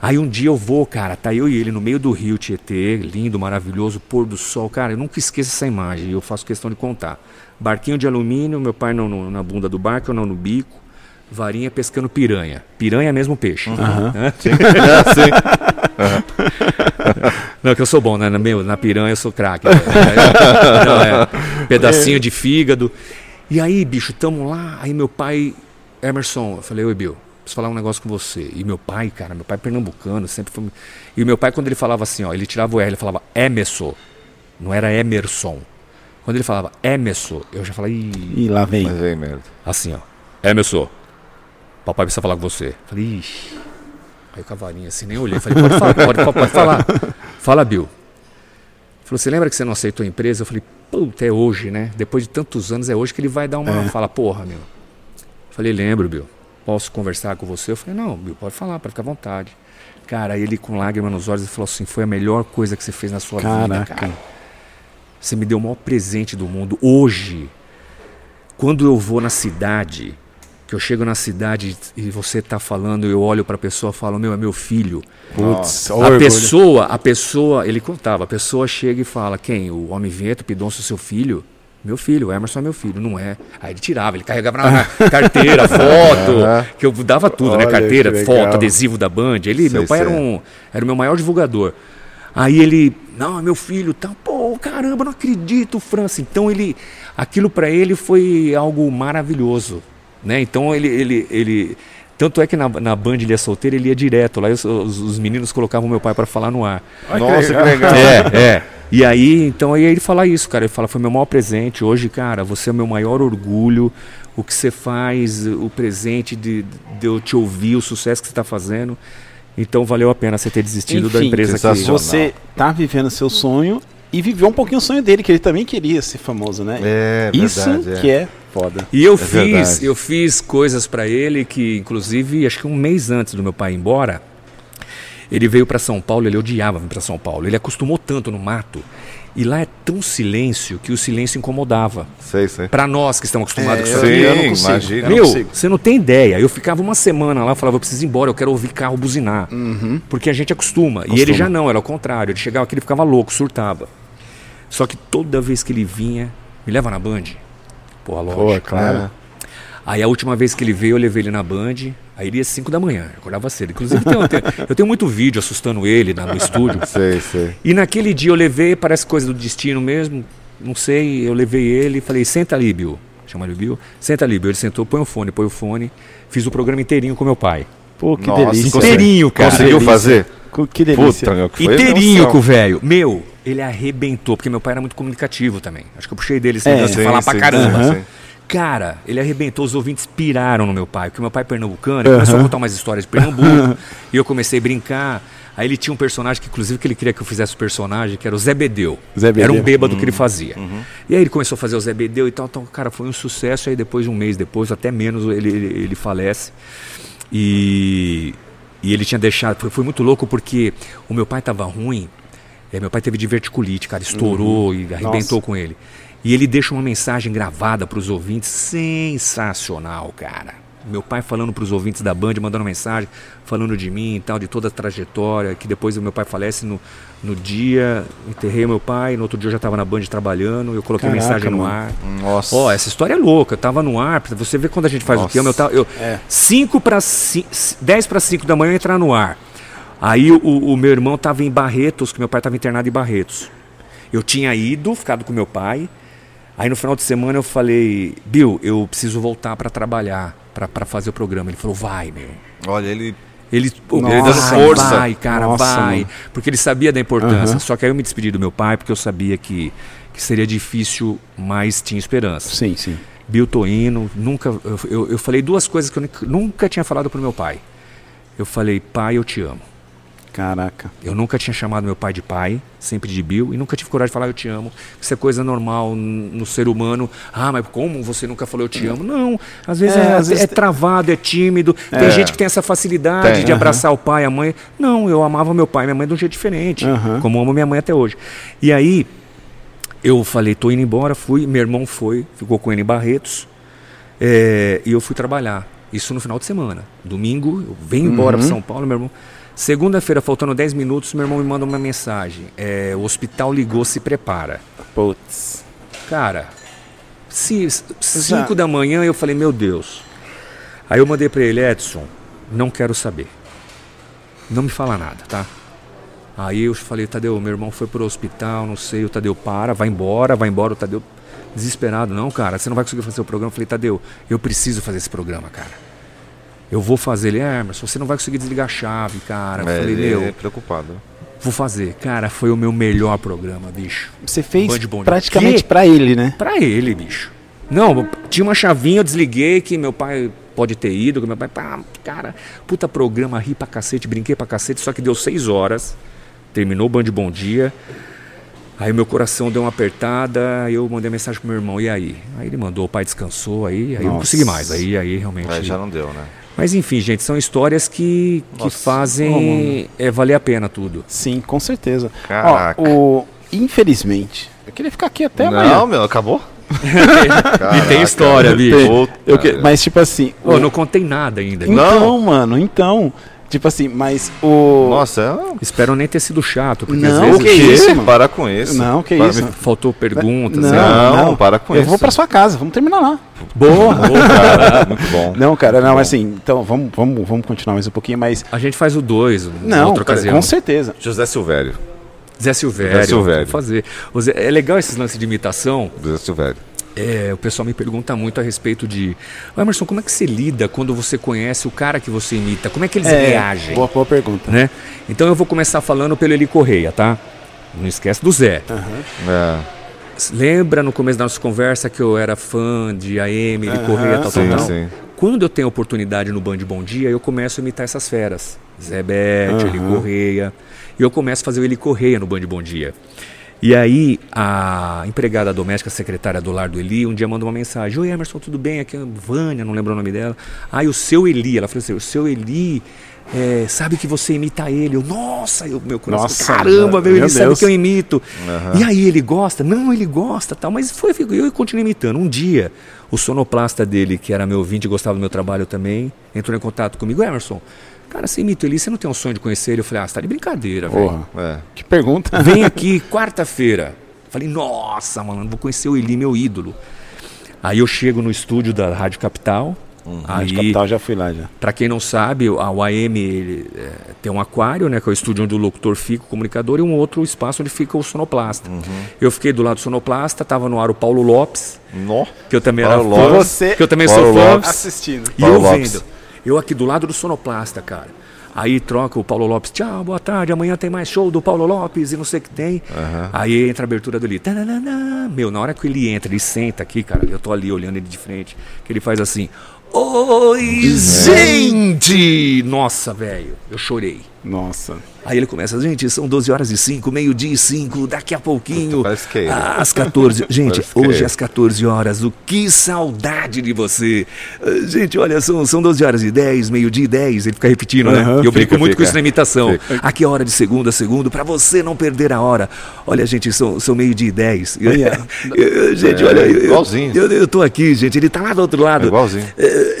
Aí um dia eu vou, cara, tá eu e ele no meio do rio Tietê, lindo, maravilhoso, pôr do sol, cara, eu nunca esqueço essa imagem, eu faço questão de contar. Barquinho de alumínio, meu pai no- no- na bunda do barco, eu não no bico, varinha pescando piranha. Piranha é mesmo peixe. É, sim. Não, que eu sou bom, né? Na, meu, na piranha eu sou craque. né? Não, é, pedacinho de fígado. E aí, bicho, tamo lá. Aí meu pai, Emerson, eu falei, oi, Bill, preciso falar um negócio com você. E meu pai, cara, meu pai é pernambucano, sempre foi. E o meu pai, quando ele falava assim, ó, ele tirava o R, ele falava Emerson. Não era Emerson. Quando ele falava Emerson, eu já falei, "Ih", lá vem. Merda. assim, ó. Emerson, papai precisa falar com você. Falei, ixi. Aí o cavalinho assim, nem olhei. Falei, pode falar, pode, pode, pode falar. Fala, Bill. Ele falou, você lembra que você não aceitou a empresa? Eu falei, puta, é hoje, né? Depois de tantos anos, é hoje que ele vai dar uma. Fala, porra, meu. Falei, lembro, Bill. Posso conversar com você? Eu falei, não, Bill, pode falar, pode ficar à vontade. Cara, ele com lágrima nos olhos, ele falou assim, foi a melhor coisa que você fez na sua vida, Caraca. cara. Você me deu o maior presente do mundo. Hoje, quando eu vou na cidade, que eu chego na cidade e você tá falando, eu olho para a pessoa e falo, meu, é meu filho. Putz, A orgulho. pessoa, a pessoa, ele contava, a pessoa chega e fala, quem? O homem vento, Pidoncio, seu filho? Meu filho, o Emerson é meu filho, não é? Aí ele tirava, ele carregava na carteira, foto, que eu dava tudo, né? Olha, Carteira, que foto, adesivo da Band. Ele, Sei, meu pai era, sei. um, era o meu maior divulgador. Aí ele, Não, é meu filho, tá, pô, caramba, não acredito, França. Então ele, aquilo para ele foi algo maravilhoso, né? Então ele, ele, ele, tanto é que na, na Band ele é solteiro, ele ia direto lá, os, os, os meninos colocavam meu pai para falar no ar. Nossa, que legal. É, é. E aí, então aí ele fala isso, cara. Ele fala, foi meu maior presente. Hoje, cara, você é o meu maior orgulho. O que você faz, o presente de, de eu te ouvir, o sucesso que você está fazendo. Então valeu a pena você ter desistido da Enfim, empresa que. Você tá vivendo seu sonho e viveu um pouquinho o sonho dele, que ele também queria ser famoso, né? É, Isso verdade, é. que é foda. E eu É fiz, verdade. eu fiz coisas pra ele que, inclusive, acho que um mês antes do meu pai ir embora, ele veio pra São Paulo, ele odiava vir pra São Paulo. Ele acostumou tanto no mato. E lá é tão silêncio que o silêncio incomodava. Sei, sei. Pra nós que estamos acostumados É, com isso. eu não Sim, consigo. imagina. Eu não Meu, consigo. você não tem ideia. Eu ficava uma semana lá, eu falava, eu preciso ir embora, eu quero ouvir carro buzinar. Porque a gente acostuma. E ele Acostuma. já não, era ao contrário. Ele chegava aqui, ele ficava louco, surtava. Só que toda vez que ele vinha, me leva na Band. Porra, lógico. Pô, claro. Aí a última vez que ele veio, eu levei ele na Band. Aí ele ia às 5 da manhã, eu acordava cedo. Inclusive, tem- eu tenho, eu tenho muito vídeo assustando ele na- no estúdio. Sei, sei. E naquele dia eu levei, parece coisa do destino mesmo, não sei, eu levei ele e falei, senta ali, Bill. Chama ele Bill. Senta ali, Bill. Ele sentou, põe o fone, põe o fone. Fiz o programa inteirinho com meu pai. Pô, que Nossa, delícia. Inteirinho, cara. Conseguiu delícia. fazer? Que delícia. Puta, meu, que foi Inteirinho com o velho. Meu, ele arrebentou, porque meu pai era muito comunicativo também. Acho que eu puxei dele esse É, negócio de sim, falar pra sim, caramba. Cara, ele arrebentou, os ouvintes piraram no meu pai, porque meu pai é pernambucano, ele começou a contar umas histórias de Pernambuco, e eu comecei a brincar. Aí ele tinha um personagem que, inclusive, que ele queria que eu fizesse o personagem, que era o Zé Bedeu. Zé Bedeu. Era um bêbado que ele fazia. E aí ele começou a fazer o Zé Bedeu e tal, então, cara, foi um sucesso. Aí depois, um mês depois, até menos, ele, ele, ele falece. E, e ele tinha deixado. Foi, foi muito louco porque o meu pai estava ruim. é, meu pai teve diverticulite, cara, estourou e arrebentou Nossa. com ele. E ele deixa uma mensagem gravada para os ouvintes, sensacional, cara. Meu pai falando para os ouvintes da Band, mandando mensagem, falando de mim e tal, de toda a trajetória, que depois o meu pai falece no, no dia, enterrei meu pai, no outro dia eu já estava na Band trabalhando, eu coloquei a Caraca, mensagem no mano. ar. Nossa. Ó, essa história é louca. Eu tava no ar, você ver quando a gente faz o Nossa. que eu tava, eu É. 5 para 10 para 5 da manhã eu entrar no ar. Aí o, o meu irmão tava em Barretos, que meu pai tava internado em Barretos. Eu tinha ido, ficado com meu pai. Aí no final de semana eu falei: "Bill, eu preciso voltar para trabalhar, para fazer o programa". Ele falou: "Vai, meu". Olha, ele. Ele, Nossa, ele dando força. Vai, cara, Nossa, vai. mano. Porque ele sabia da importância. Aham. Só que aí eu me despedi do meu pai, porque eu sabia que, que seria difícil, mas tinha esperança. Sim, sim. Bill tô indo, nunca. Eu, eu, eu falei duas coisas que eu nunca- nunca tinha falado pro meu pai. Eu falei, pai, eu te amo. Caraca. Eu nunca tinha chamado meu pai de pai, sempre de Bill, e nunca tive coragem de falar eu te amo. Isso é coisa normal no ser humano. Ah, mas como você nunca falou eu te amo? Não, às vezes É, é, às vezes é tem- travado, é tímido. Tem É. gente que tem essa facilidade Tem, de abraçar o pai, a mãe. Não, eu amava meu pai e minha mãe de um jeito diferente, como amo minha mãe até hoje. E aí, eu falei, tô indo embora, fui, meu irmão foi, ficou com ele em Barretos, é, e eu fui trabalhar. Isso no final de semana. Domingo, eu venho embora para São Paulo, meu irmão. Segunda-feira, faltando 10 minutos, meu irmão me manda uma mensagem. É, o hospital ligou, se prepara. Putz. Cara, 5 da manhã eu falei, meu Deus. Aí eu mandei para ele, Edson, não quero saber. Não me fala nada, tá? Aí eu falei, Tadeu, meu irmão foi pro hospital, não sei, o Tadeu para, vai embora, vai embora, o Tadeu desesperado, não, cara, você não vai conseguir fazer o programa. Eu falei, Tadeu, eu preciso fazer esse programa, cara. Eu vou fazer. Ele, é, mas você não vai conseguir desligar a chave, cara. Eu É, falei, ele meu, é preocupado. vou fazer. Cara, foi o meu melhor programa, bicho. Você fez Band Bom Dia. praticamente Que? pra ele, né? Pra ele, bicho. Não, tinha uma chavinha, eu desliguei que meu pai pode ter ido, que meu pai, pá, cara, puta programa, ri pra cacete, brinquei pra cacete, só que deu seis horas, terminou o Band Bom Dia, aí meu coração deu uma apertada, aí eu mandei mensagem pro meu irmão, e aí? Aí ele mandou, o pai descansou, aí, aí eu não consegui mais, aí, aí realmente... Aí já não deu, né? Mas enfim, gente, são histórias que, que Nossa. fazem é, valer a pena tudo. Sim, com certeza. Caraca. Ó, o... Infelizmente, eu queria ficar aqui até não, amanhã. meu, acabou? e tem história, bicho. Eu que-. Mas, tipo assim. Ô, o- não contei nada ainda. Então, mano, então. Tipo assim, mas o. Nossa, é... Espero nem ter sido chato, porque Não, às vezes que isso, mano? Para com isso. Não, que Para isso. me- faltou perguntas. Não, né? Não, não, para com eu isso. vou pra sua casa, vamos terminar lá. Boa, boa. Cara, muito bom. Não, cara, não, assim, então vamos, vamos, vamos continuar mais um pouquinho, mas. A gente faz o 2, Não, outra cara, ocasião. com certeza. José Silvério. Zé Silvério. Zé Silvério. fazer. É legal esses lances de imitação. Do Zé Silvério. É, o pessoal me pergunta muito a respeito de. Emerson, como é que você lida quando você conhece o cara que você imita? Como é que eles reagem? Boa, boa pergunta. Né? Então eu vou começar falando pelo Eli Correia, tá? Não esquece do Zé. É, Lembra no começo da nossa conversa que eu era fã de AM, Eli Correia, tal, sim, tal, tal? sim. Quando eu tenho oportunidade no Band Bom Dia, eu começo a imitar essas feras. Zé Bete, Eli Correia. E eu começo a fazer o Eli Correia no Band Bom Dia. E aí, a empregada doméstica, secretária do lar do Eli, um dia mandou uma mensagem: Oi, Emerson, tudo bem? Aqui é a Vânia, não lembro o nome dela. Ah, e o seu Eli, ela falou assim: o seu Eli. é, sabe que você imita ele. Eu, nossa, eu, meu coração, Nossa, caramba, meu, ele sabe Deus. que eu imito. E aí ele gosta? Não, ele gosta, tal, mas foi, eu continuei imitando. Um dia, o sonoplasta dele, que era meu ouvinte e gostava do meu trabalho também, entrou em contato comigo, Emerson, cara, você imita ele, você não tem um sonho de conhecer ele? Eu falei, ah, você tá de brincadeira, velho. Porra. É. Que pergunta. Vem aqui quarta-feira. Falei, nossa, mano, vou conhecer o Eli, meu ídolo. Aí eu chego no estúdio da Rádio Capital. Rádio Aí, Capital já fui lá já. Pra quem não sabe, a UAM ele, é, tem um aquário, né, que é o estúdio onde o locutor fica, o comunicador, e um outro espaço onde fica o sonoplasta. Eu fiquei do lado do sonoplasta, tava no ar o Paulo Lopes, Nó. que eu também Paulo era fã. Você- que eu também Paulo sou fã. Lopes. Assistindo. E Paulo eu Lopes. Eu aqui do lado do sonoplasta, cara. Aí troca o Paulo Lopes, tchau, boa tarde, amanhã tem mais show do Paulo Lopes e não sei o que tem. Aí entra a abertura do. Tananana. Meu, na hora que ele entra, ele senta aqui, cara, eu tô ali olhando ele de frente, que ele faz assim. Oi, gente! Nossa, velho, eu chorei. Nossa. Aí ele começa, gente, são 12 horas e 5, meio-dia e 5, daqui a pouquinho. Puta, parece que é. Às 14. Gente, é hoje ele. às 14 horas, o que saudade de você. Ah, Gente, olha, são, são 12 horas e 10, meio-dia e 10. Ele fica repetindo, né? Aham, E eu brinco fica, muito fica. com isso na imitação. Fica. Aqui é hora de segunda a segundo, pra você não perder a hora. Olha, gente, são, são meio-dia e 10. Olha. Eu- gente, É, olha, eu, igualzinho. Eu, eu tô aqui, gente, ele tá lá do outro lado. É igualzinho.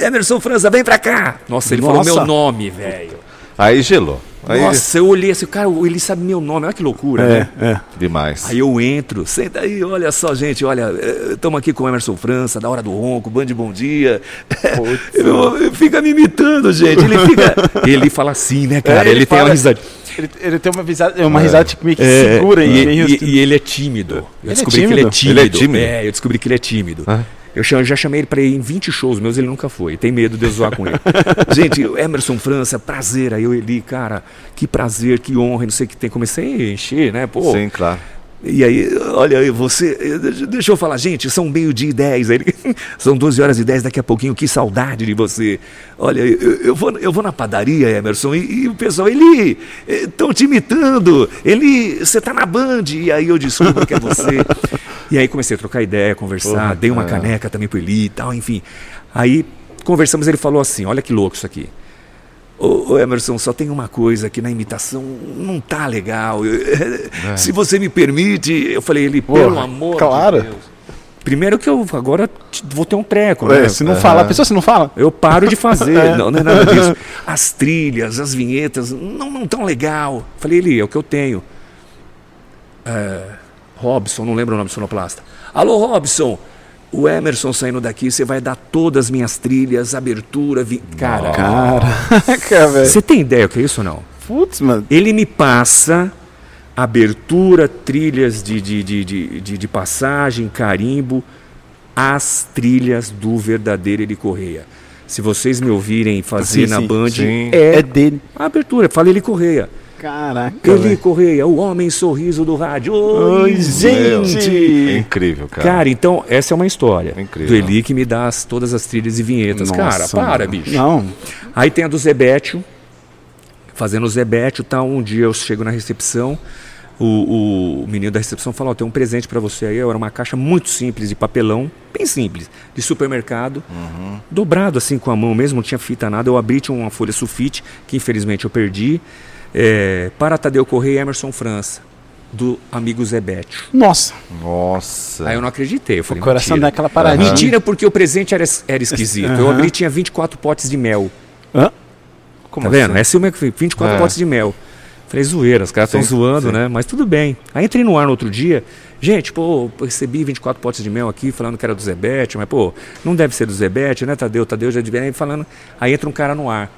Emerson França, vem pra cá. Nossa, ele falou Nossa. meu nome, velho. Aí gelou. Aí Nossa, eu olhei assim, cara, ele sabe meu nome, olha que loucura, É, né? é. demais. Aí eu entro, senta aí, olha só, gente, olha, estamos aqui com o Emerson França, da Hora do Ronco, Band Bom Dia. Eu- eu- fica me imitando, gente. Ele fica. ele fala assim, né, cara? É, ele, tem uma fala- risada. Ele, ele tem uma risada, uma risada tipo, meio que É, segura e, e- e ele é tímido. Eu Ele é descobri que ele é tímido? tímido. Ele é tímido? É, eu descobri que ele é tímido. Ah. Eu já chamei ele pra ir em 20 shows meus, ele nunca foi. Tem medo de eu zoar com ele. Gente, Emerson França, prazer. Aí eu ele, cara, que prazer, que honra, não sei o que tem. Comecei a encher, né? Pô, Sim, claro. E aí, olha aí, você. deixa- eu falar, gente, são meio-dia e 10. Aí ele, são 12 horas e 10 daqui a pouquinho, que saudade de você. Olha, eu, eu vou, eu vou na padaria, Emerson, e, e o pessoal, ele. Estão te imitando, ele. Você tá na Band. E aí eu descubro que é você. E aí comecei a trocar ideia, conversar, Porra, dei uma é. caneca também pro Eli e tal, enfim. Aí conversamos, ele falou assim: olha que louco isso aqui. Ô, ô, Emerson, só tem uma coisa que na imitação não tá legal. Eu- Se você me permite, eu falei, ele, pelo Porra, amor claro. de Deus. Primeiro que eu agora vou ter um treco, né? É, se não fala, a pessoa se não fala. Eu paro de fazer, não, não é nada disso. As trilhas, as vinhetas, não, não tão legal. Falei, Eli, é o que eu tenho. É, Robson, não lembro o nome do sonoplasta. Alô, Robson, o Emerson saindo daqui, você vai dar todas as minhas trilhas, abertura, vi... cara. Caraca, velho. Você tem ideia o que é isso ou não? Putz, mano. Ele me passa abertura, trilhas de, de, de, de, de, passagem, carimbo, as trilhas do verdadeiro Eli Correia. Se vocês me ouvirem fazer Sim, na sim, Band, sim. é É dele. a abertura. Fala Eli Correia. Caraca, Eli. Correia, o homem sorriso do rádio. Oi, Oi, É gente! incrível, cara. Cara, então, essa é uma história. É incrível. Do Eli que me dá as- todas as trilhas e vinhetas. cara, Nossa, para, mano. bicho. Não. Aí tem a do Zebétio, fazendo o Zebétio, tá? Um dia eu chego na recepção, o, o menino da recepção fala, ó, tem um presente para você aí, era uma caixa muito simples de papelão, bem simples, de supermercado, dobrado assim com a mão mesmo, não tinha fita nada, eu abri, tinha uma folha sulfite, que infelizmente eu perdi, é, para Tadeu Correia e Emerson França, do amigo Zebétio. Nossa. Nossa. Aí eu não acreditei, eu O falei, coração mentira. dá aquela paradinha. Mentira, porque o presente era, era esquisito. Eu Aham. abri tinha 24 potes de mel. Hã? Como tá vendo? assim? Essa é uma que foi 24 É. potes de mel. Falei, zoeira, os caras estão zoando, sim. né? Mas tudo bem. Aí entrei no ar no outro dia. Gente, pô, recebi 24 potes de mel aqui, falando que era do Zebete, mas, pô, não deve ser do Zebete, né, Tadeu? Tadeu já devia ir falando. Aí entra um cara no ar,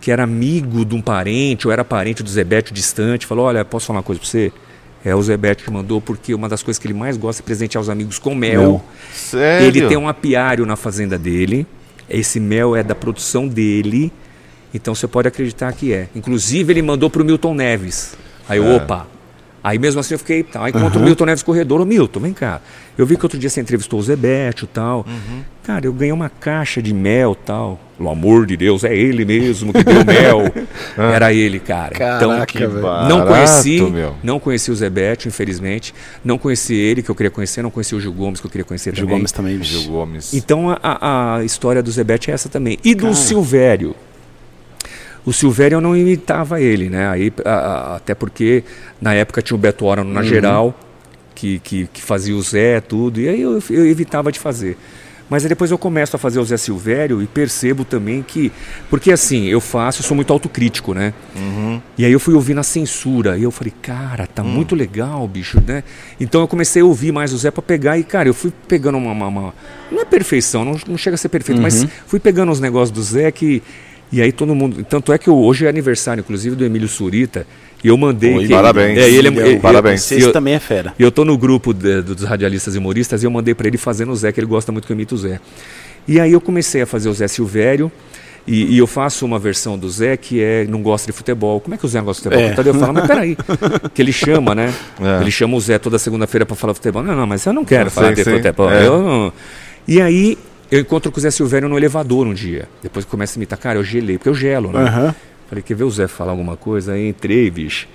que era amigo de um parente, ou era parente do Zebete distante, falou: olha, posso falar uma coisa pra você? É o Zebete que mandou, porque uma das coisas que ele mais gosta é presentear os amigos com mel. Sério? Ele tem um apiário na fazenda dele. Esse mel é da produção dele. Então você pode acreditar que é. Inclusive, ele mandou pro Milton Neves. Aí, eu, opa. Aí mesmo assim eu fiquei. Tá, aí encontro o Milton Neves corredor. Ô Milton, vem cá. Eu vi que outro dia você entrevistou o Zebete e tal. Cara, eu ganhei uma caixa de mel tal. Pelo amor de Deus, é ele mesmo que deu mel. Era ele, cara. Caraca, então, não Barato, conheci, meu. não conheci o Zebete, infelizmente. Não conheci ele, que eu queria conhecer. Não conheci o Gil Gomes, que eu queria conhecer Gil também. Gomes também. Gil Gomes. Então a- a, a história do Zebete é essa também. E do Silvério. O Silvério eu não imitava ele, né? Aí, a- a- até porque na época tinha o Beto Orano na geral, que, que, que fazia o Zé, tudo, e aí eu, eu evitava de fazer. Mas aí depois eu começo a fazer o Zé Silvério e percebo também que. Porque assim, eu faço, eu sou muito autocrítico, né? E aí eu fui ouvir na censura. E eu falei, cara, tá muito legal, bicho, né? Então eu comecei a ouvir mais o Zé pra pegar. E, cara, eu fui pegando uma. uma- uma- não é perfeição, não, não chega a ser perfeito, mas fui pegando os negócios do Zé que. E aí todo mundo. Tanto é que hoje é aniversário, inclusive, do Emílio Surita. E eu mandei. Oi, que- parabéns. É, ele, é- Parabéns. eu- também é fera. e eu tô no grupo de- dos radialistas e humoristas e eu mandei para ele fazendo o Zé, que ele gosta muito que eu imito o Zé. E aí eu comecei a fazer o Zé Silvério. E, e eu faço uma versão do Zé que é não gosta de futebol. Como é que o Zé não gosta de futebol? É. Então eu falo, mas peraí. Que ele chama, né? É. Ele chama o Zé toda segunda-feira para falar futebol. Não, não, mas eu não quero Sim, falar de sim. futebol. É. Eu não- E aí eu encontro com o Zé Silvério no elevador um dia. Depois que começa a imitar, cara, eu gelei, porque eu gelo, né? Aham. Falei, quer ver o Zé falar alguma coisa? Aí entrei, bicho.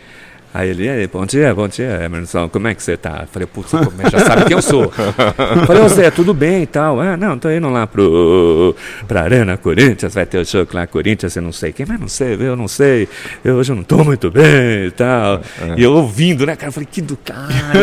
Aí ele, "E aí, bom dia, bom dia, Emerson, como é que você tá? Falei, putz, já sabe quem eu sou. Falei, ô Zé, tudo bem e tal? Ah, não, tô indo lá pro, pra Arena Corinthians, vai ter o show lá, Corinthians, eu não sei quem, mas não sei, eu não sei, eu hoje eu não tô muito bem e tal. E eu ouvindo, né, cara, eu falei, que do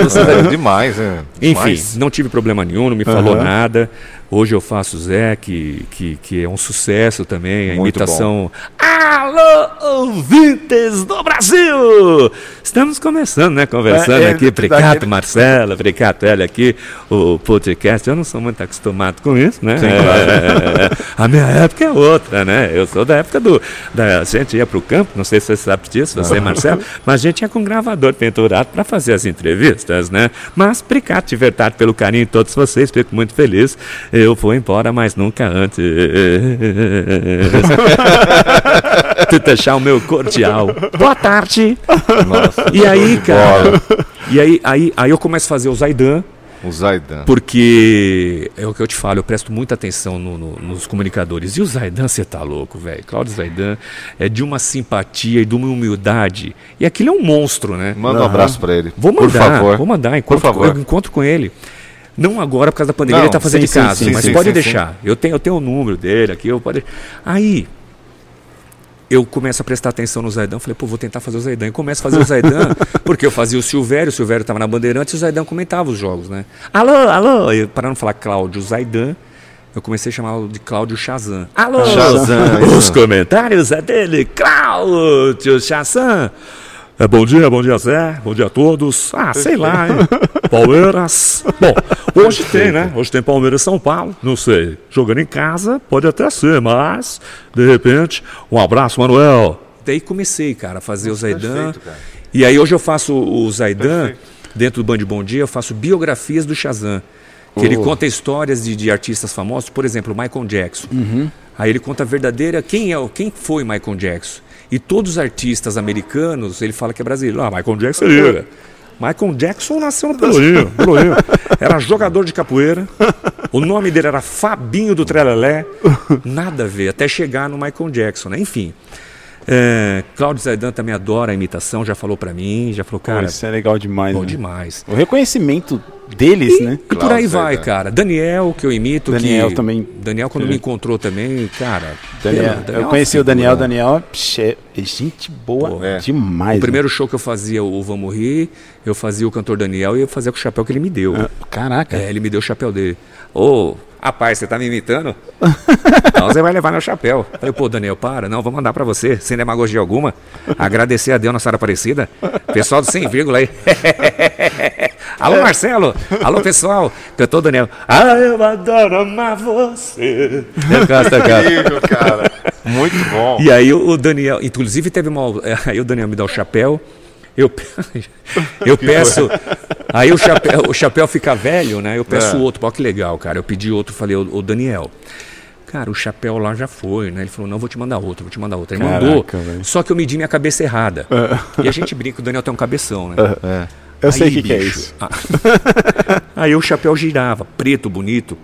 você vai É, demais, né? enfim, Demais. não tive problema nenhum, não me falou Aham. nada. Hoje eu faço o Zé, que, que, que é um sucesso também, a Muito imitação. Alô, ouvintes do Brasil! Estamos começando, né? Conversando É, é, aqui, daquele- Precato Marcela, Precato Hélio aqui, o podcast. Eu não sou muito acostumado com isso, né? É, a minha época é outra, né? Eu sou da época do. Da, a gente ia pro campo, não sei se você sabe disso, você, Marcelo, mas a gente ia com um gravador pendurado para fazer as entrevistas, né? Mas, Precato, de verdade, pelo carinho de todos vocês, fico muito feliz. Eu vou embora, mas nunca antes. de deixar o meu cordial. Boa tarde. Nossa. E aí, cara. E aí, aí, aí eu começo a fazer o Zaidan, O Zaidan. porque é o que eu te falo, eu presto muita atenção no- no- nos comunicadores. E o Zaidan, você tá louco, velho. Cláudio Zaidan é de uma simpatia e de uma humildade. E aquilo é um monstro, né? Manda um abraço pra ele. Vou mandar, Por favor. vou mandar. Por Encontro, favor. Eu encontro com ele. Não agora por causa da pandemia, Não, ele está fazendo sim, de casa, sim, mas sim, pode sim, deixar. Eu tenho, eu tenho o número dele aqui, eu pode. Aí eu começo a prestar atenção no Zaidan, falei, pô, vou tentar fazer o Zaidan. E começo a fazer o Zaidan, porque eu fazia o Silvério, o Silvério estava na Bandeirante e o Zaidan comentava os jogos, né? Alô, alô, e para não falar Cláudio Zaidan, eu comecei a chamá-lo de Cláudio Shazam. Alô, Shazam, os comentários é dele, Cláudio Shazam. É, bom dia, bom dia, Zé. Bom dia a todos. Ah, sei lá, hein? Palmeiras. Bom, hoje tem, né? Hoje tem Palmeiras e São Paulo. Não sei. Jogando em casa, pode até ser, mas, de repente, um abraço, Manuel. Daí comecei, cara, a fazer o Zaidan. perfeito. E aí hoje eu faço o Zaidan, dentro do Band Bom Dia, eu faço biografias do Shazam. Que ele conta histórias de, de artistas famosos, por exemplo, Michael Jackson. Aí ele conta a verdadeira, quem é, o- quem foi Michael Jackson. E todos os artistas americanos, ele fala que é brasileiro. Ah, Michael Jackson seria. Michael Jackson nasceu no Pelourinho, Pelourinho. Era jogador de capoeira. O nome dele era Fabinho do Trelelé. Nada a ver, até chegar no Michael Jackson, né? Enfim. É, Cláudio Zaidan também adora a imitação, já falou pra mim, já falou, Pô, cara, isso é legal demais. bom né? demais. O reconhecimento deles, né? E por aí vai, cara. Daniel, que eu imito. Daniel que... também. Daniel, quando me encontrou também, cara. Daniel, pelo- eu é conheci o. Daniel, Daniel é é gente boa Pô, é. demais. O primeiro show que eu fazia, o Vamos Rir, eu fazia o cantor Daniel e eu fazia com o chapéu que ele me deu. né? Caraca. É, ele me deu o chapéu dele. Ô, rapaz, você tá me imitando? então você vai levar meu chapéu. Falei, pô, Daniel, para. Não, vou mandar pra você, sem demagogia alguma. Agradecer a Deus, Nossa Senhora Aparecida. Pessoal do Sem Vírgula aí. Alô, Marcelo. Alô, pessoal. Cantou Daniel. Ah, eu adoro amar você. Eu gosto, eu gosto. Incrível, cara. Muito bom. E aí o Daniel, inclusive teve uma. Aí o Daniel me dá o chapéu. Eu, eu peço. Aí o chapéu, o chapéu fica velho, né? Eu peço É. outro. Ó, que legal, cara. Eu pedi outro, falei, ô, ô, Daniel. Cara, o chapéu lá já foi, né? Ele falou, não, vou te mandar outro, vou te mandar outro. Ele Caraca, mandou, velho. só que eu medi minha cabeça errada. E a gente brinca, o Daniel tem um cabeção, né? É. Eu sei o Aí, que, que é isso. ah. Aí o chapéu girava, preto, bonito.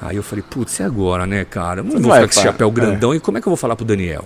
Aí eu falei, putz, e agora, né, cara? Eu Não vou vai, ficar com esse chapéu grandão. E como é que eu vou falar pro Daniel?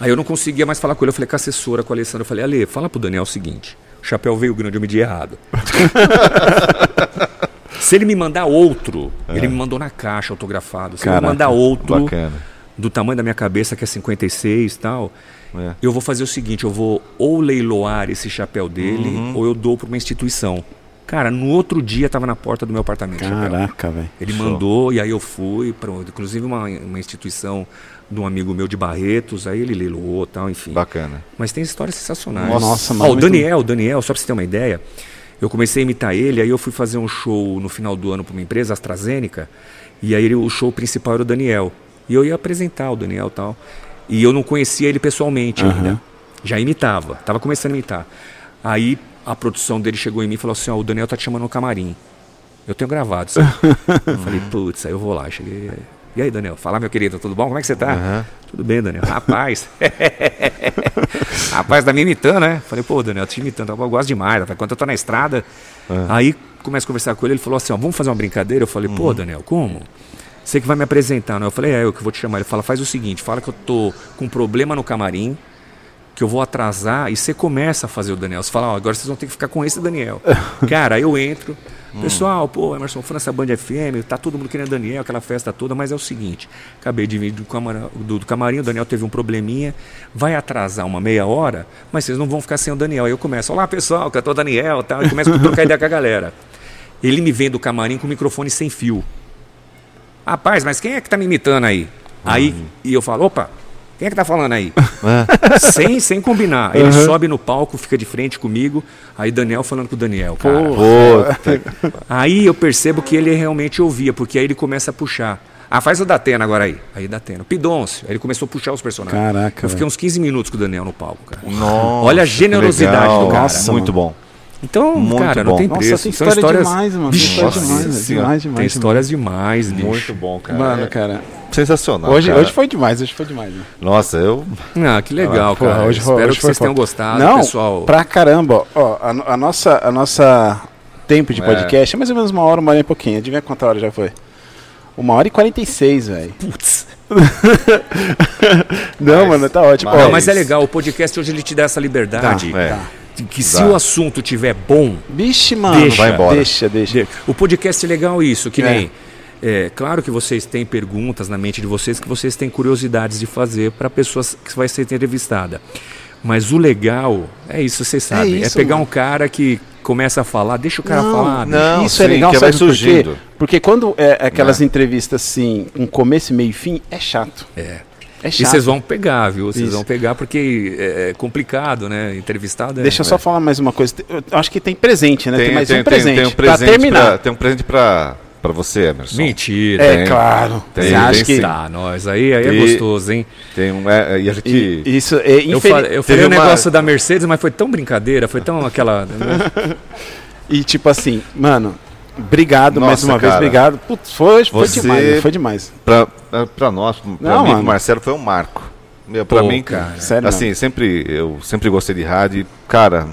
Aí eu não conseguia mais falar com ele. Eu falei com a assessora, com a Alessandra. Eu falei, Ale, fala pro Daniel o seguinte: o chapéu veio grande, eu medi errado. Se ele me mandar outro, ele me mandou na caixa autografado. Se ele Caraca, me mandar outro Bacana. do tamanho da minha cabeça, que é 56 e tal, É. eu vou fazer o seguinte: eu vou ou leiloar esse chapéu dele, Uhum. ou eu dou para uma instituição. Cara, no outro dia estava na porta do meu apartamento. Caraca, velho. Ele Show. mandou e aí eu fui para, inclusive uma, uma instituição de um amigo meu de Barretos, aí ele leiloou, tal, enfim. Bacana. Mas tem histórias sensacionais. Nossa, Ó, mano, o muito- Daniel, o Daniel, só pra você ter uma ideia, eu comecei a imitar ele, aí eu fui fazer um show no final do ano para uma empresa, AstraZeneca, e aí o show principal era o Daniel. E eu ia apresentar o Daniel e tal. E eu não conhecia ele pessoalmente ainda. Já imitava, tava começando a imitar. Aí a produção dele chegou em mim e falou assim: ó, o Daniel tá te chamando no camarim. Eu tenho gravado isso. aí. eu falei, putz, aí eu vou lá. Cheguei. E aí, Daniel? Fala, meu querido, tudo bom? Como é que você tá? Aham. Tudo bem, Daniel. Rapaz. Rapaz, tá me imitando, né? Falei, pô, Daniel, tô te imitando. Eu gosto demais. Rapaz. Quando eu tô na estrada. Aí começo a conversar com ele, ele falou assim: ó, vamos fazer uma brincadeira? Eu falei, pô, Daniel, como? Você que vai me apresentar, não? Eu falei, é, eu que vou te chamar. Ele fala, faz o seguinte, fala que eu tô com um problema no camarim, que eu vou atrasar, e você começa a fazer o Daniel. Você fala, ó, agora vocês vão ter que ficar com esse Daniel. Cara, aí eu entro, pessoal, pô, Emerson França, Band FM, tá todo mundo querendo Daniel, aquela festa toda, mas é o seguinte, acabei de vir do, camara- do- do camarim, o Daniel teve um probleminha, vai atrasar uma meia hora, mas vocês não vão ficar sem o Daniel. Aí eu começo, olá pessoal, cantor Daniel, tal, e começo a trocar ideia com a galera. Ele me vem do camarim com o microfone sem fio. Rapaz, mas quem é que tá me imitando aí? Aí, e eu falo, opa, quem é que tá falando aí? sem, sem combinar. Ele sobe no palco, fica de frente comigo, aí Daniel falando com o Daniel, cara. Puta. Aí eu percebo que ele realmente ouvia, porque aí ele começa a puxar. Ah, faz o Datena agora aí. Aí Datena. Pidoncio. Aí ele começou a puxar os personagens. Caraca, Eu fiquei velho. uns 15 minutos com o Daniel no palco, cara. Nossa, Olha a generosidade legal. do cara. Nossa, Muito mano. bom. Então, Muito cara, bom. não tem Nossa, preço. tem São história histórias demais, mano. Tem história Nossa demais, Senhora. demais, demais. Tem demais. histórias demais, bicho. Muito bom, cara. Mano, É cara. Sensacional. Hoje, cara. hoje foi demais, hoje foi demais. né? Nossa, eu. Ah, que legal, Pô, cara. hoje Espero hoje que foi vocês tenham gostado, Não, pessoal. pra caramba. Ó, a, a nossa, a nossa tempo de É. podcast é mais ou menos uma hora, uma hora e pouquinho. Adivinha quanta hora já foi? Uma hora e quarenta e seis, velho. Putz. Não, mano, tá ótimo. mas- Ó, mas é legal. O podcast hoje ele te dá essa liberdade. Tá, É. tá. Que se o assunto tiver bom, Vixe, mano. Deixa. Vai embora. Deixa, deixa. O podcast é legal isso, que É. nem. É, claro que vocês têm perguntas na mente de vocês que vocês têm curiosidades de fazer para a pessoa que vai ser entrevistada. Mas o legal é isso, vocês sabem. É, isso, pegar mano. um cara que começa a falar, deixa o cara Não, falar. não. Isso é sim, legal, que vai sabe por quê? surgindo. Porque quando é aquelas É. entrevistas assim, um começo, meio e fim, é chato. É. É E chato. vocês vão pegar, viu? Vocês vão pegar porque é é complicado, né? Entrevistado é. Deixa eu só falar mais uma coisa. Eu acho que tem presente, né? Tem, mais um tem, presente. tem um pra presente terminar. pra- tem um presente pra, pra você, Emerson. Mentira. É, Tem. claro. Tem, Você acha tem que. Tá, nós. Aí, aí é E- gostoso, hein? Tem um. É, e a gente. E- isso é Eu, eu falei o teve uma- negócio da Mercedes, mas foi tão brincadeira, foi tão aquela. E tipo assim, mano, obrigado mais Nossa, uma vez, cara. obrigado. Putz, foi, foi Você- demais, foi demais. Pra, pra- pra nós, pra Não, mim, mano. Marcelo, foi um marco. Meu, pra Pô, mim, cara, sério assim, sempre, eu sempre gostei de rádio. e, Cara,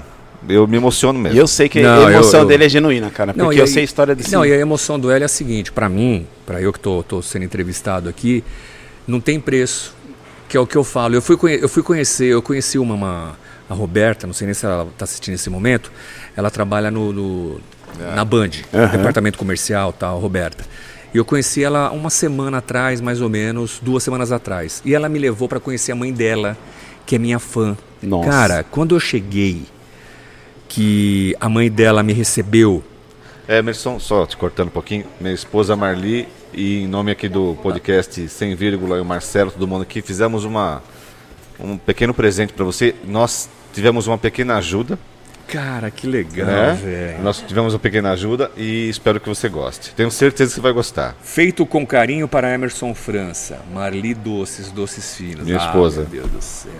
eu me emociono E mesmo. eu sei que Não, a eu- emoção eu- dele é genuína, cara. Porque e eu aí- sei a história desse. Não, e a emoção do Hélio é a seguinte, pra mim, pra eu que tô, tô sendo entrevistado aqui, não tem preço. Que é o que eu falo. Eu fui, conhe- eu fui conhecer, eu conheci uma, uma- a Roberta, não sei nem se ela está assistindo nesse momento, ela trabalha no, no- na Band, Aham. departamento comercial tal, Roberta. E eu conheci ela uma semana atrás, mais ou menos, duas semanas atrás. E ela me levou para conhecer a mãe dela, que é minha fã. Nossa. Cara, quando eu cheguei, que a mãe dela me recebeu, É, Emerson, só te cortando um pouquinho, minha esposa Marli e em nome aqui do podcast Sem Vírgula e o Marcelo, todo mundo aqui, fizemos uma, um pequeno presente para você. Nós tivemos uma pequena ajuda, Cara, que legal, né? velho. Nós tivemos uma pequena ajuda e espero que você goste. Tenho certeza que você vai gostar. Feito com carinho para Emerson França. Marli Doces, Doces Finos. Minha Ah, esposa. Meu Deus do céu.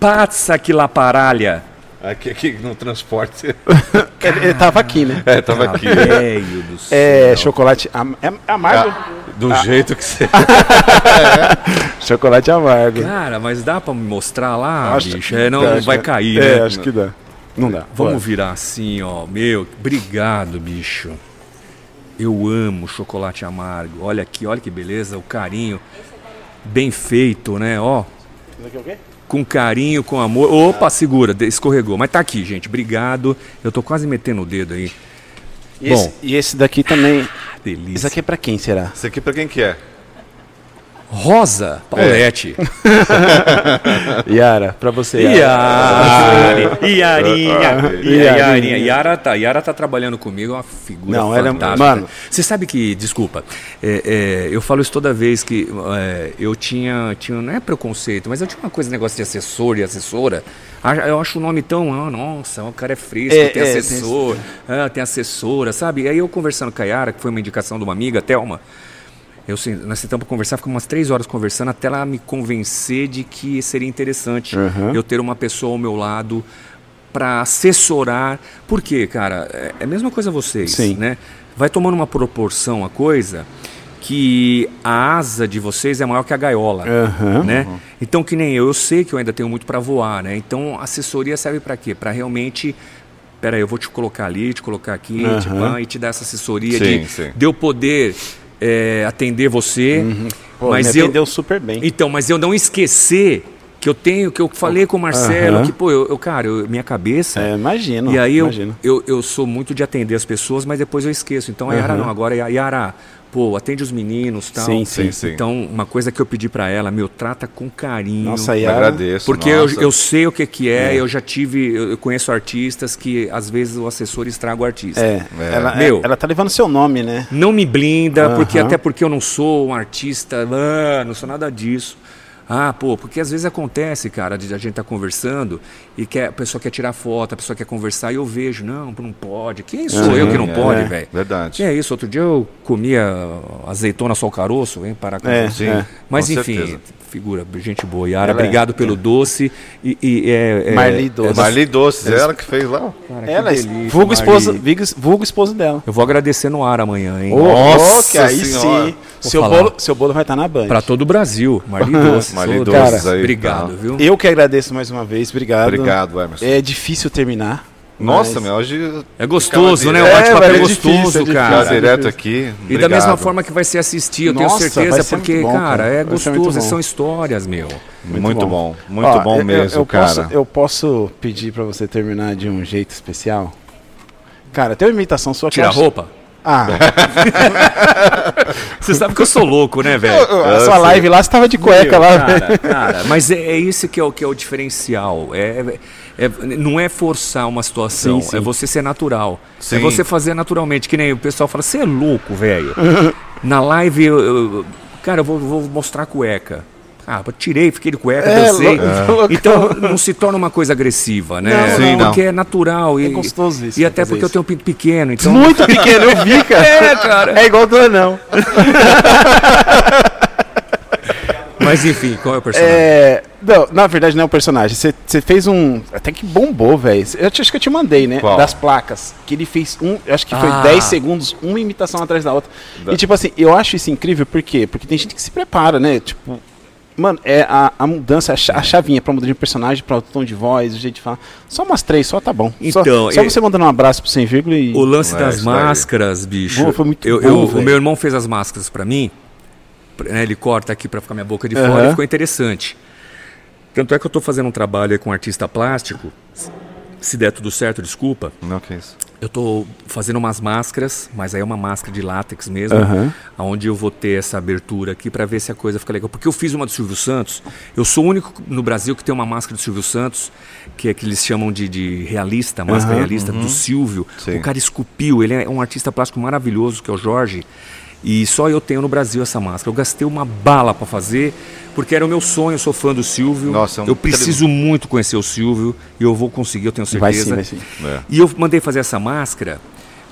pazza que la paralha. Aqui, aqui no transporte. Ele, ele tava aqui, né? É, tava aqui. Velho do céu. É, chocolate am- é, é amargo. Ah, Do jeito que você. Chocolate amargo. Cara, mas dá pra me mostrar lá, Acho- bicho? É, não, acho vai cair, É, né? acho que dá. Não dá. Vamos Ué. virar assim, ó. Meu, obrigado, bicho. Eu amo chocolate amargo. Olha aqui, olha que beleza, o carinho. Bem feito, né? Ó, Isso aqui é o quê? com carinho, com amor. Opa, segura, escorregou. Mas tá aqui, gente. Obrigado. Eu tô quase metendo o dedo aí. E, Bom. esse, e esse daqui também. Delícia. Isso aqui é pra quem será? Isso aqui pra quem que é? Rosa Paulette. Yara, pra você. Yara. Iarinha. Iarinha. Yara tá, Yara tá trabalhando comigo, é uma figura Não, ela é- fantástica. mano. Você sabe que, desculpa, é, é, eu falo isso toda vez que é, eu tinha, tinha, não é preconceito, mas eu tinha uma coisa, negócio de assessor e assessora. Eu acho o nome tão, ah, nossa, o cara é fresco, É, tem é, tem assessor, ah, tem assessora, sabe? E aí eu conversando com a Yara, que foi uma indicação de uma amiga, Thelma, eu, nós sentamos para conversar, ficamos umas três horas conversando até ela me convencer de que seria interessante Uhum. eu ter uma pessoa ao meu lado para assessorar. Por quê, cara? É é a mesma coisa vocês, Sim. né? Vai tomando uma proporção a coisa que a asa de vocês é maior que a gaiola, Aham. né? Então que nem eu, eu sei que eu ainda tenho muito para voar, né? Então assessoria serve para quê? Para realmente Pera aí, eu vou te colocar ali, te colocar aqui, tipo, ah, e te dar essa assessoria Sim, de, sim. de eu poder é, atender você, Pô, mas me eu atendeu super bem. então, mas eu não esquecer que eu tenho, que eu falei com o Marcelo, Aham. que pô, eu, eu- cara, eu- minha cabeça. É, imagino. e aí eu, imagino. eu, eu sou muito de atender as pessoas, mas depois eu esqueço. Então a Yara Aham. não, agora a Yara, pô, atende os meninos tal. Sim, sim, sim. Então, uma coisa que eu pedi pra ela, meu, trata com carinho. Nossa, Yara. agradeço. Porque eu, nossa. eu sei o que, que é, eu já tive, eu conheço artistas que às vezes o assessor estraga o artista. É, É. Ela, Meu. ela tá levando seu nome, né? Não me blinda, porque Aham. até porque eu não sou um artista, ah, não sou nada disso. Ah, pô, porque às vezes acontece, cara, de a gente tá conversando e quer, a pessoa quer tirar foto, a pessoa quer conversar e eu vejo, não, não pode. Quem sou Aham, eu que não é, pode, é. velho? Verdade. É isso, outro dia eu comia azeitona só o caroço, parar com É. Sim. Mas com enfim, certeza. Figura, gente boa. Yara, Ela é. obrigado pelo doce. E, e é, é- Marli é Doce. da- Marli Doces, ela que fez lá. Cara, Ela, delícia, vulgo, esposa, vulgo, esposa dela. Eu vou agradecer no ar amanhã, hein? Ô, Nossa que aí Senhora. sim. Seu falar. bolo, seu bolo vai estar na Band. Pra todo o Brasil. Marli Doce. Marli cara, aí. Obrigado, tá. viu? Eu que agradeço mais uma vez, obrigado. Obrigado, Emerson. É difícil terminar. Nossa, mas- meu, hoje. É gostoso, né? O bate-papo É, é, velho, é gostoso, difícil, é cara. Direto aqui. E da Obrigado. mesma forma que vai ser assistir, eu Nossa, tenho certeza, porque, muito bom, cara, cara. é gostoso, muito bom. são histórias, meu. Muito, bom. Muito Ó, bom eu- mesmo, eu, cara. Posso, eu posso pedir pra você terminar de um jeito especial? Cara, tem uma imitação sua que Tira eu a roupa. Ah, Você sabe que eu sou louco, né, velho? a sua live lá, você tava de cueca Meu, lá. cara, cara, mas é, é isso que é o, que é o diferencial. É, é- não é forçar uma situação, Sim, sim. é você ser natural. Sim. É você fazer naturalmente, que nem o pessoal fala, você é louco, velho. Na live, eu, eu- cara, eu vou, vou mostrar a cueca. Ah, eu tirei, fiquei de cueca, É, dancei. loucão. Então não se torna uma coisa agressiva, né? Não, Sim, não. porque é natural. E, É gostoso isso, E até fazer porque eu isso. tenho um pinto pequeno, então. Muito pequeno, eu vi, cara. É, cara. É igual do anão. Mas enfim, qual é o personagem? É, não, na verdade não é um personagem. Você, você fez um. Até que bombou, velho. Eu acho que eu te mandei, né? Qual? Das placas. Que ele fez um. Eu acho que foi Ah. 10 segundos, uma imitação atrás da outra. Da- E tipo assim, eu acho isso incrível, por quê? Porque tem gente que se prepara, né? Tipo. Mano, é a, a mudança, a, cha- a chavinha pra mudar de personagem, pra o tom de voz, o jeito de falar. Só umas três, só tá bom. Só- Então, só, e- você mandando um abraço pro sem vírgula e. O lance das máscaras, bicho. Pô, foi muito eu, bom, eu- o meu irmão fez as máscaras pra mim. Né, ele corta aqui pra ficar minha boca de fora Aham. e ficou interessante. Tanto é que eu tô fazendo um trabalho com um artista plástico. Se der tudo certo, desculpa. Não, que isso. Eu tô fazendo umas máscaras, mas aí é uma máscara de látex mesmo, Aham. onde eu vou ter essa abertura aqui pra ver se a coisa fica legal. Porque eu fiz uma do Silvio Santos, eu sou o único no Brasil que tem uma máscara do Silvio Santos, que é que eles chamam de, de realista, máscara Aham, realista do Silvio. Sim. O cara esculpiu, ele é um artista plástico maravilhoso, que é o Jorge. E só eu tenho no Brasil essa máscara. Eu gastei uma bala pra fazer, porque era o meu sonho, eu sou fã do Silvio. Nossa, é um eu preciso muito conhecer o Silvio e eu vou conseguir, eu tenho Vai certeza. sim, vai sim. É. E eu mandei fazer essa máscara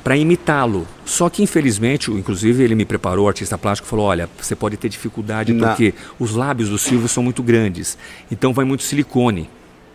para imitá-lo. Só que infelizmente, inclusive ele me preparou, o artista plástico falou: "Olha, você pode ter dificuldade Na- porque os lábios do Silvio são muito grandes. Então vai muito silicone.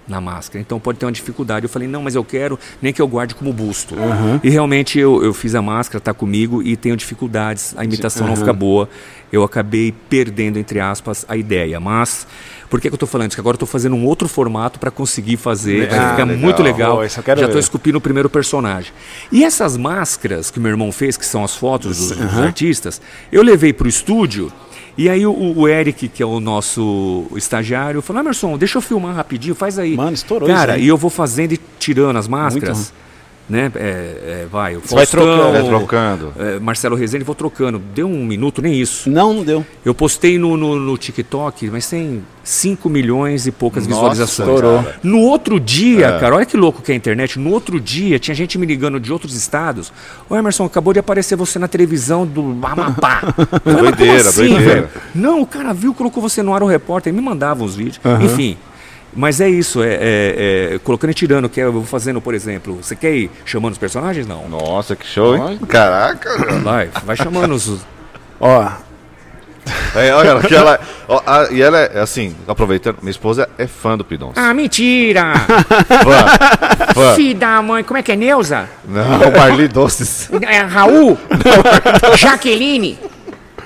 Na máscara. Então pode ter uma dificuldade. Eu falei, não, mas eu quero nem que eu guarde como busto. E realmente eu, eu fiz a máscara, tá comigo e tenho dificuldades. A imitação não fica boa. Eu acabei perdendo, entre aspas, a ideia. Mas por que, que eu estou falando isso? Que agora eu estou fazendo um outro formato para conseguir fazer. Vai Ah, ficar legal. muito legal. Quero Já estou esculpindo o primeiro personagem. E essas máscaras que meu irmão fez, que são as fotos dos, dos artistas, eu levei para o estúdio. E aí o, o Eric, que é o nosso estagiário, falou, Emerson, deixa eu filmar rapidinho, faz aí. Mano, estourou Cara, isso e eu vou fazendo e tirando as máscaras. Né? É, é, vai, o vai Faustão, trocando. Vai trocando. é, Marcelo Rezende, vou trocando. Deu um minuto, nem isso. Não, não deu. Eu postei no, no, no TikTok, mas tem 5 milhões e poucas Nossa, visualizações. estourou. No outro dia, É. cara, olha que louco que é a internet. No outro dia, tinha gente me ligando de outros estados. Ô Emerson, acabou de aparecer você na televisão do Amapá. "Mas como Doideira, doideira." velho? Não, o cara viu, colocou você no ar o repórter, me mandava os vídeos. Enfim. Mas é isso, é, é- é colocando e tirando, que eu vou fazendo, por exemplo. Você quer ir chamando os personagens? Não. Nossa, que show, hein? Caraca, cara. Vai, vai chamando os. Ó, É, olha, que ela, ó, a- e ela é assim, aproveitando, minha esposa é fã do Pidons. Ah, mentira! Fã, fã. Filho da mãe, como é que é, Neuza? Não, Marli Doces. É Raul? Jaqueline?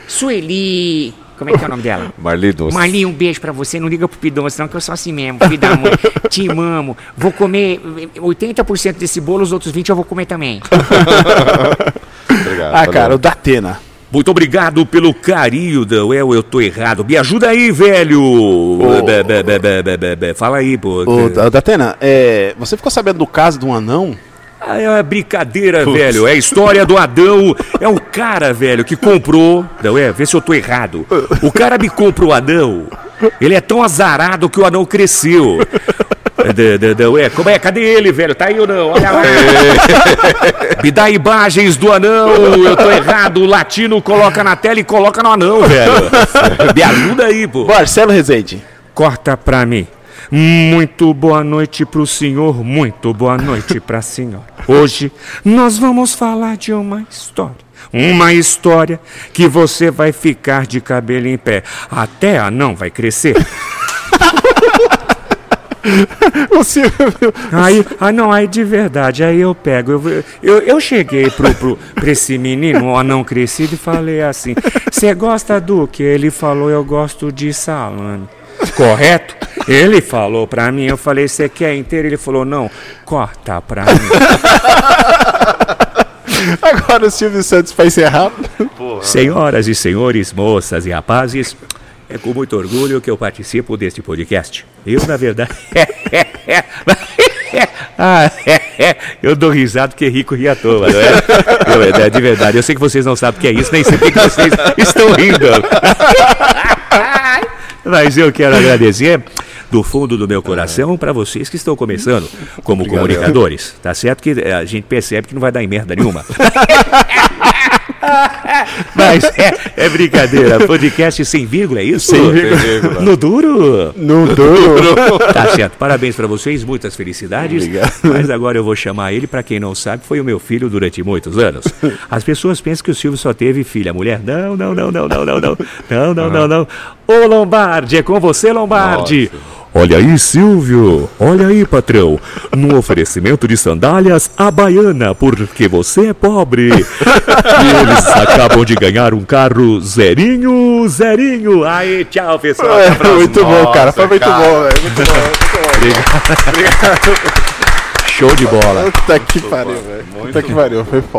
Sueli? Como é que é o nome dela? Marli Doces. Marli, um beijo pra você. Não liga pro Pidon, senão que eu sou assim mesmo. Filho da mãe. Te amo. Vou comer 80% desse bolo, os outros 20% eu vou comer também. Obrigado. ah, valeu. cara, o Datena. Muito obrigado pelo carinho, Deuel. Eu tô errado. Me ajuda aí, velho. Bé, bé, bé, bé. Fala aí, pô. O, o Datena, é, você ficou sabendo do caso de um anão? Ah, é uma brincadeira, velho. É a história do Adão. É um cara, velho, que comprou. Não é? Vê se eu tô errado. O cara me compra o anão. Ele é tão azarado que o anão cresceu. É, de- Ué, como é? Cadê ele, velho? Tá aí ou não? Olha lá. Me dá imagens do anão. Eu tô errado. O latino coloca na tela e coloca no anão, velho. Me ajuda aí, pô. Marcelo Rezende. Corta pra mim. Muito boa noite pro senhor, muito boa noite pra senhora. Hoje nós vamos falar de uma história. Uma história que você vai ficar de cabelo em pé. Até a não vai crescer. Você, Aí, ah não, aí de verdade, aí eu pego. Eu, eu, eu cheguei pro, pro, pra esse menino, um anão crescido, e falei assim: Você gosta do que? Ele falou: Eu gosto de salame. Correto? Ele falou pra mim, eu falei: Você quer inteiro? Ele falou: Não, corta pra mim. agora o Silvio Santos pra encerrar. Senhoras e senhores, moças e rapazes, é com muito orgulho que eu participo deste podcast. Eu, na verdade. Ah, eu dou risada porque rico ri à toa, não é? Eu, é de verdade, eu sei que vocês não sabem o que é isso, nem sei por que vocês estão rindo. Mas eu quero agradecer do fundo do meu coração para vocês que estão começando como comunicadores. Tá certo que a gente percebe que não vai dar em merda nenhuma. Mas é, é brincadeira. Podcast sem vírgula, é isso? Sem vírgula. No duro. No duro. Tá certo. Parabéns pra vocês, muitas felicidades. Obrigado. Mas agora eu vou chamar ele, pra quem não sabe, foi o meu filho durante muitos anos. As pessoas pensam que o Silvio só teve filha, mulher. Não, não, não, não, não, não, não. Não, não, não, não. Ô Lombardi, é com você, Lombardi. Olha aí, Silvio. Olha aí, patrão. No oferecimento de sandálias, a baiana, porque você é pobre. E eles acabam de ganhar um carro zerinho, zerinho. Aí, tchau, pessoal. Próxima. muito bom, cara. Nossa, Foi muito cara. bom, velho. Muito bom. Show de bola. Puta que pariu, velho. Puta que pariu. Foi foda.